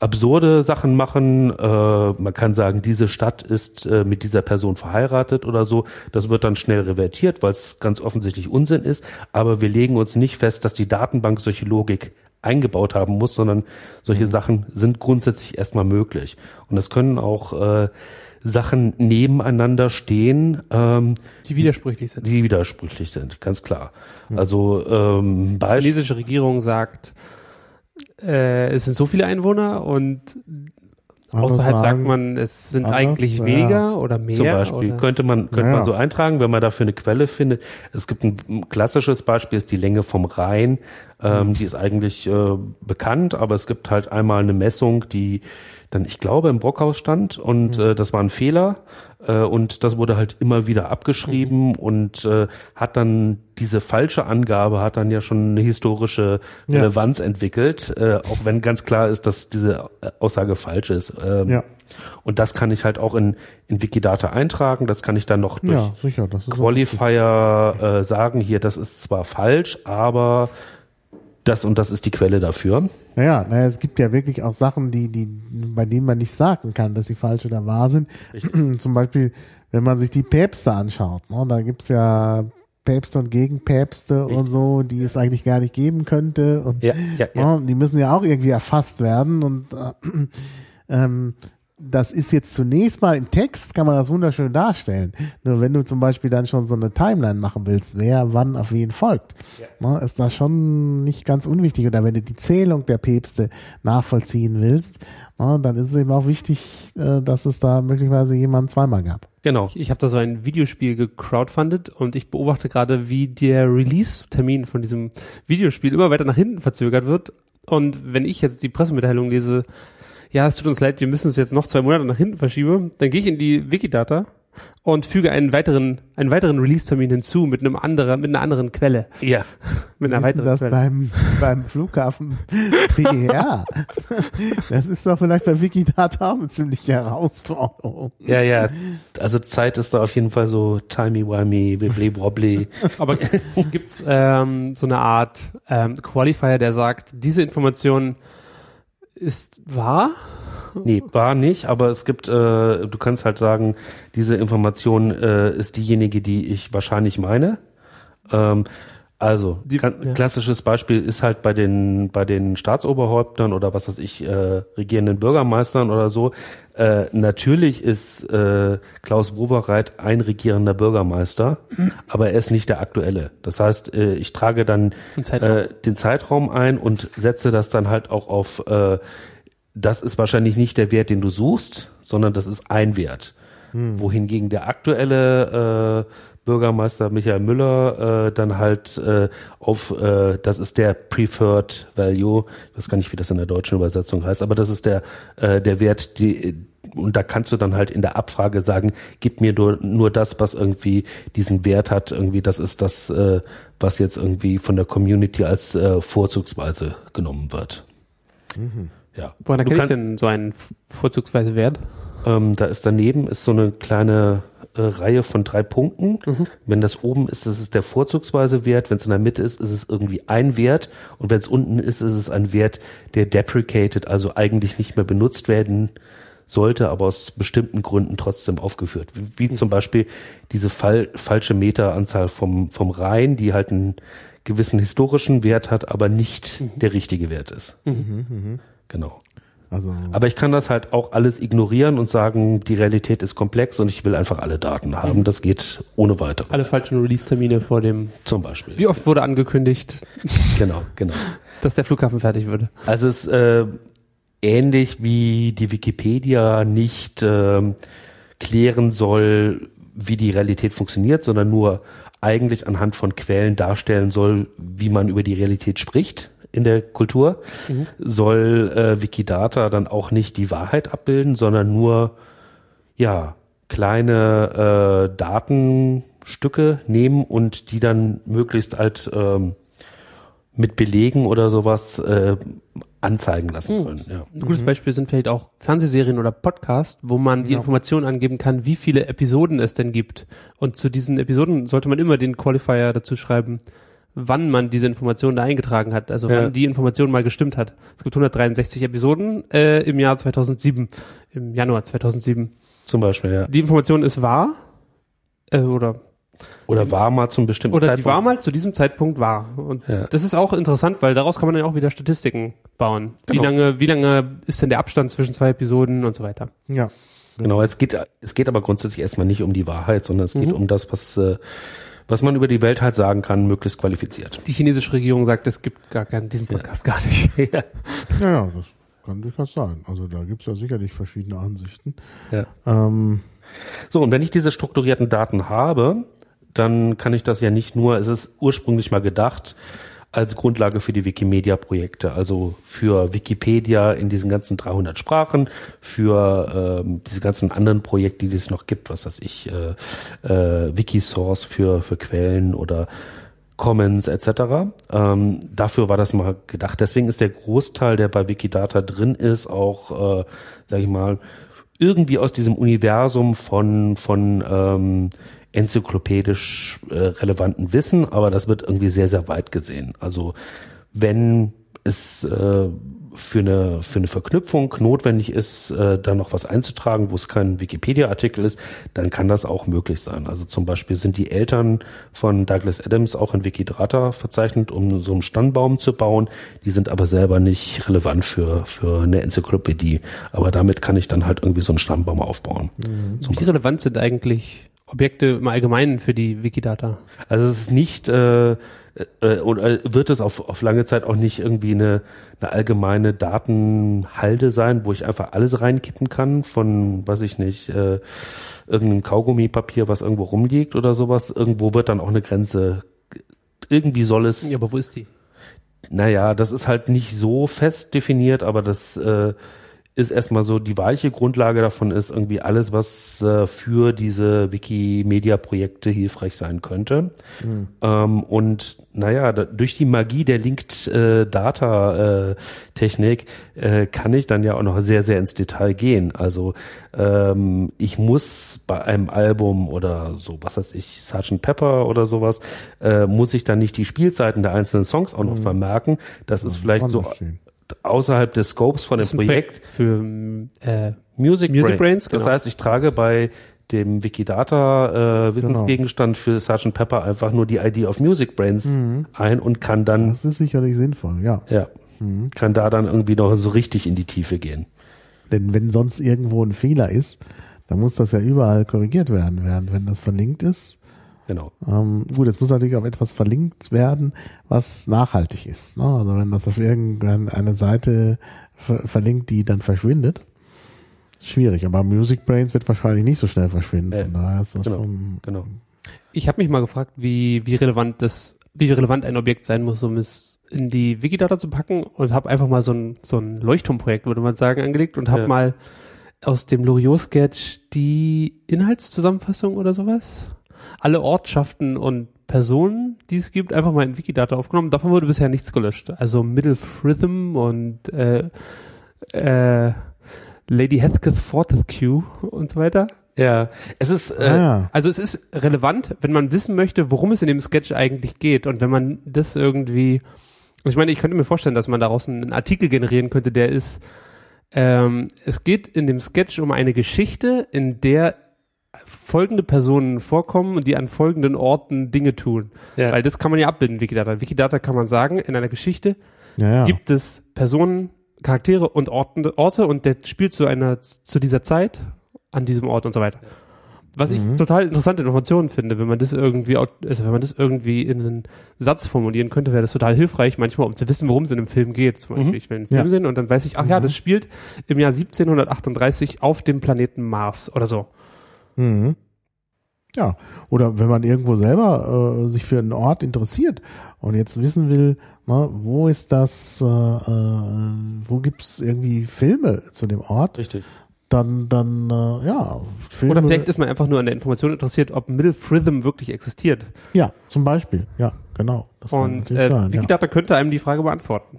absurde Sachen machen. Äh, man kann sagen, diese Stadt ist äh, mit dieser Person verheiratet oder so. Das wird dann schnell revertiert, weil es ganz offensichtlich Unsinn ist. Aber wir legen uns nicht fest, dass die Datenbank solche Logik eingebaut haben muss, sondern solche Sachen sind grundsätzlich erstmal möglich. Und es können auch äh, Sachen nebeneinander stehen, ähm, Die widersprüchlich sind. die widersprüchlich sind, ganz klar. Also ähm, Die chinesische Regierung sagt, äh, es sind so viele Einwohner und außerhalb sagt sagen, man, es sind anders, eigentlich ja. weniger oder mehr. Zum Beispiel oder? könnte man könnte Ja. man so eintragen, wenn man dafür eine Quelle findet. Es gibt ein, ein klassisches Beispiel, ist die Länge vom Rhein. Ähm, Die ist eigentlich äh, bekannt, aber es gibt halt einmal eine Messung, die dann, ich glaube, im Brockhaus stand und äh, das war ein Fehler äh, und das wurde halt immer wieder abgeschrieben und äh, hat dann diese falsche Angabe hat dann ja schon eine historische Ja. Relevanz entwickelt, äh, auch wenn ganz klar ist, dass diese äh, Aussage falsch ist. Ähm, Ja. und das kann ich halt auch in, in Wikidata eintragen. Das kann ich dann noch durch Ja, sicher. Qualifier äh, sagen, hier, das ist zwar falsch, aber das und das ist die Quelle dafür. Naja, naja, es gibt ja wirklich auch Sachen, die, die, bei denen man nicht sagen kann, dass sie falsch oder wahr sind. Zum Beispiel, wenn man sich die Päpste anschaut, ne, da gibt's ja Päpste und Gegenpäpste und so, die es eigentlich gar nicht geben könnte. Und Ja, ja, ja. ne, die müssen ja auch irgendwie erfasst werden. Und äh, ähm, das ist jetzt zunächst mal im Text, kann man das wunderschön darstellen. Nur wenn du zum Beispiel dann schon so eine Timeline machen willst, wer wann auf wen folgt, ne, ist das schon nicht ganz unwichtig. Oder wenn du die Zählung der Päpste nachvollziehen willst, ne, dann ist es eben auch wichtig, äh, dass es da möglicherweise jemanden zweimal gab. Genau. Ich, ich habe da so ein Videospiel gecrowdfundet und ich beobachte gerade, wie der Release-Termin von diesem Videospiel immer weiter nach hinten verzögert wird. Und wenn ich jetzt die Pressemitteilung lese, ja, es tut uns leid, wir müssen es jetzt noch zwei Monate nach hinten verschieben, dann gehe ich in die Wikidata und füge einen weiteren, einen weiteren Release-Termin hinzu mit einem anderen, mit einer anderen Quelle. Ja. Mit einer Wie ist denn weiteren das Quelle. beim, beim Flughafen BER? Das ist doch vielleicht bei Wikidata auch eine ziemliche Herausforderung. Ja, ja. Also Zeit ist da auf jeden Fall so timey-wimey, wibbly wobbly. Aber gibt's ähm, so eine Art ähm, Qualifier, der sagt, diese Information ist wahr? Nee, war nicht, aber es gibt, äh, du kannst halt sagen, diese Information äh, ist diejenige, die ich wahrscheinlich meine. Ähm, also, Die- ja. klassisches Beispiel ist halt bei den, bei den Staatsoberhäuptern oder was weiß ich, äh, regierenden Bürgermeistern oder so. Äh, natürlich ist äh, Klaus Wowereit ein regierender Bürgermeister, aber er ist nicht der aktuelle. Das heißt, äh, ich trage dann Den Zeitraum. äh, den Zeitraum ein und setze das dann halt auch auf äh, das ist wahrscheinlich nicht der Wert, den du suchst, sondern das ist ein Wert. Wohingegen der aktuelle äh, Bürgermeister Michael Müller äh, dann halt äh, auf, äh, das ist der Preferred Value, ich weiß gar nicht, wie das in der deutschen Übersetzung heißt, aber das ist der, äh, der Wert, die, und da kannst du dann halt in der Abfrage sagen, gib mir nur, nur das, was irgendwie diesen Wert hat, irgendwie das ist das, äh, was jetzt irgendwie von der Community als äh, vorzugsweise genommen wird. Ja. Woran Du erkenne ich kann- denn so einen vorzugsweise Wert? Ähm, da ist daneben ist so eine kleine äh, Reihe von drei Punkten. Wenn das oben ist, das ist der vorzugsweise Wert. Wenn es in der Mitte ist, ist es irgendwie ein Wert. Und wenn es unten ist, ist es ein Wert, der deprecated, also eigentlich nicht mehr benutzt werden sollte, aber aus bestimmten Gründen trotzdem aufgeführt. Wie, wie zum Beispiel diese Fall, falsche Meteranzahl vom, vom Rhein, die halt einen gewissen historischen Wert hat, aber nicht der richtige Wert ist. Genau. Also Aber ich kann das halt auch alles ignorieren und sagen, die Realität ist komplex und ich will einfach alle Daten haben. Das geht ohne weiteres. Alle falschen Release-Termine vor dem. Zum Beispiel. Wie oft wurde angekündigt, Genau, genau. dass der Flughafen fertig würde? Also es ist äh, ähnlich wie die Wikipedia nicht ähm, klären soll, wie die Realität funktioniert, sondern nur eigentlich anhand von Quellen darstellen soll, wie man über die Realität spricht in der Kultur, soll äh, Wikidata dann auch nicht die Wahrheit abbilden, sondern nur ja kleine äh, Datenstücke nehmen und die dann möglichst halt ähm, mit Belegen oder sowas äh, anzeigen lassen können. Ja. Ein gutes Beispiel sind vielleicht auch Fernsehserien oder Podcasts, wo man die Information angeben kann, wie viele Episoden es denn gibt. Und zu diesen Episoden sollte man immer den Qualifier dazu schreiben, wann man diese Information da eingetragen hat, also Ja. wann die Information mal gestimmt hat. Es gibt 163 Episoden äh, im Jahr 2007, im Januar 2007. Zum Beispiel, ja. Die Information ist wahr äh, oder Oder war mal zum bestimmten oder die Zeitpunkt. war mal zu diesem Zeitpunkt wahr. Und Ja. das ist auch interessant, weil daraus kann man dann auch wieder Statistiken bauen. Wie Genau. lange, wie lange ist denn der Abstand zwischen zwei Episoden und so weiter? ja. Genau, es geht, es geht aber grundsätzlich erstmal nicht um die Wahrheit, sondern es geht Mhm. um das, was, äh, was man über die Welt halt sagen kann, möglichst qualifiziert. Die chinesische Regierung sagt, es gibt gar keinen, diesen Podcast gar nicht. ja. Ja, ja, das kann durchaus sein. Also da gibt's ja sicherlich verschiedene Ansichten. Ja. Ähm, So, und wenn ich diese strukturierten Daten habe, dann kann ich das ja nicht nur, es ist ursprünglich mal gedacht, als Grundlage für die Wikimedia-Projekte, also für Wikipedia in diesen ganzen 300 Sprachen, für ähm, diese ganzen anderen Projekte, die es noch gibt, was weiß ich, äh, äh, Wikisource für, für Quellen oder Commons etc. Ähm, dafür war das mal gedacht. Deswegen ist der Großteil, der bei Wikidata drin ist, auch, äh, sag ich mal, irgendwie aus diesem Universum von von ähm, enzyklopädisch äh, relevanten Wissen, aber das wird irgendwie sehr sehr weit gesehen. Also wenn es äh, für eine für eine Verknüpfung notwendig ist, äh, da noch was einzutragen, wo es kein Wikipedia-Artikel ist, dann kann das auch möglich sein. Also zum Beispiel sind die Eltern von Douglas Adams auch in Wikidata verzeichnet, um so einen Stammbaum zu bauen. Die sind aber selber nicht relevant für für eine Enzyklopädie. Aber damit kann ich dann halt irgendwie so einen Stammbaum aufbauen. Zum Wie relevant sind eigentlich Objekte im Allgemeinen für die Wikidata? Also es ist nicht äh, äh, oder wird es auf, auf lange Zeit auch nicht irgendwie eine, eine allgemeine Datenhalde sein, wo ich einfach alles reinkippen kann von, weiß ich nicht, äh, irgendeinem Kaugummipapier, was irgendwo rumliegt oder sowas. Irgendwo wird dann auch eine Grenze. Irgendwie soll es. Ja, aber wo ist die? Naja, das ist halt nicht so fest definiert, aber das äh, ist erstmal so, die weiche Grundlage davon ist irgendwie alles, was äh, für diese Wikimedia-Projekte hilfreich sein könnte. Ähm, und naja, da, durch die Magie der Linked-Data-Technik äh, kann ich dann ja auch noch sehr, sehr ins Detail gehen. Also ähm, ich muss bei einem Album oder so, was weiß ich, Sgt. Pepper oder sowas, äh, muss ich dann nicht die Spielzeiten der einzelnen Songs auch noch vermerken. Das ist vielleicht so stehen. Außerhalb des Scopes von dem Das Projekt für äh, Music, Music Brain. Brains, Das genau. heißt, ich trage bei dem Wikidata äh, Wissensgegenstand für Sgt. Pepper einfach nur die ID of Music Brains ein und kann dann das ist sicherlich sinnvoll, ja. ja kann da dann irgendwie noch so richtig in die Tiefe gehen. Denn wenn sonst irgendwo ein Fehler ist, dann muss das ja überall korrigiert werden, während wenn das verlinkt ist. Genau. Ähm, gut, es muss natürlich auf etwas verlinkt werden, was nachhaltig ist. Ne? Also wenn das auf irgendeine Seite ver verlinkt, die dann verschwindet, schwierig. Aber Music Brains wird wahrscheinlich nicht so schnell verschwinden. Von daher ist das genau. schon Genau. Ich habe mich mal gefragt, wie, wie relevant das, wie relevant ein Objekt sein muss, um es in die Wikidata zu packen und habe einfach mal so ein, so ein Leuchtturmprojekt, würde man sagen, angelegt und habe Ja. mal aus dem Loriot-Sketch die Inhaltszusammenfassung oder sowas, alle Ortschaften und Personen, die es gibt, einfach mal in Wikidata aufgenommen. Davon wurde bisher nichts gelöscht. Also Middle Fritham und äh, äh, Lady Heathcliff Fortescue und so weiter. Ja, es ist äh, ah, ja. Also es ist relevant, wenn man wissen möchte, worum es in dem Sketch eigentlich geht und wenn man das irgendwie, also ich meine, ich könnte mir vorstellen, dass man daraus einen Artikel generieren könnte, der ist, ähm, es geht in dem Sketch um eine Geschichte, in der folgende Personen vorkommen und die an folgenden Orten Dinge tun. Ja. Weil das kann man ja abbilden, Wikidata. Wikidata kann man sagen, in einer Geschichte ja, ja. gibt es Personen, Charaktere und Orte, Orte und der spielt zu einer, zu dieser Zeit an diesem Ort und so weiter. Was ich Mhm. total interessante Informationen finde, wenn man das irgendwie, also wenn man das irgendwie in einen Satz formulieren könnte, wäre das total hilfreich, manchmal, um zu wissen, worum es in einem Film geht. Zum Beispiel, ich will einen Film Ja. sehen und dann weiß ich, ach ja, das spielt im Jahr 1738 auf dem Planeten Mars oder so. Mhm. Ja, oder wenn man irgendwo selber äh, sich für einen Ort interessiert und jetzt wissen will, na, wo ist das, äh, äh, wo gibt's irgendwie Filme zu dem Ort, Richtig. dann, dann, äh, ja, Filme. Oder vielleicht ist man einfach nur an der Information interessiert, ob Middle Fritham wirklich existiert. ja, zum Beispiel, ja, genau. Das Und äh, sein, ja. Wikidata könnte einem die Frage beantworten.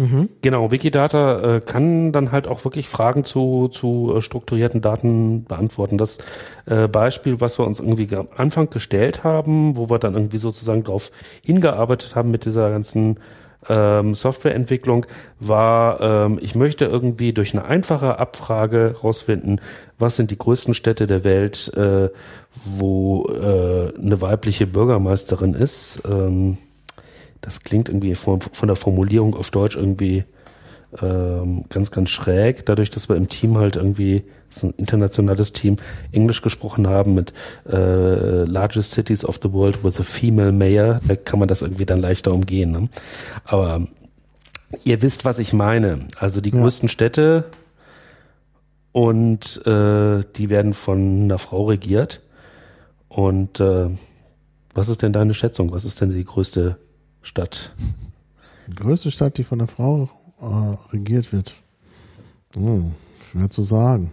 Mhm. Genau, Wikidata äh, kann dann halt auch wirklich Fragen zu, zu äh, strukturierten Daten beantworten. Das äh, Beispiel, was wir uns irgendwie am Anfang gestellt haben, wo wir dann irgendwie sozusagen drauf hingearbeitet haben mit dieser ganzen ähm, Softwareentwicklung, war, ähm, ich möchte irgendwie durch eine einfache Abfrage rausfinden, was sind die größten Städte der Welt, äh, wo äh, eine weibliche Bürgermeisterin ist. Ähm, das klingt irgendwie von, von der Formulierung auf Deutsch irgendwie ähm, ganz, ganz schräg. Dadurch, dass wir im Team halt irgendwie, das ist ein internationales Team, Englisch gesprochen haben mit äh, Largest Cities of the World with a Female Mayor, da kann man das irgendwie dann leichter umgehen. Ne? Aber ihr wisst, was ich meine. Also die Ja. größten Städte und äh, die werden von einer Frau regiert. Und äh, was ist denn deine Schätzung? Was ist denn die größte Stadt? Die größte Stadt, die von einer Frau äh, regiert wird. Hm, schwer zu sagen.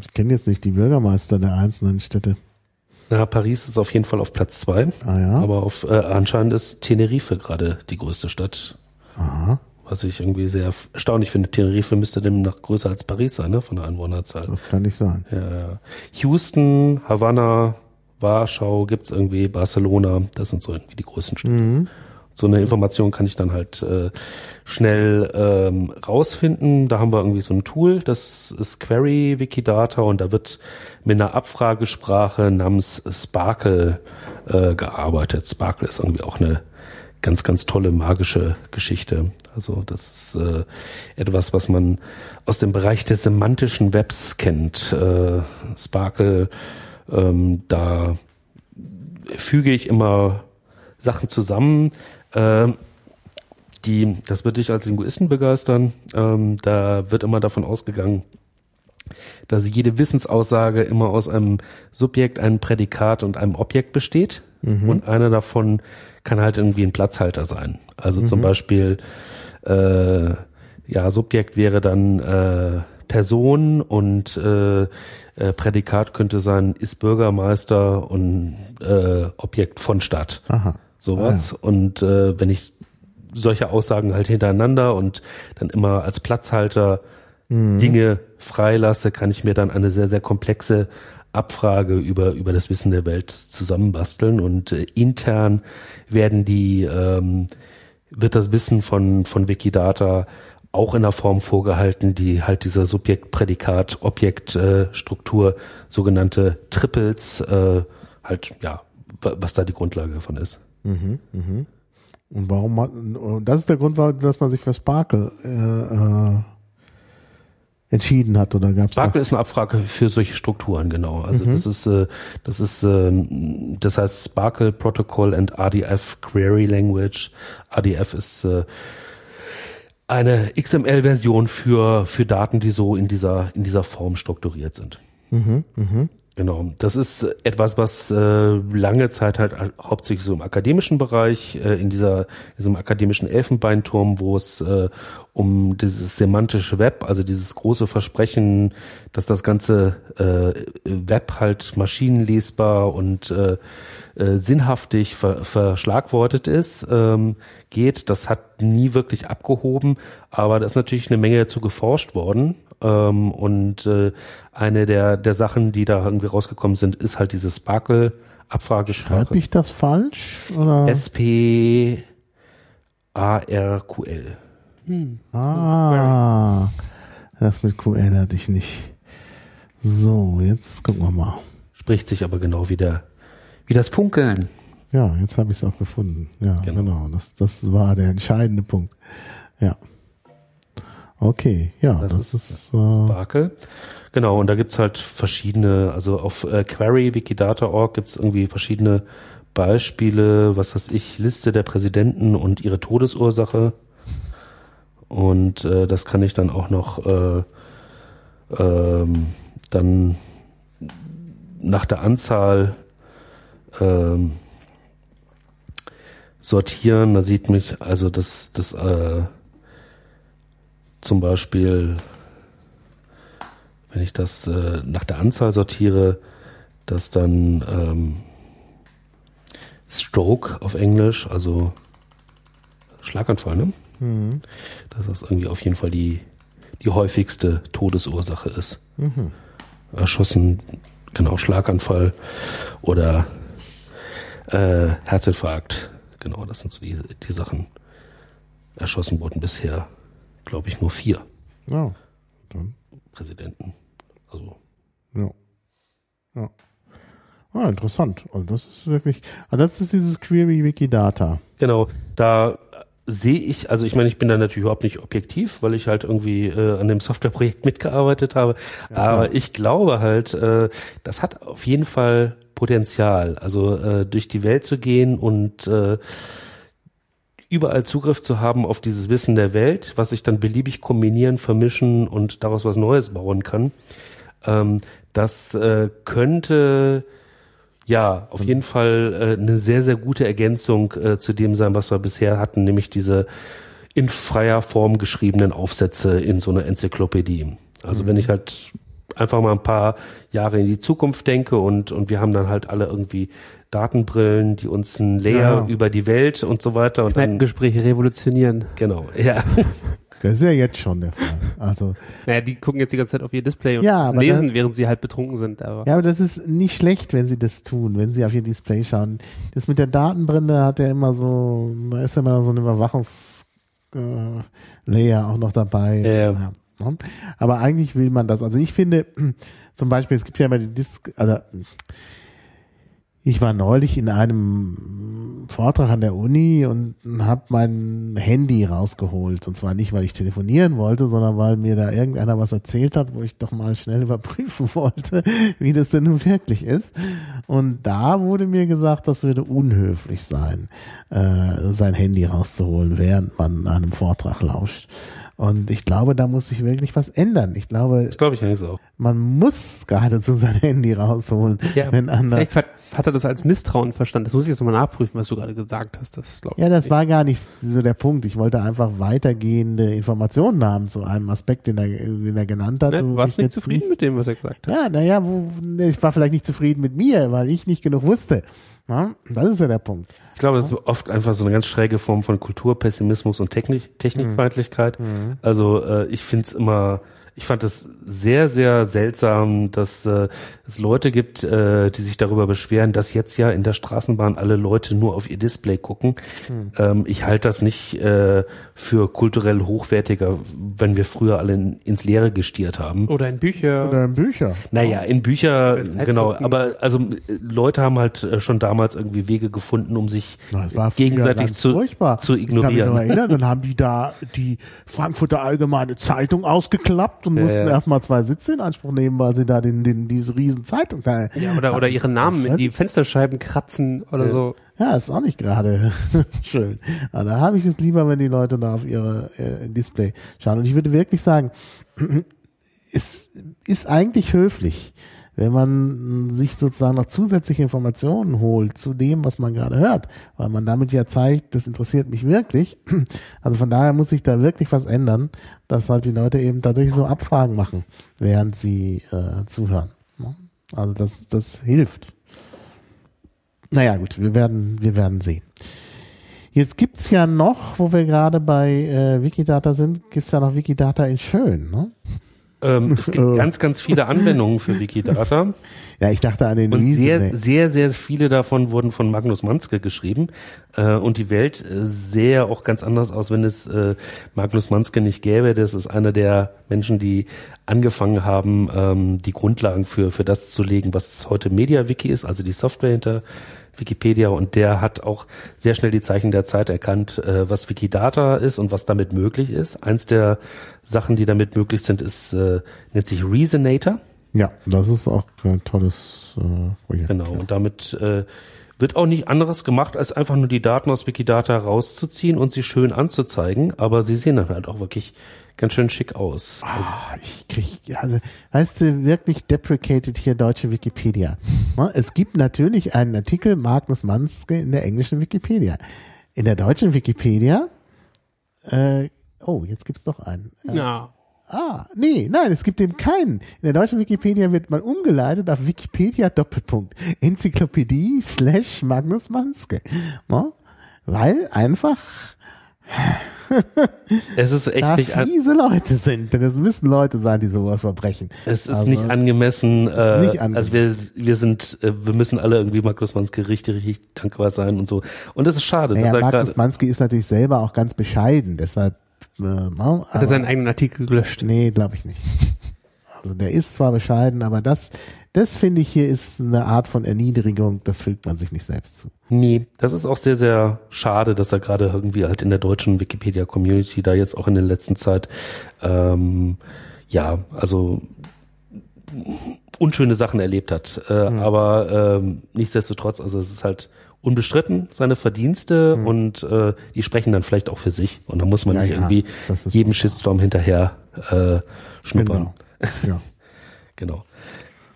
Ich kenne jetzt nicht die Bürgermeister der einzelnen Städte. Na, Paris ist auf jeden Fall auf Platz zwei, Ah ja. aber auf äh, anscheinend ist Tenerife gerade die größte Stadt, Aha. was ich irgendwie sehr erstaunlich finde. Tenerife müsste demnach größer als Paris sein, ne, von der Einwohnerzahl. Das kann nicht sein. Ja, ja. Houston, Havanna, Warschau gibt's irgendwie, Barcelona, das sind so irgendwie die größten Städte. Mhm. So eine Information kann ich dann halt äh, schnell ähm, rausfinden. Da haben wir irgendwie so ein Tool, das ist Query Wikidata und da wird mit einer Abfragesprache namens Sparkle äh, gearbeitet. Sparkle ist irgendwie auch eine ganz, ganz tolle magische Geschichte. Also das ist äh, etwas, was man aus dem Bereich des semantischen Webs kennt. Äh, Sparkle, ähm, da füge ich immer Sachen zusammen, ähm, die, das wird dich als Linguisten begeistern. Ähm, da wird immer davon ausgegangen, dass jede Wissensaussage immer aus einem Subjekt, einem Prädikat und einem Objekt besteht. Und einer davon kann halt irgendwie ein Platzhalter sein. Also zum Beispiel, äh, ja, Subjekt wäre dann äh, Person und äh, äh, Prädikat könnte sein, ist Bürgermeister und äh, Objekt von Stadt. Aha. Sowas. Und äh, wenn ich solche Aussagen halt hintereinander und dann immer als Platzhalter Dinge freilasse, kann ich mir dann eine sehr, sehr komplexe Abfrage über, über das Wissen der Welt zusammenbasteln und äh, intern werden die, ähm, wird das Wissen von, von Wikidata auch in der Form vorgehalten, die halt dieser Subjekt-Prädikat-Objekt-Struktur, sogenannte Triples, äh, halt, ja, wa- was da die Grundlage davon ist. Und warum hat, das ist der Grund, war, dass man sich für Sparkle äh, äh, entschieden hat oder gab es Sparkle ist eine Abfrage für solche Strukturen, genau. Also das ist, äh, das ist, äh, das heißt Sparkle Protocol and RDF Query Language. RDF ist äh, eine XML-Version für für Daten, die so in dieser in dieser Form strukturiert sind. Genau, das ist etwas, was äh, lange Zeit halt hauptsächlich so im akademischen Bereich, äh, in dieser diesem akademischen Elfenbeinturm, wo es äh, um dieses semantische Web, also dieses große Versprechen, dass das ganze äh, Web halt maschinenlesbar und äh, äh, sinnhaftig ver verschlagwortet ist, ähm, geht. Das hat nie wirklich abgehoben, aber da ist natürlich eine Menge zu geforscht worden. Ähm, und äh, eine der, der Sachen, die da irgendwie rausgekommen sind, ist halt diese Schreibe Sparkle-Abfragesprache. ich das falsch? Oder? S-P-A-R-Q-L. ah, das mit QL hatte ich nicht. So, jetzt gucken wir mal. Spricht sich aber genau wie der, wie das Funkeln. Ja, jetzt habe ich es auch gefunden. Ja, Genau. genau. Das, das war der entscheidende Punkt. Ja. Okay, ja, Das das, ist- ist, äh, Sparkle. Genau, und da gibt's halt verschiedene, also auf äh, Query, Wikidata.org gibt's irgendwie verschiedene Beispiele, was weiß ich, Liste der Präsidenten und ihre Todesursache. Und äh, das kann ich dann auch noch äh, ähm, dann nach der Anzahl ähm, sortieren. Da sieht mich, also das, das äh, zum Beispiel, wenn ich das äh, nach der Anzahl sortiere, dass dann ähm, Stroke auf Englisch, also Schlaganfall, ne? mhm. Dass das irgendwie auf jeden Fall die, die häufigste Todesursache ist. Mhm. Erschossen, genau, Schlaganfall oder äh, Herzinfarkt. Genau, das sind so die, die Sachen. Erschossen wurden bisher, glaube ich, nur vier ja, dann, Präsidenten. Also ja, ja. Ah, interessant. Also das ist wirklich, ah, das ist dieses Query Wikidata. Genau, da sehe ich, also ich meine, ich bin da natürlich überhaupt nicht objektiv, weil ich halt irgendwie äh, an dem Softwareprojekt mitgearbeitet habe. Aber ich glaube halt, äh, das hat auf jeden Fall Potenzial. Also äh, durch die Welt zu gehen und äh, überall Zugriff zu haben auf dieses Wissen der Welt, was ich dann beliebig kombinieren, vermischen und daraus was Neues bauen kann. Ähm, das äh, könnte ja, auf jeden Fall äh, eine sehr, sehr gute Ergänzung äh, zu dem sein, was wir bisher hatten, nämlich diese in freier Form geschriebenen Aufsätze in so einer Enzyklopädie. Also wenn ich halt einfach mal ein paar Jahre in die Zukunft denke und, und wir haben dann halt alle irgendwie Datenbrillen, die uns ein Layer Ja. über die Welt und so weiter und dann, Gespräche revolutionieren. genau, ja. Das ist ja jetzt schon der Fall. Also, Naja, die gucken jetzt die ganze Zeit auf ihr Display und Ja, lesen, dann- während sie halt betrunken sind. Aber ja, aber das ist nicht schlecht, wenn sie das tun, wenn sie auf ihr Display schauen. Das mit der Datenbrille hat ja immer so, da ist ja immer so ein Überwachungs, äh, Layer auch noch dabei. Ja. ne? Aber eigentlich will man das. Also ich finde, zum Beispiel, es gibt ja immer die Disk, also ich war neulich in einem Vortrag an der Uni und habe mein Handy rausgeholt. Und zwar nicht, weil ich telefonieren wollte, sondern weil mir da irgendeiner was erzählt hat, wo ich doch mal schnell überprüfen wollte, wie das denn nun wirklich ist. Und da wurde mir gesagt, das würde unhöflich sein, äh, sein Handy rauszuholen, während man einem Vortrag lauscht. Und ich glaube, da muss sich wirklich was ändern. Ich glaube, Das glaube ich eigentlich auch. man muss geradezu sein Handy rausholen, ja, wenn andere. vielleicht hat, er das als Misstrauen verstanden. Das muss ich jetzt nochmal nachprüfen, was du gerade gesagt hast. Das glaube ich. Ja, das nicht. war gar nicht so der Punkt. Ich wollte einfach weitergehende Informationen haben zu einem Aspekt, den er, den er genannt hat. Ne, du warst ich nicht zufrieden mit dem, was er gesagt hat. Ja, naja, ne, ich war vielleicht nicht zufrieden mit mir, weil ich nicht genug wusste. Ja, das ist ja der Punkt. Ich glaube, das ist oft einfach so eine ganz schräge Form von Kulturpessimismus und Technik, Technikfeindlichkeit. Also äh, ich finde es immer, ich fand es sehr, sehr seltsam, dass äh, es Leute gibt, äh, die sich darüber beschweren, dass jetzt ja in der Straßenbahn alle Leute nur auf ihr Display gucken. Ähm, ich halte das nicht äh, für kulturell hochwertiger, wenn wir früher alle in, ins Leere gestiert haben. Oder in Bücher. Oder in Bücher. Naja, in Bücher, genau, aber also Leute haben halt äh, schon damals irgendwie Wege gefunden, um sich Na, es war früher gegenseitig zu, furchtbar. zu Ich kann mich ignorieren. erinnern, dann haben die da die Frankfurter Allgemeine Zeitung ausgeklappt Ja, mussten ja. erstmal zwei Sitze in Anspruch nehmen, weil sie da den, den, diese riesen Zeitung da. Ja, oder, oder ihre Namen in die Fensterscheiben kratzen oder so. Ja, ist auch nicht gerade schön. Aber da habe ich es lieber, wenn die Leute da auf ihre äh, Display schauen. Und ich würde wirklich sagen, es ist eigentlich höflich, wenn man sich sozusagen noch zusätzliche Informationen holt zu dem, was man gerade hört, weil man damit ja zeigt, das interessiert mich wirklich. Also von daher muss sich da wirklich was ändern, dass halt die Leute eben tatsächlich so Abfragen machen, während sie äh, zuhören. ne? Also das, das hilft. Naja, gut, wir werden, wir werden sehen. Jetzt gibt's ja noch, wo wir gerade bei äh, Wikidata sind, gibt's ja noch Wikidata in Schön, ne? Ähm, es gibt ganz, ganz viele Anwendungen für Wikidata Ja, ich dachte an den und Riesen. sehr, sehr, sehr viele davon wurden von Magnus Manske geschrieben äh, und die Welt äh, sähe auch ganz anders aus, wenn es äh, Magnus Manske nicht gäbe. Das ist einer der Menschen, die angefangen haben, ähm, die Grundlagen für für das zu legen, was heute MediaWiki ist, also die Software hinter Wikipedia und der hat auch sehr schnell die Zeichen der Zeit erkannt, äh, was Wikidata ist und was damit möglich ist. Eins der Sachen, die damit möglich sind, ist äh, nennt sich Reasonator. Ja, das ist auch ein tolles äh, Projekt. Genau, und damit äh, wird auch nicht anderes gemacht, als einfach nur die Daten aus Wikidata rauszuziehen und sie schön anzuzeigen, aber sie sehen dann halt auch wirklich ganz schön schick aus. Ah, ich krieg, also, weißt du, wirklich deprecated hier deutsche Wikipedia. Ne, Es gibt natürlich einen Artikel Magnus Manske in der englischen Wikipedia. In der deutschen Wikipedia, äh, oh, jetzt gibt's doch einen. Äh, Ja. Ah, nee, nein, es gibt eben keinen. In der deutschen Wikipedia wird man umgeleitet auf Wikipedia Doppelpunkt Enzyklopädie slash Magnus Manske. Ne? Weil einfach Es ist echt da nicht, fiese Leute sind. Denn es müssen Leute sein, die sowas verbrechen. es ist Also, nicht angemessen. Äh, nicht angemessen. Also wir, wir sind, äh, wir müssen alle irgendwie Markus Manske richtig, richtig dankbar sein und so. Und das ist schade. Naja, dass er Magnus grad- Manske ist natürlich selber auch ganz bescheiden, deshalb äh, ne, Hat er seinen eigenen Artikel gelöscht? Nee, glaube ich nicht. Also der ist zwar bescheiden, aber das, das finde ich hier ist eine Art von Erniedrigung, das fügt man sich nicht selbst zu. Nee, das ist auch sehr, sehr schade, dass er gerade irgendwie halt in der deutschen Wikipedia-Community da jetzt auch in der letzten Zeit, ähm, ja, also unschöne Sachen erlebt hat. Äh, Aber ähm, nichtsdestotrotz, also es ist halt unbestritten seine Verdienste und äh, die sprechen dann vielleicht auch für sich. Und da muss man Ja, nicht ja, irgendwie jedem. Shitstorm hinterher äh, schnuppern. Genau. Ja. Genau.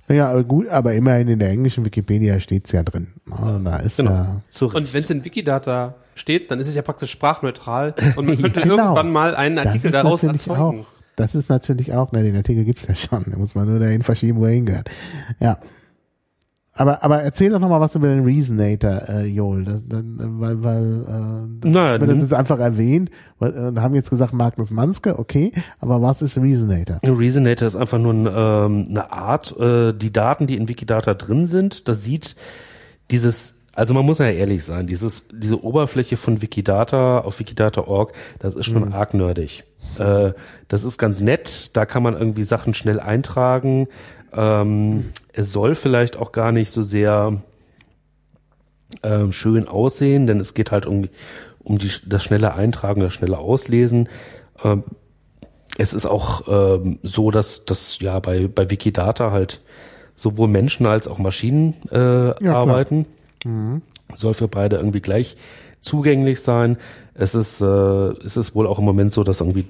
Ja, aber gut, aber immerhin in der englischen Wikipedia steht's ja drin. Ah, Da ist Genau. ja, Zu Und wenn es in Wikidata steht, dann ist es ja praktisch sprachneutral und man könnte Genau. irgendwann mal einen das Artikel ist daraus natürlich erzeugen. auch. Das ist natürlich auch, ne, den Artikel gibt's ja schon. Da muss man nur dahin verschieben, wo er hingehört. Ja. Aber, aber erzähl doch nochmal was über den Reasonator, äh, Joel. Das, dann, weil, weil, äh, Naja, wir das nun- jetzt einfach erwähnt, weil, äh, haben jetzt gesagt Magnus Manske, okay, aber was ist Reasonator? Reasonator ist einfach nur ein, ähm, eine Art, äh, die Daten, die in Wikidata drin sind, das sieht dieses, also man muss ja ehrlich sein, dieses, diese Oberfläche von Wikidata auf wikidata.org, das ist schon arg nerdig. Äh, das ist ganz nett, da kann man irgendwie Sachen schnell eintragen. Ähm, es soll vielleicht auch gar nicht so sehr ähm, schön aussehen, denn es geht halt um, um die, das schnelle Eintragen, das schnelle Auslesen. Ähm, es ist auch ähm, so, dass dass ja bei, bei Wikidata halt sowohl Menschen als auch Maschinen äh, klar. arbeiten. Soll für beide irgendwie gleich zugänglich sein. Es ist, äh, es ist wohl auch im Moment so, dass irgendwie,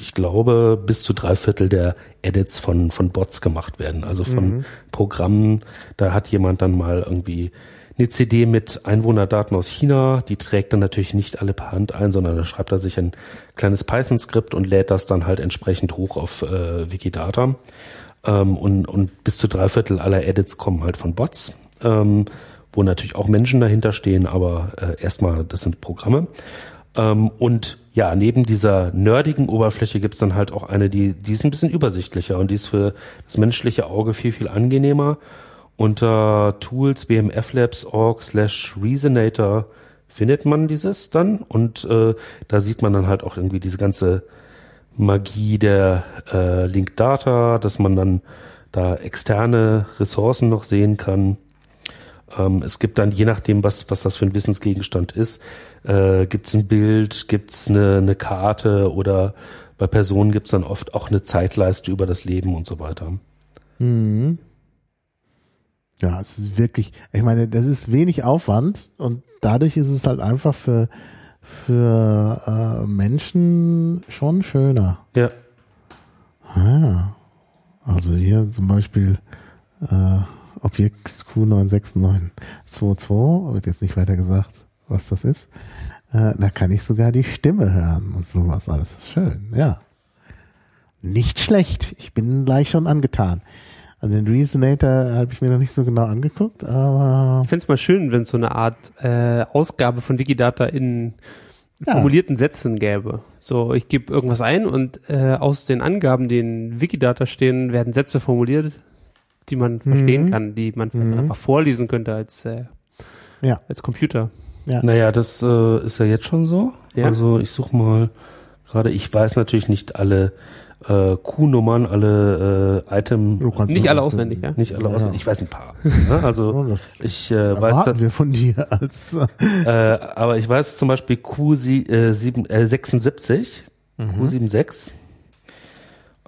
ich glaube, bis zu drei Viertel der Edits von, von Bots gemacht werden, also von Programmen. Da hat jemand dann mal irgendwie eine CD mit Einwohnerdaten aus China, die trägt dann natürlich nicht alle per Hand ein, sondern da schreibt er sich ein kleines Python-Skript und lädt das dann halt entsprechend hoch auf äh, Wikidata. Ähm, und, und bis zu drei Viertel aller Edits kommen halt von Bots, ähm, wo natürlich auch Menschen dahinter stehen, aber äh, erstmal, das sind Programme. Ähm, und ja, neben dieser nerdigen Oberfläche gibt's dann halt auch eine, die, die ist ein bisschen übersichtlicher und die ist für das menschliche Auge viel, viel angenehmer. Unter Tools bmflabs.org slash Reasonator findet man dieses dann und äh, da sieht man dann halt auch irgendwie diese ganze Magie der äh, Link Data, dass man dann da externe Ressourcen noch sehen kann. Ähm, es gibt dann, je nachdem, was, was das für ein Wissensgegenstand ist, äh, gibt es ein Bild, gibt es eine, eine Karte oder bei Personen gibt es dann oft auch eine Zeitleiste über das Leben und so weiter. Ja, es ist wirklich, ich meine, das ist wenig Aufwand und dadurch ist es halt einfach für, für äh, Menschen schon schöner. Ja, Ah, also hier zum Beispiel äh, Objekt Q96922, wird jetzt nicht weiter gesagt, was das ist. Äh, da kann ich sogar die Stimme hören und sowas alles. Schön, ja. Nicht schlecht. Ich bin gleich schon angetan. Also den Reasonator habe ich mir noch nicht so genau angeguckt, aber Ich fände es mal schön, wenn es so eine Art äh, Ausgabe von Wikidata in Ja. formulierten Sätzen gäbe. So, ich gebe irgendwas ein und äh, aus den Angaben, die in Wikidata stehen, werden Sätze formuliert, die man verstehen kann, die man vielleicht Mhm. einfach vorlesen könnte als, äh, Ja. als Computer. naja, das äh, ist ja jetzt schon so. Ja. Also ich suche mal gerade, ich weiß natürlich nicht alle äh, Q-Nummern, alle äh, Item, Nicht ja- alle auswendig, ja? nicht alle Ja, auswendig. ja. Ich weiß ein paar. ne? Oh, Also das ich äh, weiß, dass, wir von dir als äh, aber ich weiß zum Beispiel Q7, äh, sieben- äh, 76, Q76.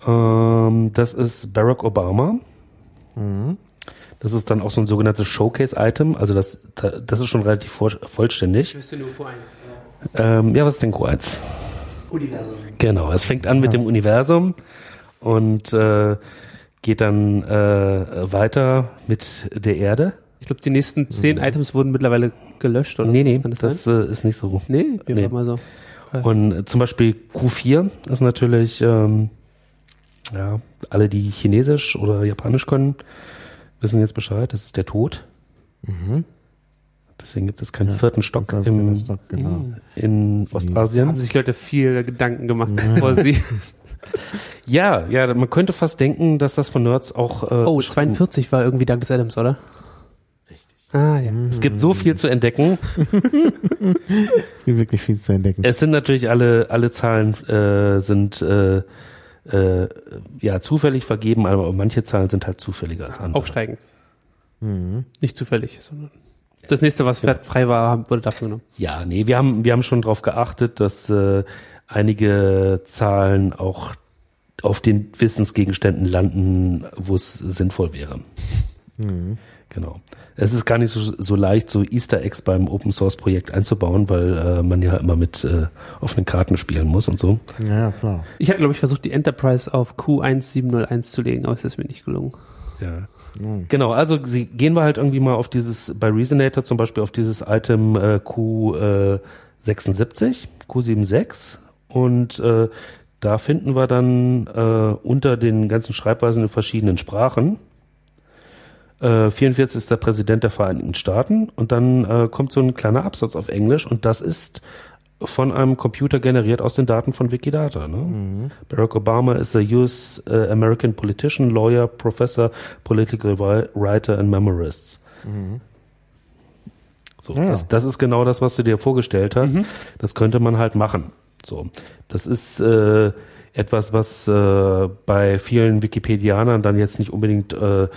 Ähm, das ist Barack Obama. Das ist dann auch so ein sogenanntes Showcase-Item. Also das, da- das ist schon relativ vollständig. wüsste nur Q1. Ähm, ja, was ist denn Q1? Universum. Genau, es fängt an mit dem Universum und äh, geht dann äh, weiter mit der Erde. Ich glaube, die nächsten zehn Items wurden mittlerweile gelöscht, oder? Nee, nee, Kann das, sein? äh, ist nicht so. nee, wir nee. mal so. Und äh, zum Beispiel Q4 ist natürlich, ähm, ja, alle, die Chinesisch oder Japanisch können, wissen jetzt Bescheid, das ist der Tod. Deswegen gibt es keinen vierten Stock im, Stock, genau. in Haben Ostasien. sich Leute viel Gedanken gemacht, bevor sie. Ja, ja, man könnte fast denken, dass das von Nerds auch. Äh, Oh, beschrieben- 42 war irgendwie Douglas Adams, oder? Richtig. Ah, ja. Es gibt so viel zu entdecken. Es gibt wirklich viel zu entdecken. Es sind natürlich alle, alle Zahlen äh, sind äh, äh, ja zufällig vergeben, aber manche Zahlen sind halt zufälliger als andere. Aufsteigend. Nicht zufällig, sondern das nächste, was frei war, wurde dafür genommen. Ja, nee, wir haben, wir haben schon darauf geachtet, dass äh, einige Zahlen auch auf den Wissensgegenständen landen, wo es sinnvoll wäre. Genau. Es ist gar nicht so, so leicht, so Easter Eggs beim Open Source Projekt einzubauen, weil äh, man ja immer mit äh, offenen Karten spielen muss und so. Ja, ja, klar. Ich hatte, glaube ich, versucht, die Enterprise auf Q1701 zu legen, aber es ist mir nicht gelungen. Ja. Genau, also sie, gehen wir halt irgendwie mal auf dieses, bei Resonator zum Beispiel auf dieses Item äh, Q76, Q76 und äh, da finden wir dann äh, unter den ganzen Schreibweisen in verschiedenen Sprachen. Äh, 44 ist der Präsident der Vereinigten Staaten und dann äh, kommt so ein kleiner Absatz auf Englisch und das ist von einem Computer generiert aus den Daten von Wikidata. Ne? Barack Obama is a US uh, American politician, lawyer, professor, political writer and memorist. So, Ja. Das, das ist genau das, was du dir vorgestellt hast. Das könnte man halt machen. So, das ist äh, etwas, was äh, bei vielen Wikipedianern dann jetzt nicht unbedingt äh,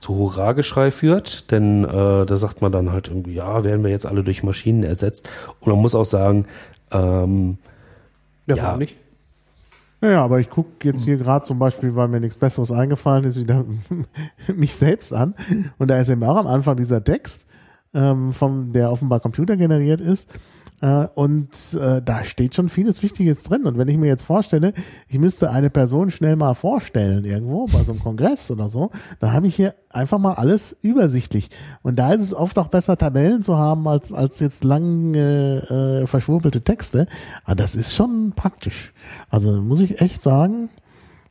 zu Hurrageschrei führt, denn äh, da sagt man dann halt irgendwie, ja, werden wir jetzt alle durch Maschinen ersetzt. Und man muss auch sagen, ähm, Ja, Ja. nicht? Ja, aber ich gucke jetzt hier gerade zum Beispiel, weil mir nichts Besseres eingefallen ist, wieder mich selbst an. Und da ist eben auch am Anfang dieser Text, ähm, vom, der offenbar Computer generiert ist. Äh, und äh, da steht schon vieles Wichtiges drin. Und wenn ich mir jetzt vorstelle, ich müsste eine Person schnell mal vorstellen irgendwo, bei so einem Kongress oder so, dann habe ich hier einfach mal alles übersichtlich. Und da ist es oft auch besser, Tabellen zu haben, als, als jetzt lange äh, verschwurbelte Texte. Aber das ist schon praktisch. Also muss ich echt sagen,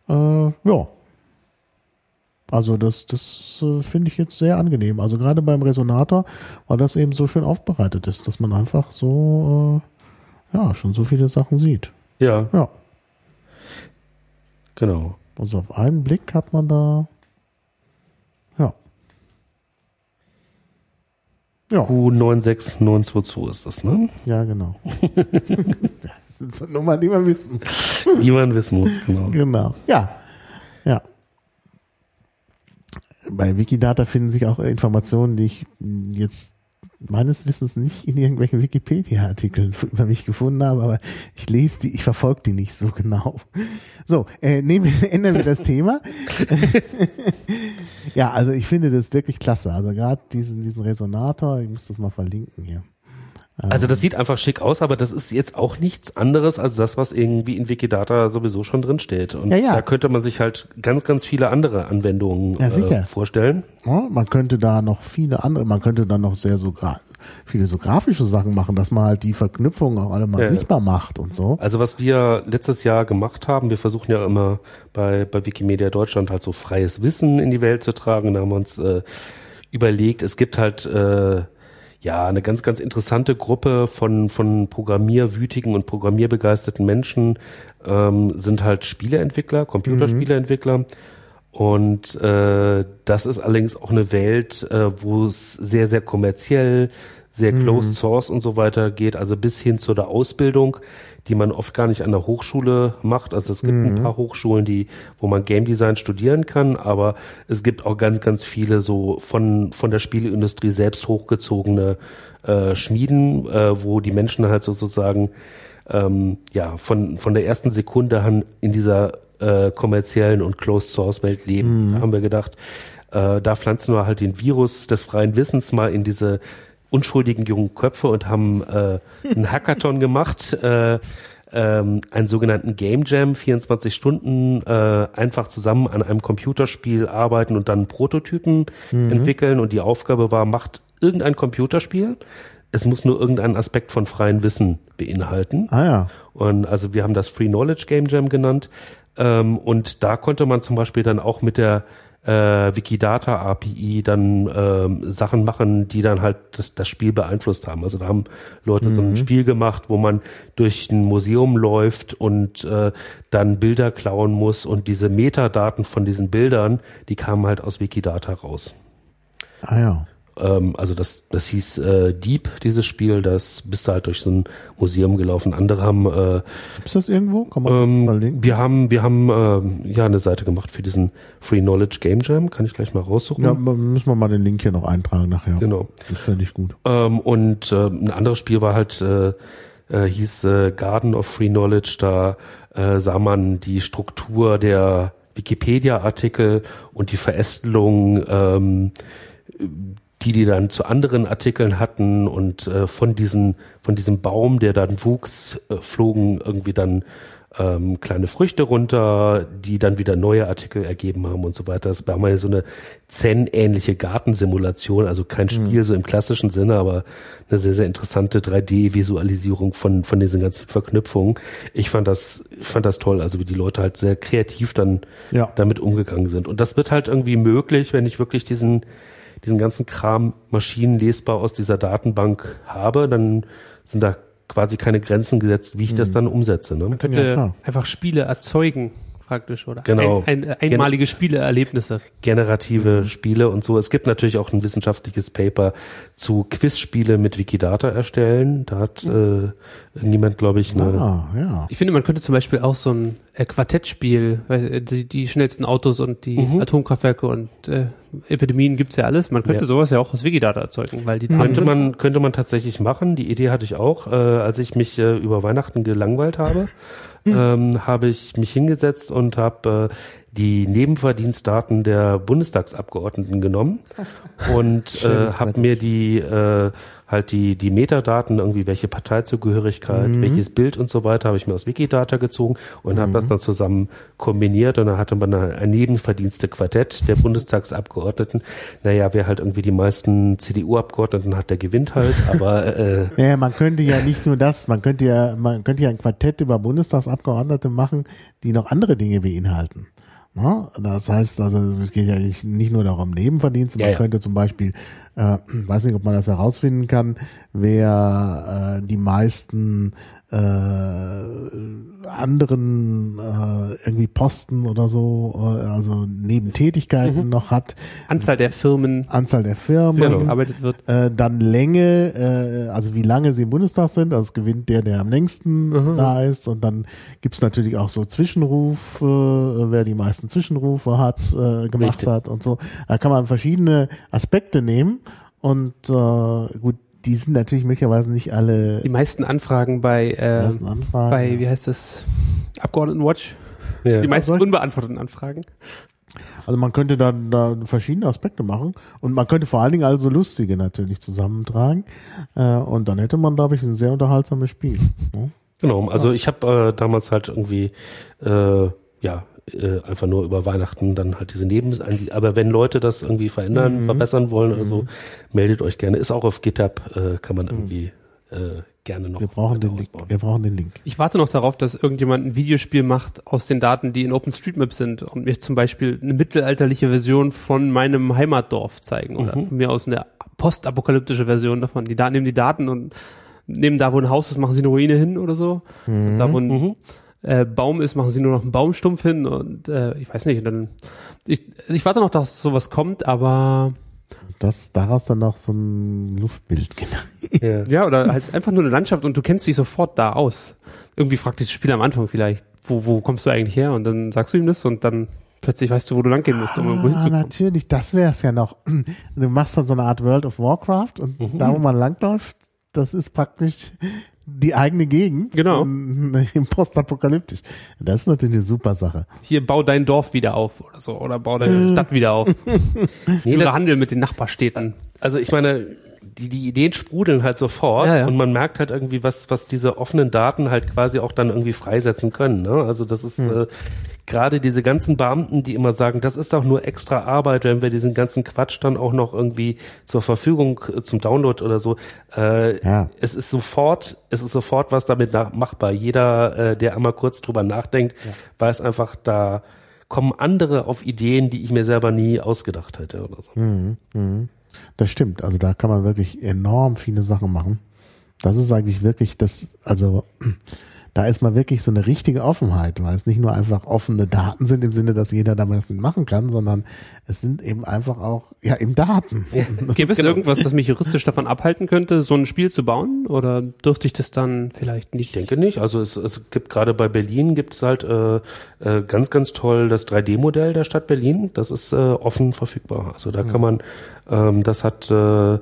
äh, ja. Also das, das äh, finde ich jetzt sehr angenehm. Also gerade beim Resonator, weil das eben so schön aufbereitet ist, dass man einfach so, äh, ja, schon so viele Sachen sieht. ja, Ja. genau. Also auf einen Blick hat man da, ja. Ja, Q96922 ist das, ne? ja, genau. das sind so Nummern, die wir wissen. Wie man wissen muss, genau. Genau. Ja. Ja. Bei Wikidata finden sich auch Informationen, die ich jetzt meines Wissens nicht in irgendwelchen Wikipedia-Artikeln über mich gefunden habe, aber ich lese die, ich verfolge die nicht so genau. So, äh, nehmen wir, ändern wir das Thema. ja, also ich finde das wirklich klasse. Also gerade diesen, diesen Resonator, ich muss das mal verlinken hier. Also das sieht einfach schick aus, aber das ist jetzt auch nichts anderes als das, was irgendwie in Wikidata sowieso schon drin steht. Und Ja, ja. da könnte man sich halt ganz, ganz viele andere Anwendungen Ja, äh, vorstellen. Man könnte da noch viele andere, man könnte da noch sehr so viele so grafische Sachen machen, dass man halt die Verknüpfungen auch alle mal sichtbar macht und so. Also was wir letztes Jahr gemacht haben, wir versuchen ja immer bei, bei Wikimedia Deutschland halt so freies Wissen in die Welt zu tragen. Da haben wir uns äh, überlegt, es gibt halt äh, ja eine ganz, ganz interessante Gruppe von, von programmierwütigen und programmierbegeisterten Menschen, ähm, sind halt Spieleentwickler, Computerspieleentwickler. Und äh, das ist allerdings auch eine Welt, äh, wo es sehr, sehr kommerziell sehr closed source und so weiter geht, also bis hin zu der Ausbildung, die man oft gar nicht an der Hochschule macht. Also es gibt ein paar Hochschulen, die, wo man Game Design studieren kann, aber es gibt auch ganz, ganz viele so von, von der Spieleindustrie selbst hochgezogene äh, Schmieden, äh, wo die Menschen halt sozusagen ähm, ja von, von der ersten Sekunde an in dieser äh, kommerziellen und Closed Source Welt leben. Da haben wir gedacht, äh, da pflanzen wir halt den Virus des freien Wissens mal in diese unschuldigen jungen Köpfe und haben äh, einen Hackathon gemacht, äh, ähm, einen sogenannten Game Jam, 24 Stunden äh, einfach zusammen an einem Computerspiel arbeiten und dann Prototypen entwickeln und die Aufgabe war, macht irgendein Computerspiel, es muss nur irgendeinen Aspekt von freien Wissen beinhalten. Ah ja. Und also wir haben das Free Knowledge Game Jam genannt. Ähm, und da konnte man zum Beispiel dann auch mit der äh, Wikidata API dann ähm, Sachen machen, die dann halt das, das Spiel beeinflusst haben. Also da haben Leute so ein Spiel gemacht, wo man durch ein Museum läuft und äh, dann Bilder klauen muss und diese Metadaten von diesen Bildern, die kamen halt aus Wikidata raus. Ah ja. Ähm, also das, das hieß äh, Deep, dieses Spiel, das bist du halt durch so ein Museum gelaufen. Andere haben äh, Gibt's das irgendwo? Kann man mal ähm, linken? wir haben, wir haben äh, ja eine Seite gemacht für diesen Free Knowledge Game Jam. Kann ich gleich mal raussuchen. Ja, müssen wir mal den Link hier noch eintragen nachher. Genau. Das fände ich gut. Ähm, und äh, ein anderes Spiel war halt, äh, äh, hieß äh, Garden of Free Knowledge. Da äh, sah man die Struktur der Wikipedia-Artikel und die Verästelung, ähm, die die dann zu anderen Artikeln hatten und äh, von diesen von diesem Baum, der dann wuchs, äh, flogen irgendwie dann ähm, kleine Früchte runter, die dann wieder neue Artikel ergeben haben und so weiter. Das war mal so eine Zen-ähnliche Gartensimulation, also kein Spiel so im klassischen Sinne, aber eine sehr, sehr interessante 3D-Visualisierung von, von diesen ganzen Verknüpfungen. Ich fand das, ich fand das toll, also wie die Leute halt sehr kreativ dann Ja. damit umgegangen sind. Und das wird halt irgendwie möglich, wenn ich wirklich diesen, diesen ganzen Kram maschinenlesbar aus dieser Datenbank habe, dann sind da quasi keine Grenzen gesetzt, wie ich das dann umsetze. Ne? Könnte Ja, einfach Spiele erzeugen, praktisch, oder? Genau. Ein, ein, einmalige Spieleerlebnisse. generative Spiele und so. Es gibt natürlich auch ein wissenschaftliches Paper zu Quizspiele mit Wikidata erstellen. Da hat äh, irgendjemand, glaube ich, eine Ah, ja. Ich finde, man könnte zum Beispiel auch so ein äh, Quartettspiel, weil, äh, die, die schnellsten Autos und die Atomkraftwerke und äh, Epidemien gibt's ja alles. Man könnte Ja. sowas ja auch aus Wikidata erzeugen, weil die könnte Daten- man könnte man tatsächlich machen. Die Idee hatte ich auch, äh, als ich mich äh, über Weihnachten gelangweilt habe, ähm, habe ich mich hingesetzt und habe äh, die Nebenverdienstdaten der Bundestagsabgeordneten genommen und äh, habe mir die äh, halt die die Metadaten irgendwie welche Parteizugehörigkeit, welches Bild und so weiter habe ich mir aus Wikidata gezogen und habe das dann zusammen kombiniert und dann hatte man ein, ein Nebenverdienste-Quartett der Bundestagsabgeordneten. Naja, wer halt irgendwie die meisten CDU-Abgeordneten hat, der gewinnt halt, aber äh, Naja, man könnte ja nicht nur das, man könnte ja, man könnte ja ein Quartett über Bundestagsabgeordnete machen, die noch andere Dinge beinhalten. Ja, das heißt also, es geht ja nicht, nicht nur darum Nebenverdienste, man Ja, ja. könnte zum Beispiel, äh, weiß nicht, ob man das herausfinden kann, wer äh, die meisten äh, anderen äh, irgendwie Posten oder so, äh, also Nebentätigkeiten noch hat, Anzahl der Firmen, Anzahl der Firmen, für die gearbeitet wird. äh, dann Länge, äh, also wie lange sie im Bundestag sind, also es gewinnt der, der am längsten da ist. Und dann gibt's natürlich auch so Zwischenruf, äh, wer die meisten Zwischenrufe hat, äh, gemacht Richtig. hat und so. Da kann man verschiedene Aspekte nehmen und äh, gut, die sind natürlich möglicherweise nicht alle Die meisten Anfragen bei, äh, Anfragen. bei, wie heißt das, Abgeordnetenwatch? ja. Die meisten solche- unbeantworteten Anfragen. Also man könnte da, da verschiedene Aspekte machen und man könnte vor allen Dingen also lustige natürlich zusammentragen äh, und dann hätte man, glaube ich, ein sehr unterhaltsames Spiel. Ne? Genau, also ich habe äh, damals halt irgendwie äh, ja äh, einfach nur über Weihnachten dann halt diese Neben aber wenn Leute das irgendwie verändern, verbessern wollen oder so, meldet euch gerne. Ist auch auf GitHub, äh, kann man irgendwie äh, gerne noch Wir brauchen den Link. Wir brauchen den Link. Ich warte noch darauf, dass irgendjemand ein Videospiel macht aus den Daten, die in OpenStreetMap sind und mir zum Beispiel eine mittelalterliche Version von meinem Heimatdorf zeigen oder von mir aus eine postapokalyptische Version davon. Die da nehmen die Daten und nehmen da, wo ein Haus ist, machen sie eine Ruine hin oder so. Und da, wo ein äh, Baum ist, machen sie nur noch einen Baumstumpf hin und äh, ich weiß nicht, dann ich, ich warte noch, dass sowas kommt, aber Dass daraus dann noch so ein Luftbild generiert Ja. Ja, oder halt einfach nur eine Landschaft und du kennst dich sofort da aus. Irgendwie fragt dich das Spiel am Anfang vielleicht, wo, wo kommst du eigentlich her? Und dann sagst du ihm das und dann plötzlich weißt du, wo du lang gehen musst, um irgendwo Ah, hinzukommen. natürlich, das wäre es ja noch. Du machst dann so eine Art World of Warcraft und Mhm. da, wo man langläuft, das ist praktisch die eigene Gegend. Genau. ähm, Im Postapokalyptisch. Das ist natürlich eine super Sache. Hier, bau dein Dorf wieder auf oder so. Oder bau deine Stadt wieder auf. Nee, Handel mit den Nachbarstädten. Also ich meine, die, die Ideen sprudeln halt sofort Ja, ja. und man merkt halt irgendwie, was, was diese offenen Daten halt quasi auch dann irgendwie freisetzen können. Ne? Also das ist Hm. äh, gerade diese ganzen Beamten, die immer sagen, das ist doch nur extra Arbeit, wenn wir diesen ganzen Quatsch dann auch noch irgendwie zur Verfügung äh, zum Download oder so. Äh, Ja. Es ist sofort, es ist sofort was damit nach, machbar. Jeder, äh, der einmal kurz drüber nachdenkt, weiß einfach, da kommen andere auf Ideen, die ich mir selber nie ausgedacht hätte oder so. Das stimmt. Also da kann man wirklich enorm viele Sachen machen. Das ist eigentlich wirklich das, also da ist mal wirklich so eine richtige Offenheit, weil es nicht nur einfach offene Daten sind im Sinne, dass jeder da was machen kann, sondern es sind eben einfach auch, ja, eben Daten. Gäbe es irgendwas, das mich juristisch davon abhalten könnte, so ein Spiel zu bauen? Oder dürfte ich das dann vielleicht Ich nicht? denke nicht. Also es, es gibt gerade bei Berlin gibt es halt äh, äh, ganz, ganz toll das 3D-Modell der Stadt Berlin. Das ist äh, offen verfügbar. Also da kann man, ähm, das hat äh,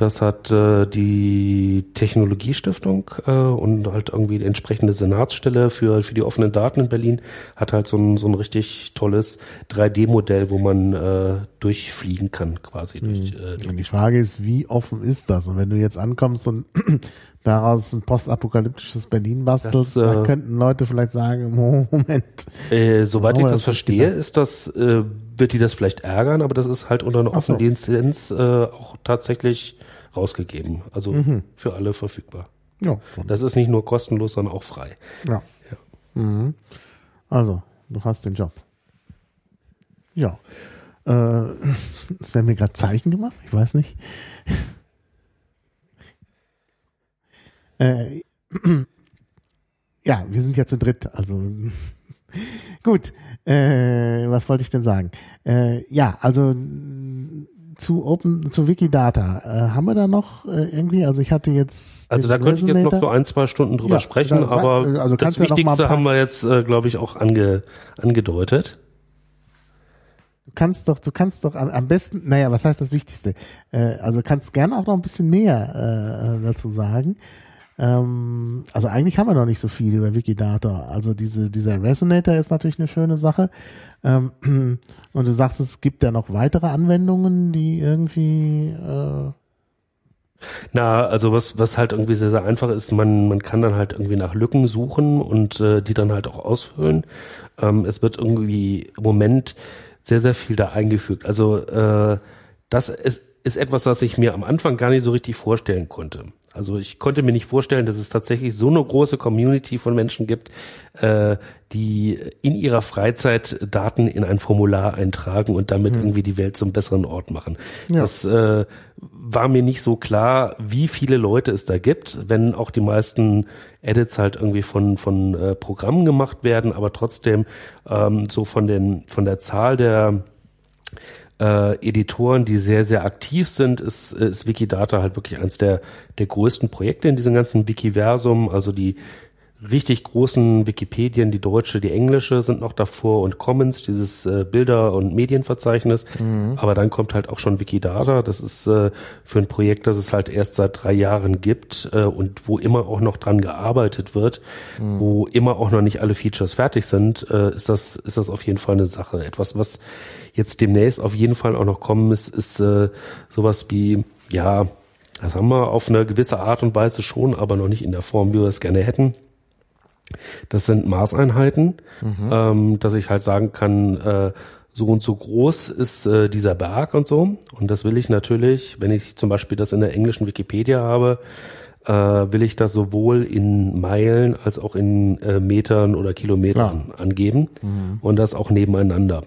das hat äh, die Technologiestiftung äh, und halt irgendwie die entsprechende Senatsstelle für für die offenen Daten in Berlin hat halt so ein so ein richtig tolles 3D-Modell, wo man äh, durchfliegen kann quasi. Durch, äh, durch Und die Frage ist, wie offen ist das? Und wenn du jetzt ankommst und daraus ein postapokalyptisches Berlin bastelst, Das, äh, da könnten Leute vielleicht sagen, Moment. Äh, soweit Oh, ich das das verstehe, gedacht. ist das, äh, wird die das vielleicht ärgern, aber das ist halt unter einer Ach so. offenen Lizenz äh, auch tatsächlich rausgegeben. Also Mhm. für alle verfügbar. Ja, Das ist nicht nur kostenlos, sondern auch frei. Ja. Mhm. Also, du hast den Job. Ja. Äh, es werden mir gerade Zeichen gemacht, ich weiß nicht. äh, ja, wir sind ja zu dritt, also gut. Äh, was wollte ich denn sagen? Äh, ja, also zu Open, zu Wikidata, äh, haben wir da noch äh, irgendwie, also ich hatte jetzt Also da könnte ich jetzt noch Resonator. so ein, zwei Stunden drüber Ja, sprechen, aber also das du ja noch mal ein Wichtigste paar- haben wir jetzt, äh, glaube ich, auch ange, angedeutet. Du kannst doch, du kannst doch am, am besten, naja, was heißt das Wichtigste? Äh, also kannst gerne auch noch ein bisschen mehr äh, dazu sagen. Ähm, also eigentlich haben wir noch nicht so viel über Wikidata. Also diese, dieser Resonator ist natürlich eine schöne Sache. Ähm, und du sagst, es gibt ja noch weitere Anwendungen, die irgendwie äh, Na, also was, was halt irgendwie sehr, sehr einfach ist, man, man kann dann halt irgendwie nach Lücken suchen und äh, die dann halt auch ausfüllen. Ähm, es wird irgendwie im Moment sehr, sehr viel da eingefügt. Also äh, das ist, ist etwas, was ich mir am Anfang gar nicht so richtig vorstellen konnte. Also ich konnte mir nicht vorstellen, dass es tatsächlich so eine große Community von Menschen gibt, äh, die in ihrer Freizeit Daten in ein Formular eintragen und damit irgendwie die Welt zum besseren Ort machen. Ja. Das äh, war mir nicht so klar, wie viele Leute es da gibt, wenn auch die meisten Edits halt irgendwie von von äh, Programmen gemacht werden, aber trotzdem ähm, so von den von der Zahl der äh, Editoren, die sehr, sehr aktiv sind, ist, ist Wikidata halt wirklich eines der, der größten Projekte in diesem ganzen Wikiversum. Also die richtig großen Wikipedien, die deutsche, die englische sind noch davor und Commons, dieses äh, Bilder- und Medienverzeichnis. Aber dann kommt halt auch schon Wikidata. Das ist äh, für ein Projekt, das es halt erst seit drei Jahren gibt äh, und wo immer auch noch dran gearbeitet wird, wo immer auch noch nicht alle Features fertig sind, äh, ist das, ist das auf jeden Fall eine Sache. Etwas, was jetzt demnächst auf jeden Fall auch noch kommen ist, ist äh, sowas wie, ja, das haben wir auf eine gewisse Art und Weise schon, aber noch nicht in der Form, wie wir es gerne hätten. Das sind Maßeinheiten, ähm, dass ich halt sagen kann, äh, so und so groß ist äh, dieser Berg und so. Und das will ich natürlich, wenn ich zum Beispiel das in der englischen Wikipedia habe, äh, will ich das sowohl in Meilen als auch in äh, Metern oder Kilometern angeben und das auch nebeneinander.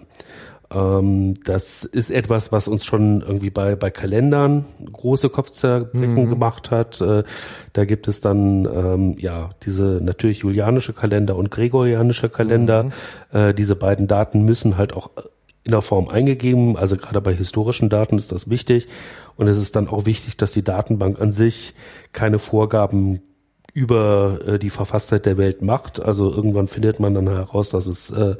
Ähm, das ist etwas, was uns schon irgendwie bei, bei Kalendern große Kopfzerbrechen gemacht hat. Äh, da gibt es dann ähm, ja diese natürlich julianische Kalender und gregorianische Kalender. Äh, diese beiden Daten müssen halt auch in der Form eingegeben. Also gerade bei historischen Daten ist das wichtig. Und es ist dann auch wichtig, dass die Datenbank an sich keine Vorgaben über äh, die Verfasstheit der Welt macht. Also irgendwann findet man dann heraus, dass es äh,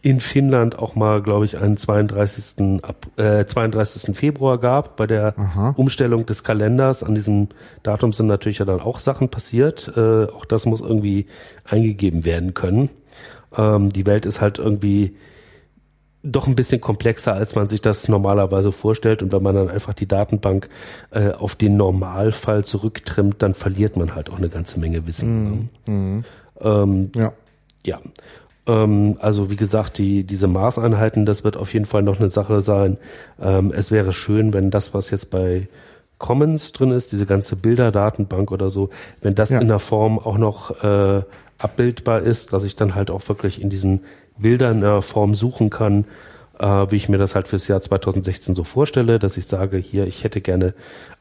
in Finnland auch mal, glaube ich, einen 32. Ab, äh, 32. Februar gab bei der Aha. Umstellung des Kalenders. An diesem Datum sind natürlich ja dann auch Sachen passiert. Äh, auch das muss irgendwie eingegeben werden können. Ähm, die Welt ist halt irgendwie doch ein bisschen komplexer, als man sich das normalerweise vorstellt. Und wenn man dann einfach die Datenbank äh, auf den Normalfall zurücktrimmt, dann verliert man halt auch eine ganze Menge Wissen. ne? Ähm, Ja. ja. Ähm, also wie gesagt, die, diese Maßeinheiten, das wird auf jeden Fall noch eine Sache sein. Ähm, es wäre schön, wenn das, was jetzt bei Commons drin ist, diese ganze Bilderdatenbank oder so, wenn das Ja. in der Form auch noch äh, abbildbar ist, dass ich dann halt auch wirklich in diesen Bildern in der Form suchen kann, äh, wie ich mir das halt fürs Jahr 2016 so vorstelle, dass ich sage, hier, ich hätte gerne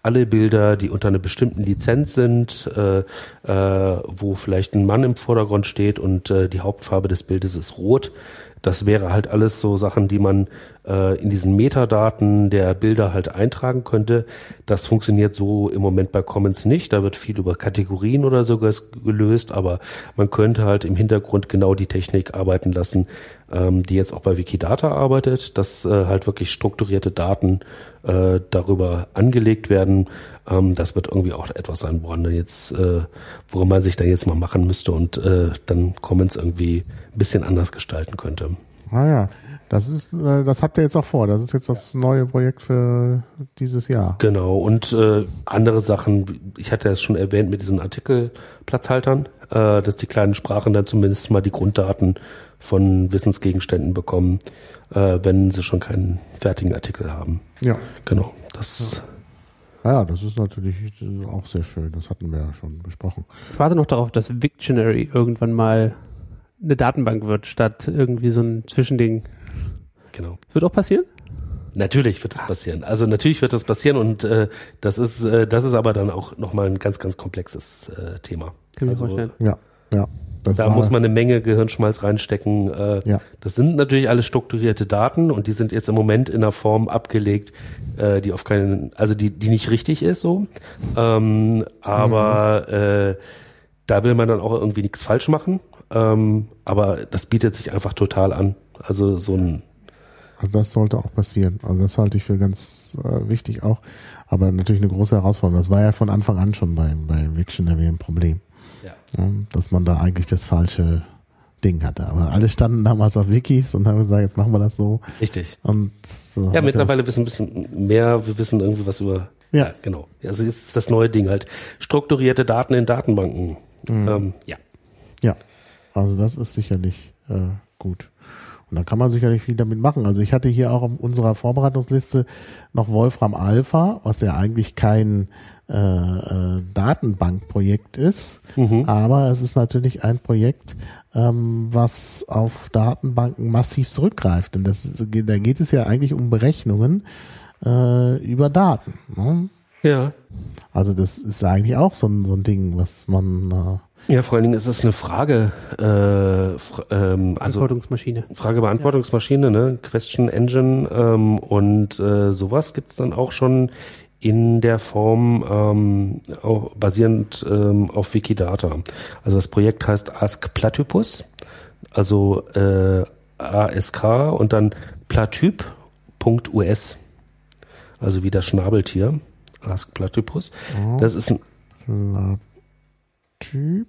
alle Bilder, die unter einer bestimmten Lizenz sind, äh, äh, wo vielleicht ein Mann im Vordergrund steht und äh, die Hauptfarbe des Bildes ist rot. Das wäre halt alles so Sachen, die man äh, in diesen Metadaten der Bilder halt eintragen könnte. Das funktioniert so im Moment bei Commons nicht. Da wird viel über Kategorien oder so ges- gelöst, aber man könnte halt im Hintergrund genau die Technik arbeiten lassen, ähm, die jetzt auch bei Wikidata arbeitet, dass äh, halt wirklich strukturierte Daten äh, darüber angelegt werden. Ähm, das wird irgendwie auch etwas sein, woran dann jetzt, äh, woran man sich dann jetzt mal machen müsste und äh, dann Commons irgendwie ein bisschen anders gestalten könnte. Ah ja. Das ist, äh, das habt ihr jetzt auch vor. Das ist jetzt das neue Projekt für dieses Jahr. Genau, und äh, andere Sachen, ich hatte es schon erwähnt mit diesen Artikelplatzhaltern, äh, dass die kleinen Sprachen dann zumindest mal die Grunddaten von Wissensgegenständen bekommen, äh, wenn sie schon keinen fertigen Artikel haben. Ja. Genau, das Ah Ja, das ist natürlich auch sehr schön. Das hatten wir ja schon besprochen. Ich warte noch darauf, dass Wiktionary irgendwann mal eine Datenbank wird, statt irgendwie so ein Zwischending. Genau. Wird auch passieren? Natürlich wird das passieren. Also natürlich wird das passieren und äh, das ist äh, das ist aber dann auch nochmal ein ganz ganz komplexes äh, Thema. Kann ich mir Also, vorstellen. Ja, ja. Das Da muss man eine Menge Gehirnschmalz reinstecken. Äh, Ja. Das sind natürlich alles strukturierte Daten und die sind jetzt im Moment in einer Form abgelegt, äh, die auf keinen, also die, die nicht richtig ist so. Ähm, aber Mhm. äh, da will man dann auch irgendwie nichts falsch machen. Ähm, aber das bietet sich einfach total an. Also so ein Also das sollte auch passieren. Also das halte ich für ganz äh, wichtig auch. Aber natürlich eine große Herausforderung. Das war ja von Anfang an schon bei, bei Wiktionary ein Problem. Ja. Ja, dass man da eigentlich das falsche Ding hatte. Aber alle standen damals auf Wikis und haben gesagt, jetzt machen wir das so. richtig. Und so Ja, er- mittlerweile wissen wir ein bisschen mehr, wir wissen irgendwie was über. Ja. genau. Also jetzt ist das neue Ding halt strukturierte Daten in Datenbanken. Mhm. Ähm, ja. Ja, also das ist sicherlich äh, gut. Und da kann man sicherlich viel damit machen. Also ich hatte hier auch auf unserer Vorbereitungsliste noch Wolfram Alpha, was ja eigentlich kein äh, äh, Datenbankprojekt ist, aber es ist natürlich ein Projekt, ähm, was auf Datenbanken massiv zurückgreift. Denn das, da geht es ja eigentlich um Berechnungen äh, über Daten. Ne? Ja. Also das ist eigentlich auch so ein, so ein Ding, was man äh, Ja, vor allen Dingen ist es eine Frage, äh, fra ähm, also Antwortungsmaschine. Frage-Beantwortungsmaschine, ne? Question Engine ähm, und äh, sowas gibt's dann auch schon in der Form ähm, auch basierend ähm, auf Wikidata. Also das Projekt heißt Ask Platypus, also äh, ASK und dann platyp.us, also wie das Schnabeltier. Ask Platypus. Das ist ein Typ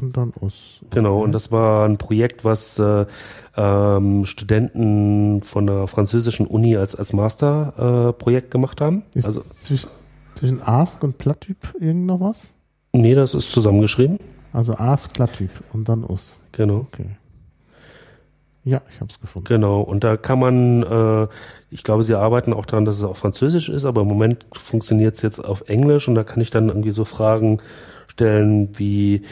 und dann Us. Genau, und das war ein Projekt, was äh, ähm, Studenten von der französischen Uni als, als Masterprojekt äh, gemacht haben. Ist Also, zwischen, zwischen Ask und Platyp irgend noch was? nee, das ist zusammengeschrieben. Also Ask Platyp und dann Us. Genau, Okay. Ja, ich habe es gefunden. genau. Und da kann man, äh, ich glaube, sie arbeiten auch daran, dass es auf Französisch ist, aber im Moment funktioniert es jetzt auf Englisch und da kann ich dann irgendwie so Fragen stellen wie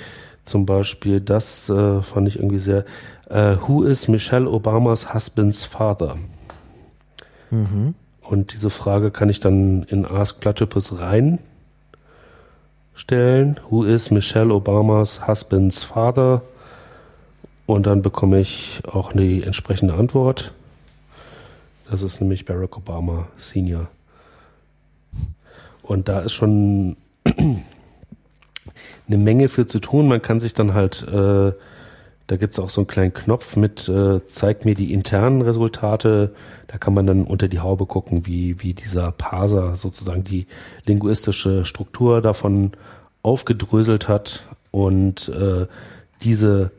zum Beispiel, das äh, fand ich irgendwie sehr, äh, Who is Michelle Obamas husband's father? Mhm. Und diese Frage kann ich dann in Ask Platypus rein stellen. Who is Michelle Obamas husband's father? Und dann bekomme ich auch die entsprechende Antwort. Das ist nämlich Barack Obama Senior. Und da ist schon eine Menge für zu tun. Man kann sich dann halt, äh, da gibt's auch so einen kleinen Knopf mit, äh, zeigt mir die internen Resultate. Da kann man dann unter die Haube gucken, wie, wie dieser Parser sozusagen die linguistische Struktur davon aufgedröselt hat und äh, diese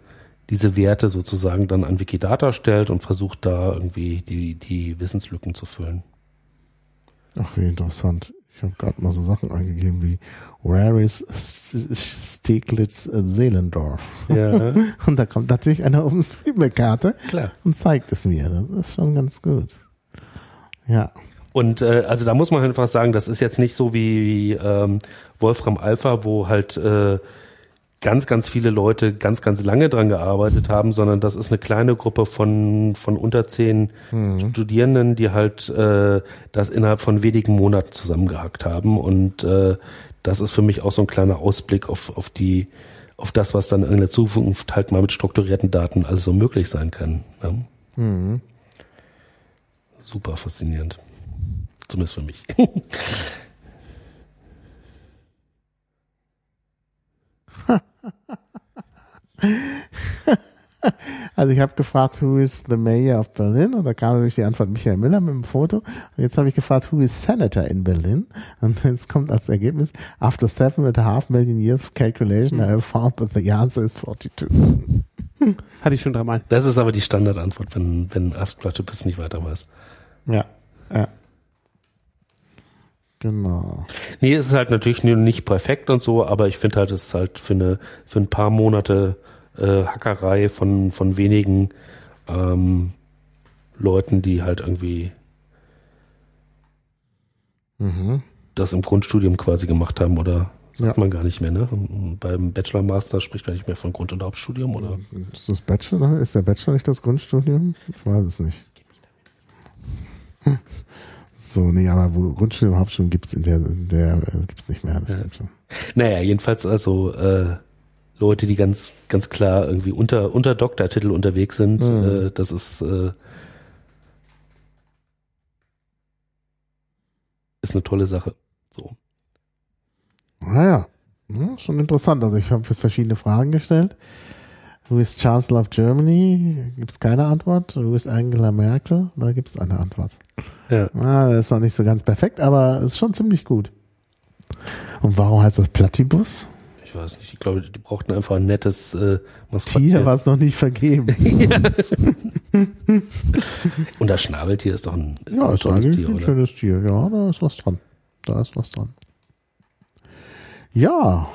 diese Werte sozusagen dann an Wikidata stellt und versucht da irgendwie die, die Wissenslücken zu füllen. Ach, wie interessant. Ich habe gerade mal so Sachen eingegeben wie Where is Steglitz Seelendorf? Ja. und da kommt natürlich eine OpenStreetMap-Karte Klar. und zeigt es mir. Das ist schon ganz gut. Ja. Und äh, also da muss man einfach sagen, das ist jetzt nicht so wie, wie ähm, Wolfram Alpha, wo halt äh, ganz, ganz viele Leute ganz, ganz lange dran gearbeitet haben, sondern das ist eine kleine Gruppe von, von unter zehn Mhm. Studierenden, die halt äh, das innerhalb von wenigen Monaten zusammengehackt haben. Und äh, das ist für mich auch so ein kleiner Ausblick auf, auf die, auf das, was dann in der Zukunft halt mal mit strukturierten Daten alles so möglich sein kann. Ne? Mhm. Super faszinierend. Zumindest für mich. Also ich habe gefragt, who is the mayor of Berlin? Und da kam natürlich die Antwort Michael Müller mit dem Foto. Und jetzt habe ich gefragt, who is senator in Berlin? Und jetzt kommt als Ergebnis, after seven and a half million years of calculation, I have found that the answer is 42. Hatte ich schon dreimal. Das ist aber die Standardantwort, wenn, wenn Askplatypus nicht weiter weiß. Ja, ja. Genau. Nee, es ist halt natürlich nur nicht perfekt und so, aber ich finde halt, es ist halt für eine, für ein paar Monate äh, Hackerei von, von wenigen ähm, Leuten, die halt irgendwie Mhm. das im Grundstudium quasi gemacht haben oder sagt Ja. man gar nicht mehr, ne? Beim Bachelor Master spricht man nicht mehr von Grund- und Hauptstudium oder? Ist das Bachelor? Ist der Bachelor nicht das Grundstudium? Ich weiß es nicht. Hm. So, nee, aber wo Grundstudium, Hauptstudium gibt's in der, in der äh, gibt's nicht mehr, das Ja. stimmt schon. Naja, jedenfalls also äh, Leute, die ganz, ganz klar irgendwie unter, unter Doktortitel unterwegs sind, Mhm. äh, das ist, äh, ist eine tolle Sache. So. Naja, ja, schon interessant. Also ich habe jetzt verschiedene Fragen gestellt. Who is Chancellor of Germany? Gibt's keine Antwort. Who is Angela Merkel? Da gibt's eine Antwort. Ja. Ah, das ist noch nicht so ganz perfekt, aber ist schon ziemlich gut. Und warum heißt das Platypus? Ich weiß nicht, ich glaube, die brauchten einfach ein nettes äh, Maskottchen. Tier, was noch nicht vergeben. Und das Schnabeltier ist doch ein, ist ja, ein ist eigentlich Tier, ein oder? schönes Tier. Ja, da ist was dran. Da ist was dran. Ja,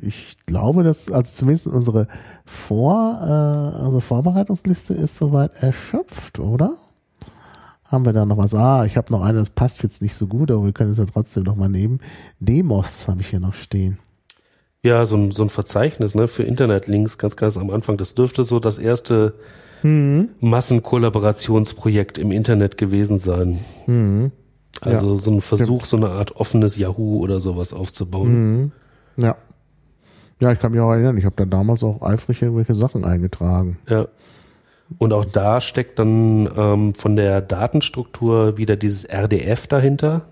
ich glaube, dass also zumindest unsere Vor, äh, unsere Vorbereitungsliste ist soweit erschöpft, oder? Haben wir da noch was? Ah, ich habe noch eine, das passt jetzt nicht so gut, aber wir können es ja trotzdem noch mal nehmen. Demos habe ich hier noch stehen. Ja, so ein, so ein Verzeichnis ne, für Internetlinks ganz, ganz am Anfang. Das dürfte so das erste Mhm. Massenkollaborationsprojekt im Internet gewesen sein. Mhm. Also so ein Versuch, so eine Art offenes Yahoo oder sowas aufzubauen. Mhm. Ja. Ja, ich kann mich auch erinnern, ich habe da damals auch eifrig irgendwelche Sachen eingetragen. Ja. Und auch da steckt dann ähm, von der Datenstruktur wieder dieses RDF dahinter.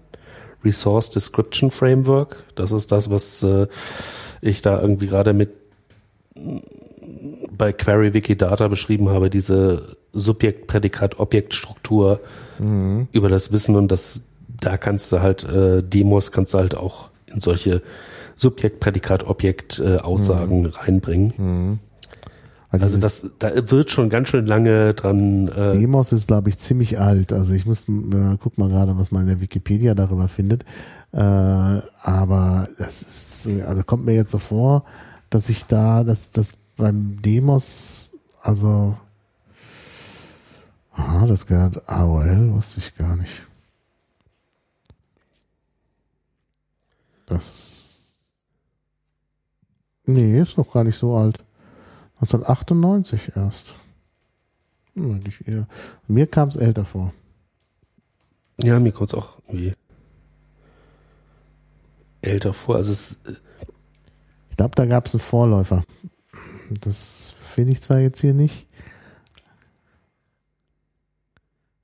Resource Description Framework. Das ist das, was äh, ich da irgendwie gerade mit bei Query Wikidata beschrieben habe, diese Subjekt-Prädikat-Objekt-Struktur Mhm. über das Wissen und das, da kannst du halt äh, Demos kannst du halt auch in solche Subjekt-Prädikat-Objekt-Aussagen reinbringen. Mhm. Weil Also dieses das, da wird schon ganz schön lange dran. Äh, Demos ist, glaube ich, ziemlich alt. Also ich muss, äh, guck mal gerade, was man in der Wikipedia darüber findet. Äh, aber das ist, äh, also kommt mir jetzt so vor, dass ich da, dass das beim Demos, also, ah, das gehört AOL, wusste ich gar nicht. Das, nee, ist noch gar nicht so alt. 1998 erst. Hm. Mir kam es älter vor. ja, mir kommt es auch irgendwie älter vor. Also es, Ich glaube, da gab es einen Vorläufer. Das finde ich zwar jetzt hier nicht.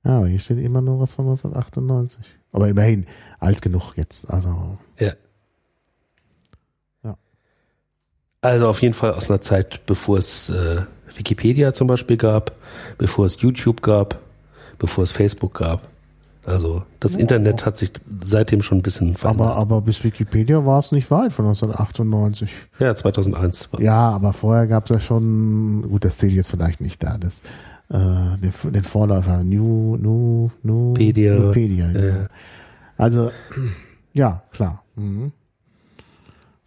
Ja, aber hier steht immer nur was von 1998. Aber immerhin alt genug jetzt. Also. Ja. Also auf jeden Fall aus einer Zeit, bevor es äh, Wikipedia zum Beispiel gab, bevor es YouTube gab, bevor es Facebook gab. Also das Internet hat sich seitdem schon ein bisschen verändert. aber aber bis Wikipedia war es nicht weit von 1998. ja, 2001. war- Ja, aber vorher gab es ja schon, gut, das zählt jetzt vielleicht nicht da, das, äh, den, den Vorläufer New, New, New, Pedia. Nupedia, Ja. genau. Also, ja, klar. Mhm.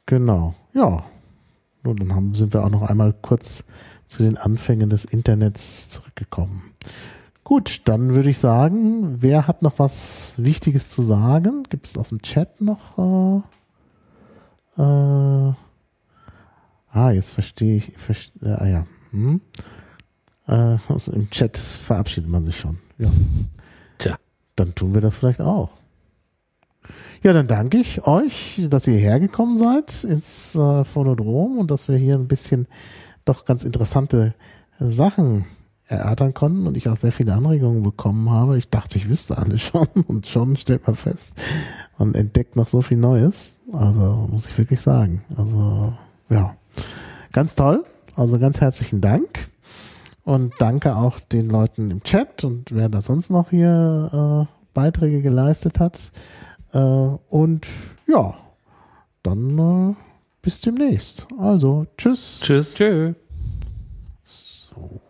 Genau, ja. Nun, dann haben, sind wir auch noch einmal kurz zu den Anfängen des Internets zurückgekommen. Gut, dann würde ich sagen, wer hat noch was Wichtiges zu sagen? Gibt es aus dem Chat noch? Äh, äh, ah, jetzt verstehe ich. Verste, äh, ah ja. Hm. Äh, also Im Chat verabschiedet man sich schon. Ja. Tja. Dann tun wir das vielleicht auch. Ja, dann danke ich euch, dass ihr hergekommen seid ins äh, Phonodrom und dass wir hier ein bisschen doch ganz interessante Sachen erörtern konnten und ich auch sehr viele Anregungen bekommen habe. Ich dachte, ich wüsste alles schon und schon stellt man fest, man entdeckt noch so viel Neues. Also muss ich wirklich sagen. Also ja, ganz toll. Also ganz herzlichen Dank. Und danke auch den Leuten im Chat und wer da sonst noch hier äh, Beiträge geleistet hat. Äh, und ja, dann äh, bis demnächst. Also, tschüss. Tschüss. Tschö. So.